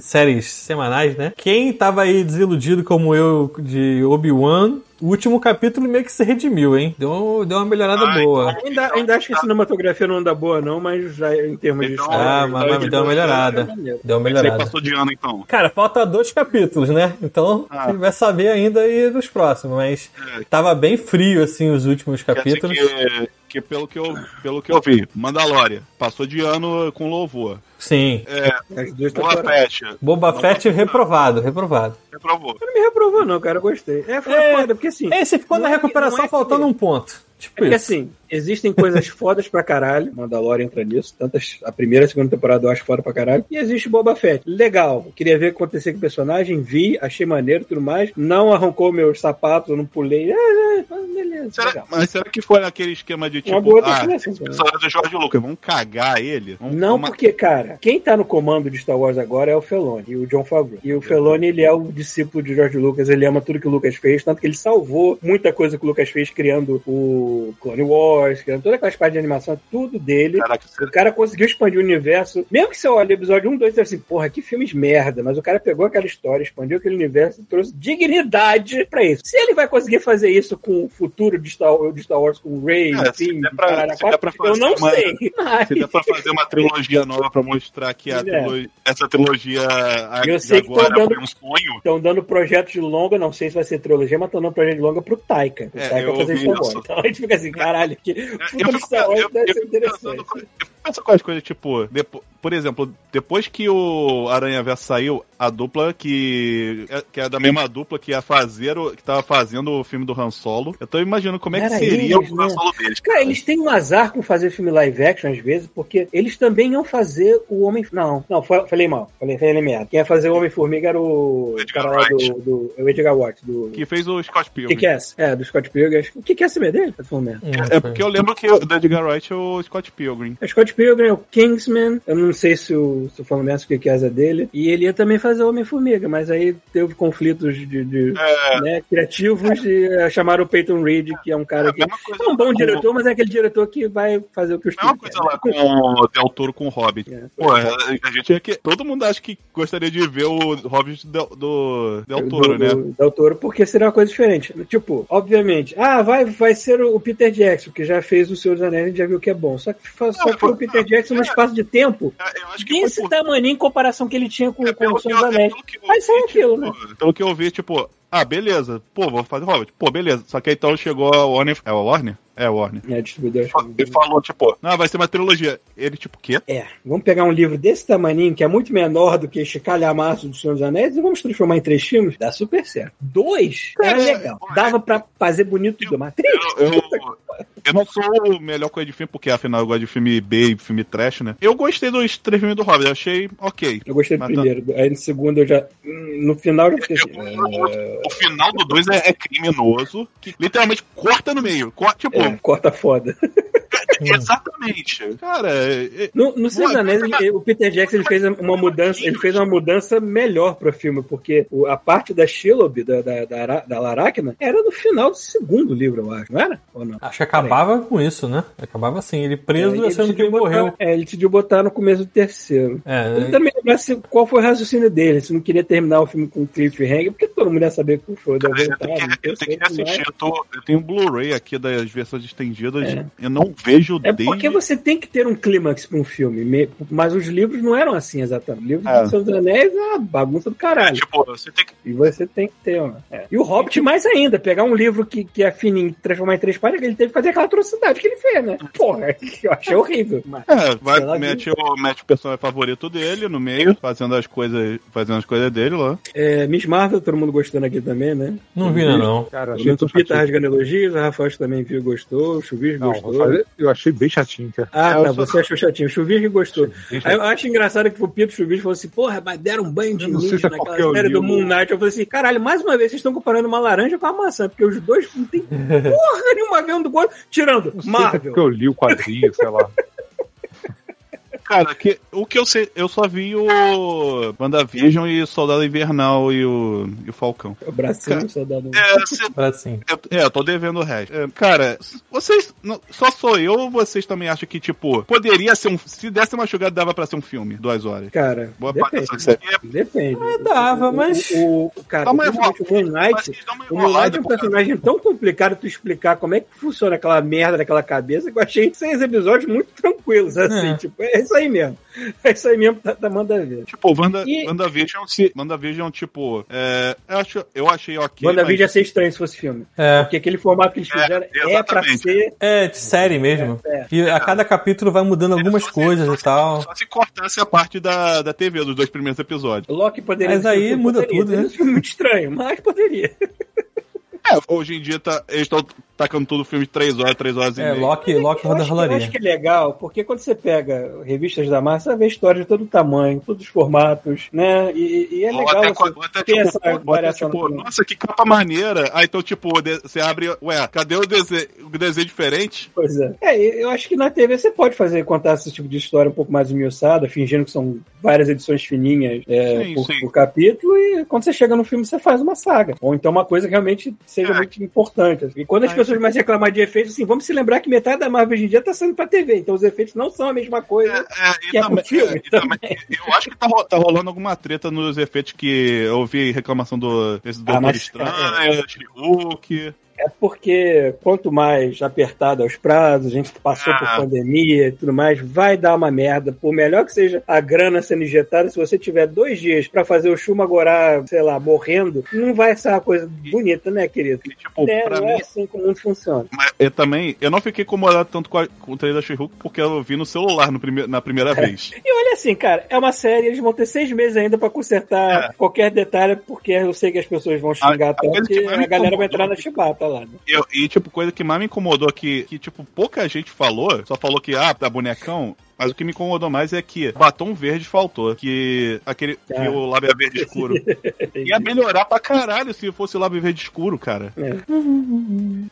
Séries semanais, né? Quem tava aí desiludido como eu de Obi-Wan, o último capítulo meio que se redimiu, hein? Deu, deu uma melhorada Ai, boa. Ainda, ainda acho que a cinematografia não anda boa, não, mas já em termos de Então, história. Ah, mas, mas deu uma melhorada. Deu uma Você melhorada. passou de ano então. Cara, falta dois capítulos, né? Então Ah. a gente vai saber ainda aí dos próximos, mas É. tava bem frio assim os últimos Quer dizer capítulos. que, que pelo, que eu, pelo que eu vi, Mandalorian passou de ano com louvor. Sim. É, duas Boa temporadas. Fett Boba Fett reprovado, reprovado. reprovou. Não me reprovou, não, cara. Eu gostei. É, foi É. foda, porque assim. Esse ficou na é que- recuperação é que- faltando um ponto. Tipo É que assim, existem coisas fodas pra caralho. Mandalorian entra nisso. Tanto as- a primeira e a segunda temporada eu acho foda pra caralho. E existe Boba Fett. Legal. Queria ver o que acontecia com o personagem. Vi, achei maneiro e tudo mais. Não arrancou meus sapatos, eu não pulei. É, é, mas beleza. Será, legal. mas será que foi aquele esquema de Uma tipo, boa ah, definição, esse personagem do Jorge Lucas, vamos cagar ele? Vamos, Não, vamos- porque, cara, quem tá no comando de Star Wars agora é o Feloni e o John Favreau. E o Feloni, ele é o discípulo de George Lucas, ele ama tudo que o Lucas fez, tanto que ele salvou muita coisa que o Lucas fez criando o Clone Wars, criando toda aquela parte de animação, tudo dele. Caraca, O cara conseguiu expandir o universo. Mesmo que você olhe o episódio 1, 2, 3, assim, porra, que filmes merda. Mas o cara pegou aquela história, expandiu aquele universo e trouxe dignidade pra isso. Se ele vai conseguir fazer isso com o futuro de Star, de Star Wars, com o Rey, É, se enfim, der pra- caralho, se der pra eu fazer não uma- sei. Mas... Se der pra fazer uma trilogia nova pra mostrar que É. trilogia- essa trilogia a- Eu sei que agora dando- foi um sonho. Estão dando projetos de longa, não sei se vai ser trilogia, mas estão dando projeto de longa pro Taika. O É, Taika fazer isso. Então a gente fica assim, caralho, que Eu futuro fico, eu- deve eu ser fico pensando, interessante. eu penso com as coisas, tipo, depo- por exemplo, depois que o Aranha Verso saiu, a dupla que. é- que é da mesma dupla que ia fazer o, que tava fazendo o filme do Han Solo. Eu tô imaginando como é que Era seria eles, o Han né? Solo deles. Cara, eles têm um azar com fazer filme live action às vezes, porque eles também iam fazer o Homem. Não, não, fa- falei mal. Falei, falei merda. Quem ia fazer o Homem-Formiga era o Edgar cara lá do, do. o Edgar Watt, do. Que fez o Scott Pilgrim. Kick-Ass. É, do Scott Pilgrim. O Kick-Ass é dele? Tá merda. É porque eu lembro que o Edgar Wright é o Scott Pilgrim. O Scott Pilgrim é o Kingsman. Eu não sei se o, se o Kick-Ass é dele. E ele ia também fazer Homem-Formiga, mas aí teve conflitos de. de É, né, criativos e eh, chamaram o Peyton Reed, que é um cara É que é um bom com- diretor, mas é aquele diretor que vai fazer o que os É uma coisa lá com o Del Toro com o Hobbit. É. Pô, a a gente é que. Todo mundo acha que gostaria de ver o Hobbit do, do Del Toro, do, né? do Del Toro, porque seria uma coisa diferente. Tipo, obviamente, ah, vai, vai ser o Peter Jackson, que já fez o Senhor dos Anéis, a gente já viu que é bom. Só que, só que foi o Peter Jackson no espaço de tempo desse tamanho em comparação que ele tinha com, é com o Senhor eu- dos é Anéis. aquilo, né? tipo, Pelo que eu vi, tipo, ah, beleza. Pô, vou fazer Hobbit. Pô, beleza. Só que aí então chegou a Warner. É a Warner? É a Warner. É, distribuidor. Ele falou, tipo, não, vai ser uma trilogia. Ele, tipo, o quê? É, vamos pegar um livro desse tamanho, que é muito menor do que este calhamaço do Senhor dos Anéis, e vamos transformar em três filmes? Dá super certo. Dois? Era É, legal. Dava pra fazer bonito tudo, mas três? Eu, eu, eu não sou o melhor coisa de filme, porque afinal eu gosto de filme B e filme trash, né? Eu gostei dos três filmes do Hobbit, eu achei ok. Eu gostei do Mas tá- primeiro. Aí no segundo eu já. No final eu fiquei é, O final do 2 é, é criminoso, que literalmente corta no meio. Corta, tipo, é, corta foda. exatamente. Cara, é- é- No, no Senhor dos Anéis, ele- o Peter Jackson ele fez uma mudança, ele fez uma mudança melhor pro filme, porque o- a parte da Shelob, da, da, da, da Laracna, era no final do segundo livro, eu acho, não era? Ou não? Acho que acabava com isso, né? Acabava assim, ele preso É, e achando que ele morreu. é, ele decidiu botar no começo do terceiro. Eu É, também lembrar se- qual foi o raciocínio dele, se não queria terminar o filme com cliffhanger, porque todo mundo ia saber que foi da eu tenho que, eu tenho que assistir. Eu, tô, eu tenho um Blu-ray aqui das versões estendidas. É. Eu não vejo É desde. porque você tem que ter um clímax pra um filme, me- mas os livros não eram assim exatamente. O livro É. do Senhor dos Anéis é uma bagunça do É, caralho. tipo, você tem que. E você tem que ter, ó. É. E o Hobbit mais ainda, pegar um livro que, que é fininho e transformar em três páginas, ele teve que fazer aquela atrocidade que ele fez, né? Porra, eu achei horrível. Mas, É, vai, Sei lá, mete, o, mete o personagem favorito dele no meio, fazendo as coisas, fazendo as coisas dele lá. é, Miss Marvel, todo mundo gostando aqui também, né? não vi ainda não. Cara, achei o Peter chatinho. rasgando elogios, o Rafael também viu e gostou, o Chuvis Não, gostou. fazer- eu achei bem chatinho, cara. Ah, Eu tá, só- você achou chatinho. O Chuvis gostou. Aí eu acho engraçado que o Pito Chuvis falou assim, porra, mas deram um banho de não luz se é naquela série do Moon Knight. Eu falei assim, caralho, mais uma vez vocês estão comparando uma laranja com uma maçã, porque os dois não tem porra nenhuma vendo do outro, tirando Não sei se é Marvel. porque eu li o quadrinho, sei lá. Cara, que, o que eu sei, eu só vi o WandaVision e Soldado Invernal e o, e o Falcão. O bracinho Cara, só dando... É, assim. eu, é, eu tô devendo o resto. É, cara, vocês. não- só sou eu ou vocês também acham que, tipo, poderia ser um. Se desse uma jogada, dava pra ser um filme, duas horas. Cara, Boa parte depende. dessa série. É, Depende. dava, O- mas- O, o, cara, uma o Moon mas Knight... eles dão uma O Moon Knight enrolada, é um personagem tão complicado tu explicar como é que funciona aquela merda daquela cabeça que eu achei seis episódios muito tranquilos, assim, É. tipo, é isso aí mesmo. É isso aí mesmo, tá, tá manda ver. Tipo, Wanda, E- WandaVision, se, WandaVision, tipo, é, eu, acho, eu achei ok. WandaVision ia mas- ser estranho se fosse filme. É, Porque aquele formato que eles É, fizeram é, pra exatamente. ser. é de série mesmo. É, E a cada capítulo vai mudando algumas se- coisas só e se- tal. Só se cortasse a parte da, da TV dos dois primeiros episódios. Loki poderia Mas aí muda poderia. tudo, né? Muito estranho, mas poderia. É, hoje em dia tá, eles estão tacando tudo filme de 3 horas, 3 horas e É, meia. Loki, Loki Eu roda acho, que, eu rolaria. acho que é legal, porque quando você pega revistas da Marvel, você vê história de todo tamanho, todos os formatos, né? E, e é legal até, você até, ter tipo, essa variação. tipo, nossa, que capa maneira. Aí então, tipo, você abre. Ué, cadê o desenho, o desenho diferente? Pois é. É, eu acho que na TV você pode fazer, contar esse tipo de história um pouco mais esmiuçada, fingindo que são várias edições fininhas é, Sim, por, sim. por capítulo, e quando você chega no filme, você faz uma saga. Ou então uma coisa que realmente seja É. muito importante. assim. E quando as Aí pessoas a reclamar de efeitos, assim, vamos se lembrar que metade da Marvel hoje em dia tá sendo pra TV, então os efeitos não são a mesma coisa. É, e Que é também, filme é, e também- eu acho que tá, ro- tá rolando alguma treta nos efeitos que eu ouvi reclamação do desse Doutor mas- Estranho, Hulk. É porque quanto mais apertado é os prazos, a gente passou Ah. por pandemia e tudo mais, vai dar uma merda. Por melhor que seja a grana sendo injetada, se você tiver dois dias pra fazer o Shumagorá, sei lá, morrendo, não vai ser uma coisa bonita, né, querido? E, tipo, É, pra não mim, é assim que o mundo funciona. Mas eu também, eu não fiquei incomodado tanto com, a, com o trailer da She-Hulk porque eu vi no celular no prime, na primeira vez. E olha assim, cara, é uma série, eles vão ter seis meses ainda pra consertar qualquer detalhe, porque eu sei que as pessoas vão xingar É. a tanto coisa que a galera vai entrar na chibata né? Eu- e, tipo, coisa que mais me incomodou que, que, tipo, pouca gente falou, só falou que, ah, tá bonecão. Mas o que me incomodou mais é que batom verde faltou. Que aquele. Que Ah. o lábio é verde escuro. Ia melhorar pra caralho se fosse lábio verde escuro, cara.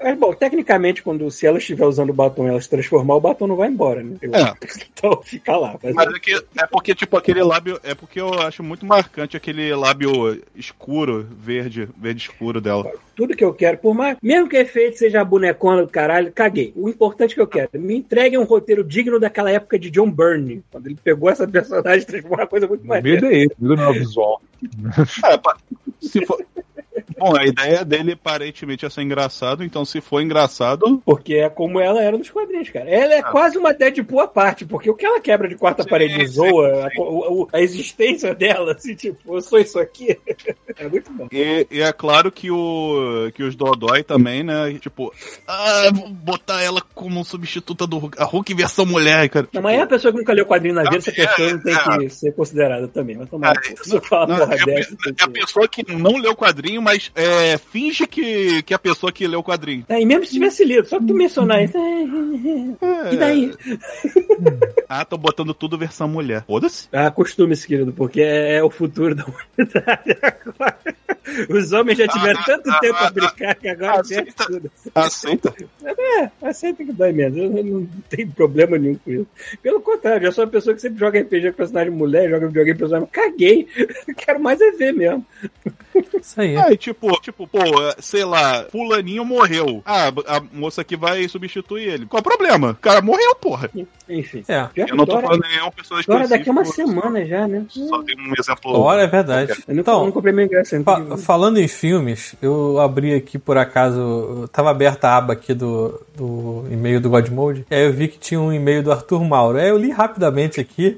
Mas, bom, tecnicamente, quando se ela estiver usando o batom e ela se transformar, o batom não vai embora, né? Eu- É. Então fica lá. Mas, Mas é, que, é porque, tipo, aquele lábio. É porque eu acho muito marcante aquele lábio escuro, verde, verde escuro dela. tudo que eu quero, por mais. Mesmo que o efeito seja a bonecona do caralho, caguei. O importante que eu quero, me entreguem um roteiro digno daquela época de John Byrne, quando ele pegou essa personagem e transformou uma coisa muito O mais. medo é esse, o medo não é o visual. É, pa- se for. Bom, a ideia dele aparentemente é ser engraçado, então se for engraçado. Porque é como ela era nos quadrinhos, cara. Ela é ah. quase uma Deadpool à parte, porque o que ela quebra de quarta sim, parede sim, zoa, sim. A, a, a, existência dela, assim, tipo, eu sou isso aqui. é muito bom. E, e, é claro que, o, que os Dodói também, né? Tipo, ah, vou botar ela como substituta do Hulk, a Hulk versão mulher, cara. Não, mas é a pessoa que nunca leu quadrinho na vida, essa pessoa não tem que ser considerada também. Mas tomar, é, não, fala não, porra é, dessa, é a pessoa que não leu o quadrinho, mas é, finge que, que é a pessoa que leu o quadrinho. É, e mesmo se tivesse lido, só que tu mencionar isso. É... E daí? ah, tô botando tudo versão mulher. Foda-se. Ah, acostume-se, querido, porque é, é, o futuro da humanidade agora. Os homens já tiveram ah, tanto ah, tempo ah, a brincar que agora aceita. tudo. Aceita? É, aceita que dói menos. Eu não tenho problema nenhum com isso. Pelo contrário, eu sou uma pessoa que sempre joga RPG com personagem mulher, joga videogame com personagem. Caguei. Quero mais é ver mesmo. Isso aí. É, tipo, tipo, pô, sei lá, fulaninho morreu. Ah, a moça aqui vai substituir ele. Qual é o problema? O cara morreu, porra. Enfim. É. Eu não tô falando nenhuma pessoa Agora daqui a uma semana já, né? Só tem um exemplo. Olha, é verdade. Eu então, não comprei meu ingresso fa Falando em filmes, eu abri aqui por acaso, tava aberta a aba aqui do, do e-mail do Godmode, e aí eu vi que tinha um e-mail do Arthur Mauro. Aí eu li rapidamente aqui.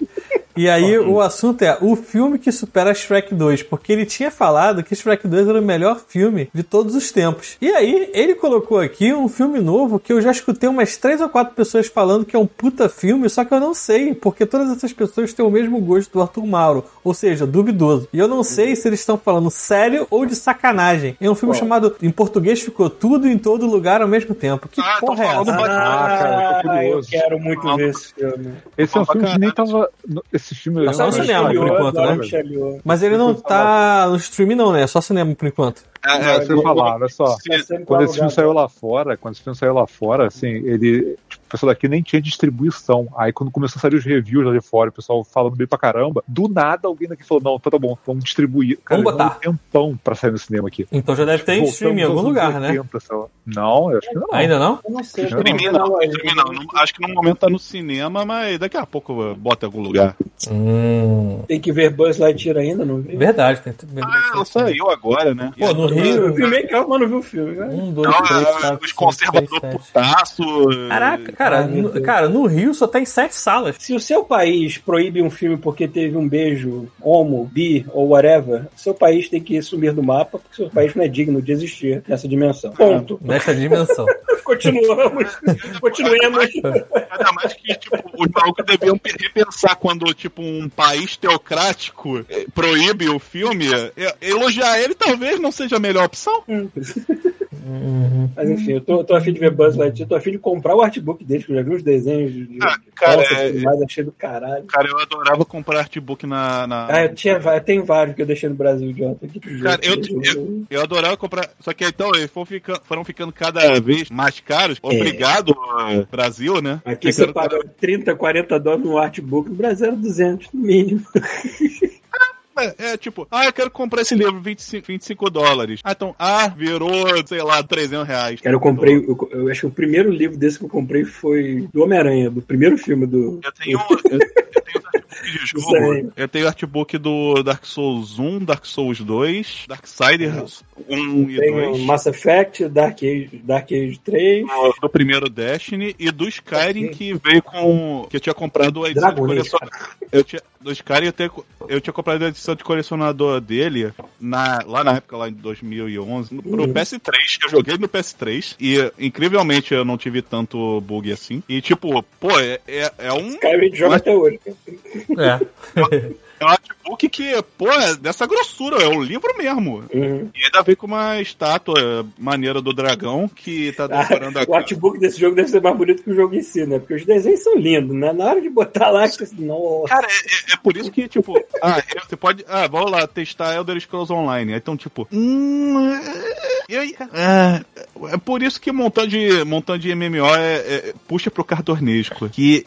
E aí o assunto é o filme que supera Shrek 2, porque ele tinha falado que Shrek 2 era o melhor filme de todos os tempos. E aí ele colocou aqui um filme novo que eu já escutei umas três ou quatro pessoas falando que é um puta filme, só que eu não sei, porque todas essas pessoas têm o mesmo gosto do Arthur Mauro, ou seja, duvidoso. E eu não sei se eles estão falando sério ou de sacanagem. É um filme chamado, em português ficou Tudo em Todo Lugar ao mesmo tempo. Que ah, porra é essa? Ah, cara, eu, ah, eu quero muito ver esse filme. Esse é um filme que nem tava. Esse esse filme. É só no cinema, por enquanto, né? Mas ele não tá no streaming, não, né? É só cinema por enquanto. É, é, você falar, olha só. Quando esse filme saiu lá fora, quando esse filme saiu lá fora, assim, ele. Tipo, o pessoal daqui nem tinha distribuição. Aí quando começou a sair os reviews lá de fora, o pessoal falando bem pra caramba, do nada alguém daqui falou: não, tá, tá bom, vamos distribuir. Cara, vamos botar. Um tempão pra sair no cinema aqui. Então já deve ter em streaming em algum lugar, 80, né? Não, eu acho que não. Ainda não? Eu não sei. Streaming não, não, streaming não. Acho que no momento tá no cinema, mas daqui a pouco bota em algum lugar. Hum. Tem que ver Buzz Lightyear ainda, não viu? Verdade, tem que ver. Ah, ela saiu agora, né? Pô, no Rio. Eu filmei calma, não viu o filme. Né? Um, dois, não, três, quatro, os conservadores putaço. Caraca, cara, no, cara, no Rio só tem sete salas. Se o seu país proíbe um filme porque teve um beijo homo, bi ou whatever, seu país tem que sumir do mapa porque seu país não é digno de existir nessa dimensão. Ponto. Nessa dimensão. Continuamos. Continuemos. Ainda mais que, tipo, os malucos deviam repensar quando, tipo, um país teocrático eh, proíbe o filme. Elogiar ele talvez não seja a melhor opção. Uhum. Mas enfim, eu tô, tô afim de ver Buzz Lightyear, tô afim de comprar o artbook deles, que eu já vi os desenhos de, ah, cara, é, mais achei do caralho. Cara, eu adorava comprar artbook na. na... Ah, eu tinha tenho vários que eu deixei no Brasil de ontem. Cara, eu, eu, eu, adorava comprar. Só que então, eles foram ficando, foram ficando cada vez mais caros. É. Obrigado, é. Brasil, né? Aqui você paga 30, 40 dólares no artbook, no Brasil era 200 no mínimo. É, é, tipo, ah, eu quero comprar esse livro, 25, 25 dólares. Ah, então, ah, virou, sei lá, 300 reais. Cara, eu comprei, eu, eu, acho que o primeiro livro desse que eu comprei foi do Homem-Aranha, do primeiro filme do. Eu tenho, eu, de jogo. Eu tenho artbook do Dark Souls 1, Dark Souls 2, Darksiders 1 e 2. Mass Effect, Dark Age, Dark Age 3. Do, do primeiro Destiny e do Skyrim que veio com. que eu tinha comprado a edição Dragon de colecionador. Eu tinha, do Skyrim eu, tinha, eu tinha comprado a edição de colecionador dele na, lá na época, lá em 2011, pro uhum. PS3. Eu joguei no PS3 e incrivelmente eu não tive tanto bug assim. E tipo, pô, é, é, é um. Skyrim joga até hoje. É. É um artbook que, pô, é dessa grossura, é um livro mesmo. Uhum. E ainda vem com uma estátua maneira do dragão que tá ah, decorando ah, a O artbook desse jogo deve ser mais bonito que o jogo em si, né? Porque os desenhos são lindos, né? Na hora de botar lá, assim, nossa. Cara, é, é, por isso que, tipo, ah, você pode. Ah, vamos lá, testar Elder Scrolls Online. Então, tipo. Hum, e aí, é, é por isso que montando de, montando de MMO é, é, puxa pro cartornesco. Que.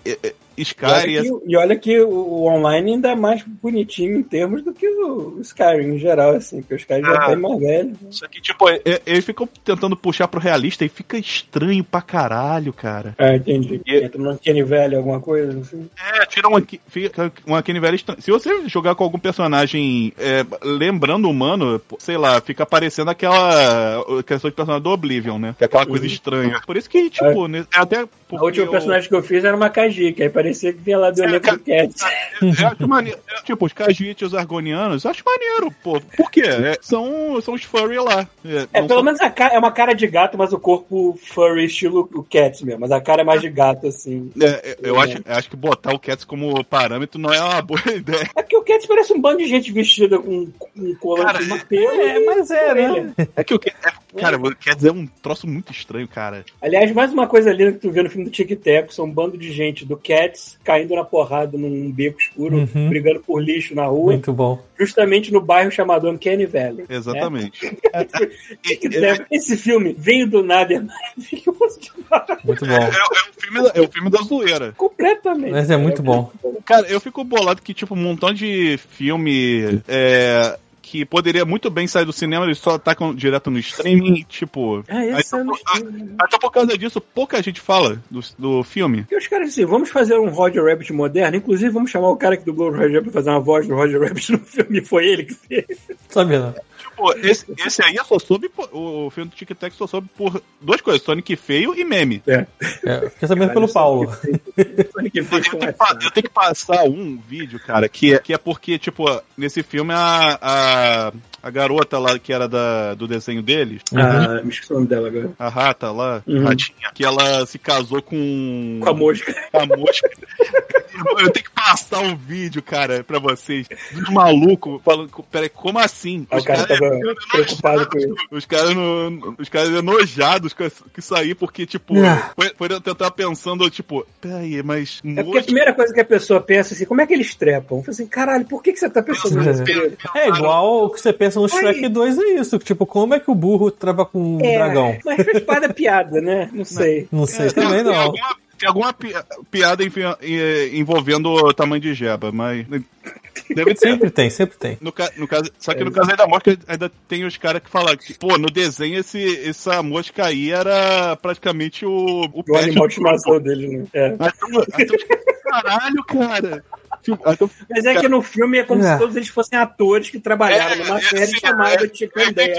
É, é Sky. E olha, que, e olha que o online ainda é mais bonitinho em termos do que o Skyrim em geral, assim, porque o Skyrim já Ah. é bem mais velho. Só que, tipo, é- é- eles ficam tentando puxar pro realista e fica estranho pra caralho, cara. Ah, entendi. E- Entra no Kenny velho, alguma coisa assim. É, tira uma, fica uma Kenny velha estranha. Se você jogar com algum personagem é, lembrando o humano, sei lá, fica parecendo aquela questão de personagem do Oblivion, né? Que é aquela coisa estranha. Por isso que, tipo, né, é até. Última eu- personagem que eu fiz era uma Kajik, aí parecia que vinha lá do É, elenco cara, do Cats. Eu acho maneiro. é, Tipo, os Khajiit e os Argonianos, eu acho maneiro, pô. Por quê? É, são, são os furry lá. É, É, pelo são- menos a cara, é uma cara de gato, mas o corpo furry estilo o Cats mesmo. Mas a cara é mais de gato, assim. É, eu acho, eu acho que botar o Cats como parâmetro não é uma boa ideia. É porque o Cats parece um bando de gente vestida com, com um colante de pelo. É, mas é, né? É que o Cats. É, cara, o Cats é um troço muito estranho, cara. Aliás, mais uma coisa linda que tu vê no filme do Tic Tac, são um bando de gente do Cats caindo na porrada num beco escuro, Uhum. brigando por lixo na rua, Muito bom. justamente no bairro chamado Uncanny Valley. Exatamente. Tic Tac, esse filme veio do nada, é maravilhoso demais. Muito É, bom. é o filme, é o filme da zoeira. Completamente. Mas é muito bom. Cara, eu fico bolado que, tipo, um montão de filme é, que poderia muito bem sair do cinema, eles só atacam direto no streaming, tipo. Aí, esse é ah, até por causa disso, pouca gente fala do, do filme. E os caras assim, vamos fazer um Roger Rabbit moderno, inclusive vamos chamar o cara que dublou o Roger Rabbit pra fazer uma voz do Roger Rabbit no filme, foi ele que fez. Sabia, não? Tipo, esse, esse aí eu só soube, por- o, filme do Tic Tac só soube por duas coisas, Sonic feio e meme. É, fiquei sabendo pelo Paulo. Sonic Eu fez tenho, com que, essa. pa- eu tenho que passar um vídeo, cara, que é, que é porque, tipo, nesse filme a, a, a garota lá que era da, do desenho deles, Ah, me esqueci o nome dela agora. a rata lá, Uhum. ratinha, que ela se casou com. Com a mosca. a mosca. Eu tenho que passar um vídeo, cara, pra vocês. Dos malucos falando. Peraí, como assim? Aí o cara tava preocupado com isso. Os caras no- os caras enojados com essa- com isso aí, porque, tipo, foi, foi eu tentar pensando, tipo, peraí, mas. É porque a primeira coisa que a pessoa pensa assim, como é que eles trepam? Eu falei assim, caralho, por que, que você tá pensando nisso? É igual o que você pensa no Shrek 2 é isso. Tipo, como é que o burro trava com um É, dragão? mas faz parte da piada, né? Não sei. Não sei É, também não. Alguma, tem alguma pi- piada enfi- eh, envolvendo o tamanho de jeba, mas. Deve ter. Sempre tem, sempre tem. No, ca- no caso, só que no caso aí da mosca, ainda tem os caras que falam que, pô, no desenho esse, essa mosca aí era praticamente o, o O animal de estimação dele, né? É. Aí tu- Caralho, cara! Mas é que no filme é como É. se todos eles fossem atores que trabalharam É, numa é, série sim, chamada é, Chicken é, tem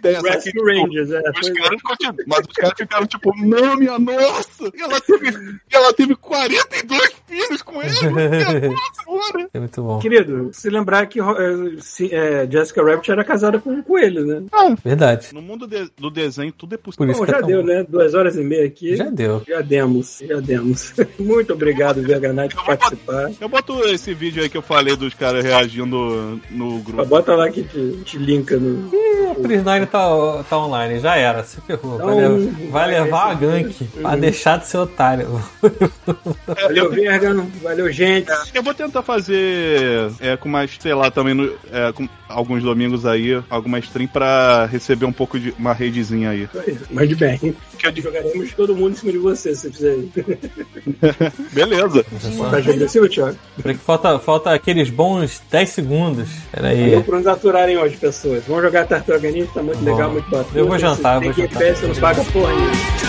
Dance Rescue tipo, Rangers. É, Os é. caras continuam, mas os caras ficaram tipo, não, minha nossa! E ela teve, e ela teve 42 filhos com ele! Nossa! É muito bom. Querido, se lembrar que eh, se- eh, Jessica Rabbit era casada com um coelho, né? Verdade. No mundo de- do desenho, tudo é possível. Bom, é já deu, bom. né? Duas horas e meia aqui. Já deu. Já demos, já demos. Muito obrigado, Verganite, por participar. Eu boto esse vídeo aí que eu falei dos caras reagindo no grupo. Bota lá que te, te linka no. O Pris9 tá, tá online, já era, se ferrou. Vai, Não, levar, vai vai levar a gank. Vai deixar de ser otário. Valeu, Vergan. Valeu, gente. Eu vou tentar fazer é, com mais, sei lá, também no- é, com alguns domingos aí, alguma stream pra receber um pouco de uma redezinha aí. Mas de bem. Que eu Jogaremos todo mundo em cima de você, se fizer isso. beleza. Tá jogando assim, Thiago? Porque falta, falta aqueles bons 10 segundos. Pera aí. Valeu por nos aturarem hoje, pessoas. Vamos jogar Tartaruga Ninja, tá muito Bom. legal, muito bacana. Eu vou jantar, eu vou jantar. pé, você não paga porra nenhuma.